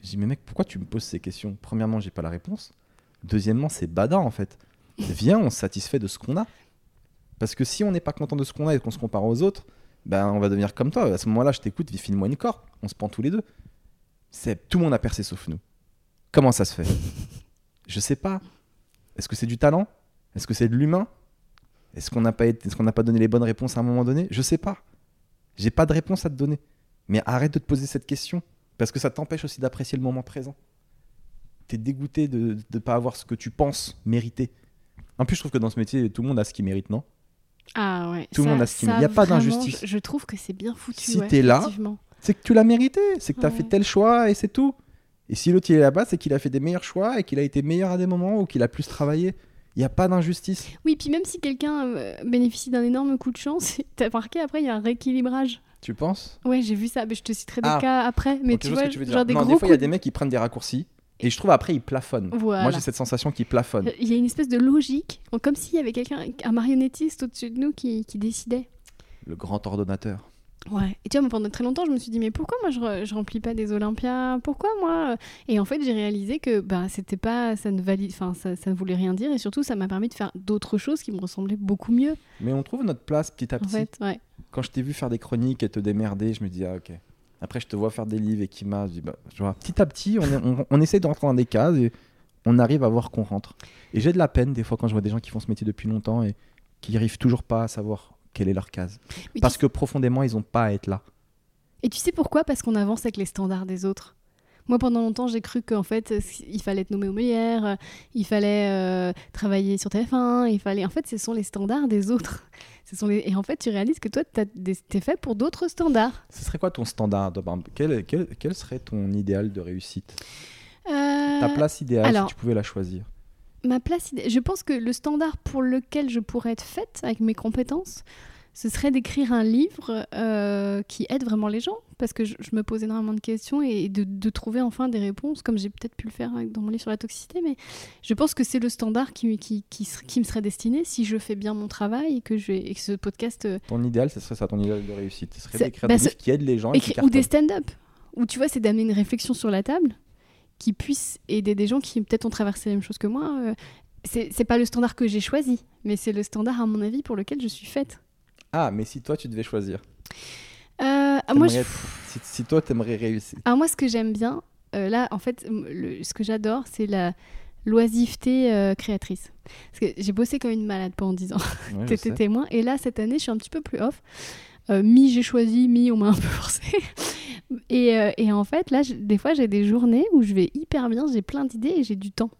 J'ai dit, mais mec, pourquoi tu me poses ces questions? Premièrement, j'ai pas la réponse. Deuxièmement, c'est badin, en fait. Viens, on se satisfait de ce qu'on a. Parce que si on n'est pas content de ce qu'on a et qu'on se compare aux autres, ben, on va devenir comme toi. À ce moment-là, je t'écoute, file-moi une corde. On se prend tous les deux. C'est tout le monde a percé sauf nous. Comment ça se fait? Je sais pas. Est-ce que c'est du talent? Est-ce que c'est de l'humain? Est-ce qu'on n'a pas est-ce qu'on n'a pas donné les bonnes réponses à un moment donné? Je sais pas. J'ai pas de réponse à te donner. Mais arrête de te poser cette question parce que ça t'empêche aussi d'apprécier le moment présent. T'es dégoûté de ne pas avoir ce que tu penses mériter. En plus, je trouve que dans ce métier, tout le monde a ce qu'il mérite, non? Ah ouais. Tout le monde a ce qu'il ça, Il y a pas d'injustice. Je, je trouve que c'est bien foutu. Si ouais, t'es là, c'est que tu l'as mérité, c'est que tu as Ouais. fait tel choix et c'est tout. Et si l'autre il est là-bas, c'est qu'il a fait des meilleurs choix et qu'il a été meilleur à des moments ou qu'il a plus travaillé. Il n'y a pas d'injustice. Oui, puis même si quelqu'un euh, bénéficie d'un énorme coup de chance, t'as remarqué après, il y a un rééquilibrage. Tu penses? Ouais, j'ai vu ça. Mais je te citerai des Ah. cas après. Mais tu vois que tu veux dire. genre des non, gros des fois, il y a des mecs qui prennent des raccourcis et je trouve après ils plafonnent. Voilà. Moi j'ai cette sensation qu'ils plafonnent. Il y a une espèce de logique, comme s'il y avait quelqu'un, un marionnettiste au-dessus de nous qui, qui décidait. Le grand ordonnateur. Ouais. Et tu vois, pendant très longtemps, je me suis dit, mais pourquoi moi je, je remplis pas des Olympias? Pourquoi moi? Et en fait, j'ai réalisé que bah, c'était pas, ça ne valide, enfin, ça, ça ne voulait rien dire, et surtout, ça m'a permis de faire d'autres choses qui me ressemblaient beaucoup mieux. Mais on trouve notre place petit à En petit. fait, ouais. Quand je t'ai vu faire des chroniques et te démerder, je me dis ah ok. Après je te vois faire des livres et qui m'a, je dis bah, je vois, petit à petit on, est- on, on essaie de rentrer dans des cases et on arrive à voir qu'on rentre. Et j'ai de la peine des fois quand je vois des gens qui font ce métier depuis longtemps et qui n'arrivent toujours pas à savoir quelle est leur case. Mais Parce tu, que profondément ils n'ont pas à être là. Et tu sais pourquoi? Parce qu'on avance avec les standards des autres. Moi, pendant longtemps, j'ai cru qu'en fait, euh, il fallait être nommé au Molière, euh, il fallait euh, travailler sur TF1, il fallait. En fait, ce sont les standards des autres. Ce sont les... Et en fait, tu réalises que toi, des- t'es fait pour d'autres standards. Ce serait quoi ton standard quel, quel, quel serait ton idéal de réussite? Euh, Ta place idéale alors- si tu pouvais la choisir ma place idéale. Je pense que le standard pour lequel je pourrais être faite avec mes compétences, ce serait d'écrire un livre euh, qui aide vraiment les gens. Parce que je, je me pose énormément de questions et de, de trouver enfin des réponses, comme j'ai peut-être pu le faire avec- dans mon livre sur la toxicité. Mais je pense que c'est le standard qui, qui, qui, ser- qui me serait destiné si je fais bien mon travail et que, je, et que ce podcast euh, Ton idéal, ce serait ça, ton idéal de réussite. Ce serait d'écrire bah, des ce- livres qui aident les gens et qui ou des stand-up. Où tu vois, c'est d'amener une réflexion sur la table qui puisse aider des gens qui peut-être ont traversé la même chose que moi. euh, c'est pas le standard que j'ai choisi, mais c'est le standard, à mon avis, pour lequel je suis faite. Ah, mais si toi, tu devais choisir. Euh, ah, moi, je- si, si toi, t'aimerais réussir. Alors moi, ce que j'aime bien, euh, là, en fait, le- ce que j'adore, c'est la l'oisiveté euh, créatrice. Parce que j'ai bossé comme une malade pendant 10 ans. Ouais, T'étais témoin. Et là, cette année, je suis un petit peu plus off. Euh, mi, j'ai choisi, mi, on m'a un peu forcé. et, euh, et en fait, là, des fois, j'ai des journées où je vais hyper bien, j'ai plein d'idées et j'ai du temps.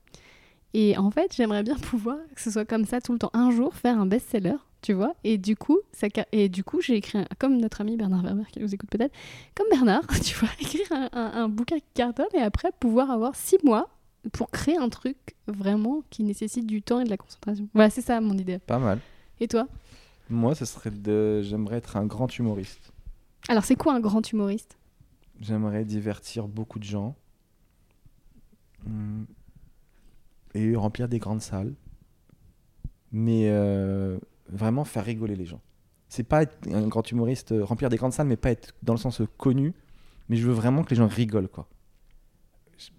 Et en fait, j'aimerais bien pouvoir que ce soit comme ça tout le temps. Un jour, faire un best-seller, tu vois. Et du coup, ça, et du coup, j'ai écrit, un- comme notre ami Bernard Werber qui nous écoute peut-être, comme Bernard, tu vois, écrire un, un- un bouquin qui cartonne et après pouvoir avoir six mois pour créer un truc vraiment qui nécessite du temps et de la concentration. Voilà, c'est ça mon idée. Pas mal. Et toi? Moi, ce serait de. J'aimerais être un grand humoriste. Alors, c'est quoi un grand humoriste? J'aimerais divertir beaucoup de gens. Hmm. Et remplir des grandes salles. Mais euh, vraiment faire rigoler les gens. C'est pas être un grand humoriste, euh, remplir des grandes salles, mais pas être dans le sens euh, connu. Mais je veux vraiment que les gens rigolent, quoi.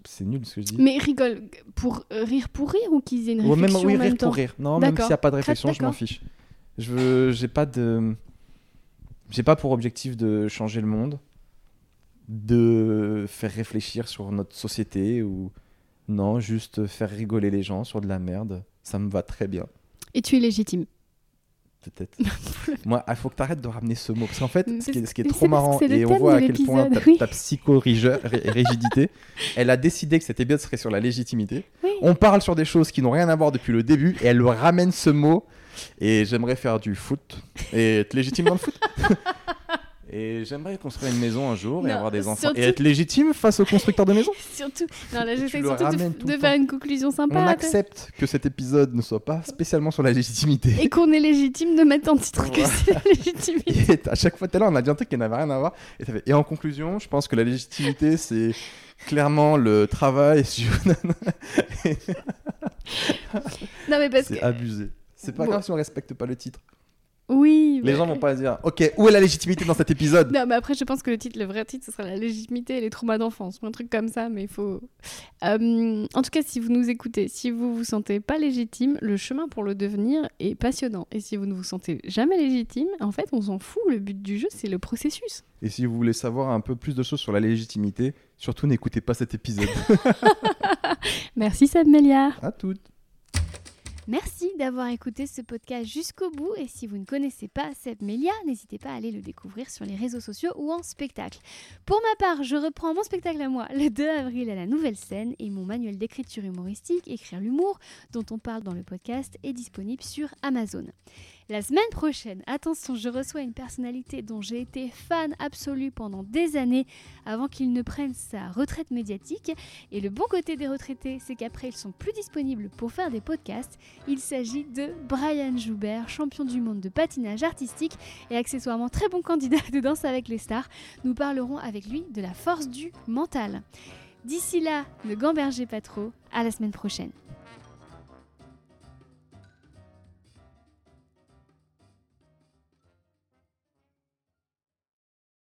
C'est nul ce que je dis. Mais rigole pour euh, rire pour rire ou qu'ils aient une Ouais, même, réflexion oui, en même rire temps? pour rire. Non, même s'il n'y a pas de réflexion, je m'en fiche. Je veux, j'ai pas de, j'ai pas pour objectif de changer le monde, de faire réfléchir sur notre société ou non, juste faire rigoler les gens sur de la merde. Ça me va très bien, Et tu es légitime. peut-être. Moi, il faut que tu arrêtes de ramener ce mot parce qu'en fait, ce qui est, c'est- ce qui est mais trop marrant et on voit à quel point ta, oui. ta psycho-rigidité, elle a décidé que cet épisode serait sur la légitimité. Oui. On parle sur des choses qui n'ont rien à voir depuis le début et elle ramène ce mot. Et j'aimerais faire du foot et être légitime dans le foot. et j'aimerais construire une maison un jour et avoir des enfants. surtout- Et être légitime face aux constructeurs de maisons. Surtout, non, là, j'essaie surtout de, faire une conclusion sympa. On accepte que cet épisode ne soit pas spécialement sur la légitimité. Et qu'on est légitime de mettre en titre que c'est la légitimité. Et à chaque fois, tout à l'heure, on a dit un truc qui n'avait rien à voir. Et, fait- et en conclusion, je pense que la légitimité, c'est clairement le travail. Non, mais parce que. c'est abusé. C'est pas Bon. grave si on respecte pas le titre. Oui. Les mais- gens vont pas dire Ok, où est la légitimité dans cet épisode Non, mais après, je pense que le titre, le vrai titre, ce sera la légitimité et les traumas d'enfance, ou un truc comme ça, mais il faut. Euh, en tout cas, si vous nous écoutez, si vous vous sentez pas légitime, le chemin pour le devenir est passionnant. Et si vous ne vous sentez jamais légitime, en fait, on s'en fout. Le but du jeu, c'est le processus. Et si vous voulez savoir un peu plus de choses sur la légitimité, surtout n'écoutez pas cet épisode. Merci, Seb Méliard. à toutes. Merci d'avoir écouté ce podcast jusqu'au bout et si vous ne connaissez pas Seb Melia, n'hésitez pas à aller le découvrir sur les réseaux sociaux ou en spectacle. Pour ma part, je reprends mon spectacle à moi le 2 avril à la Nouvelle Scène et mon manuel d'écriture humoristique Écrire l'humour dont on parle dans le podcast est disponible sur Amazon. La semaine prochaine, attention, je reçois une personnalité dont j'ai été fan absolu pendant des années avant qu'il ne prenne sa retraite médiatique. Et le bon côté des retraités, c'est qu'après ils sont plus disponibles pour faire des podcasts. Il s'agit de Brian Joubert, champion du monde de patinage artistique et accessoirement très bon candidat de danse avec les stars. Nous parlerons avec lui de la force du mental. D'ici là, ne gambergez pas trop, à la semaine prochaine.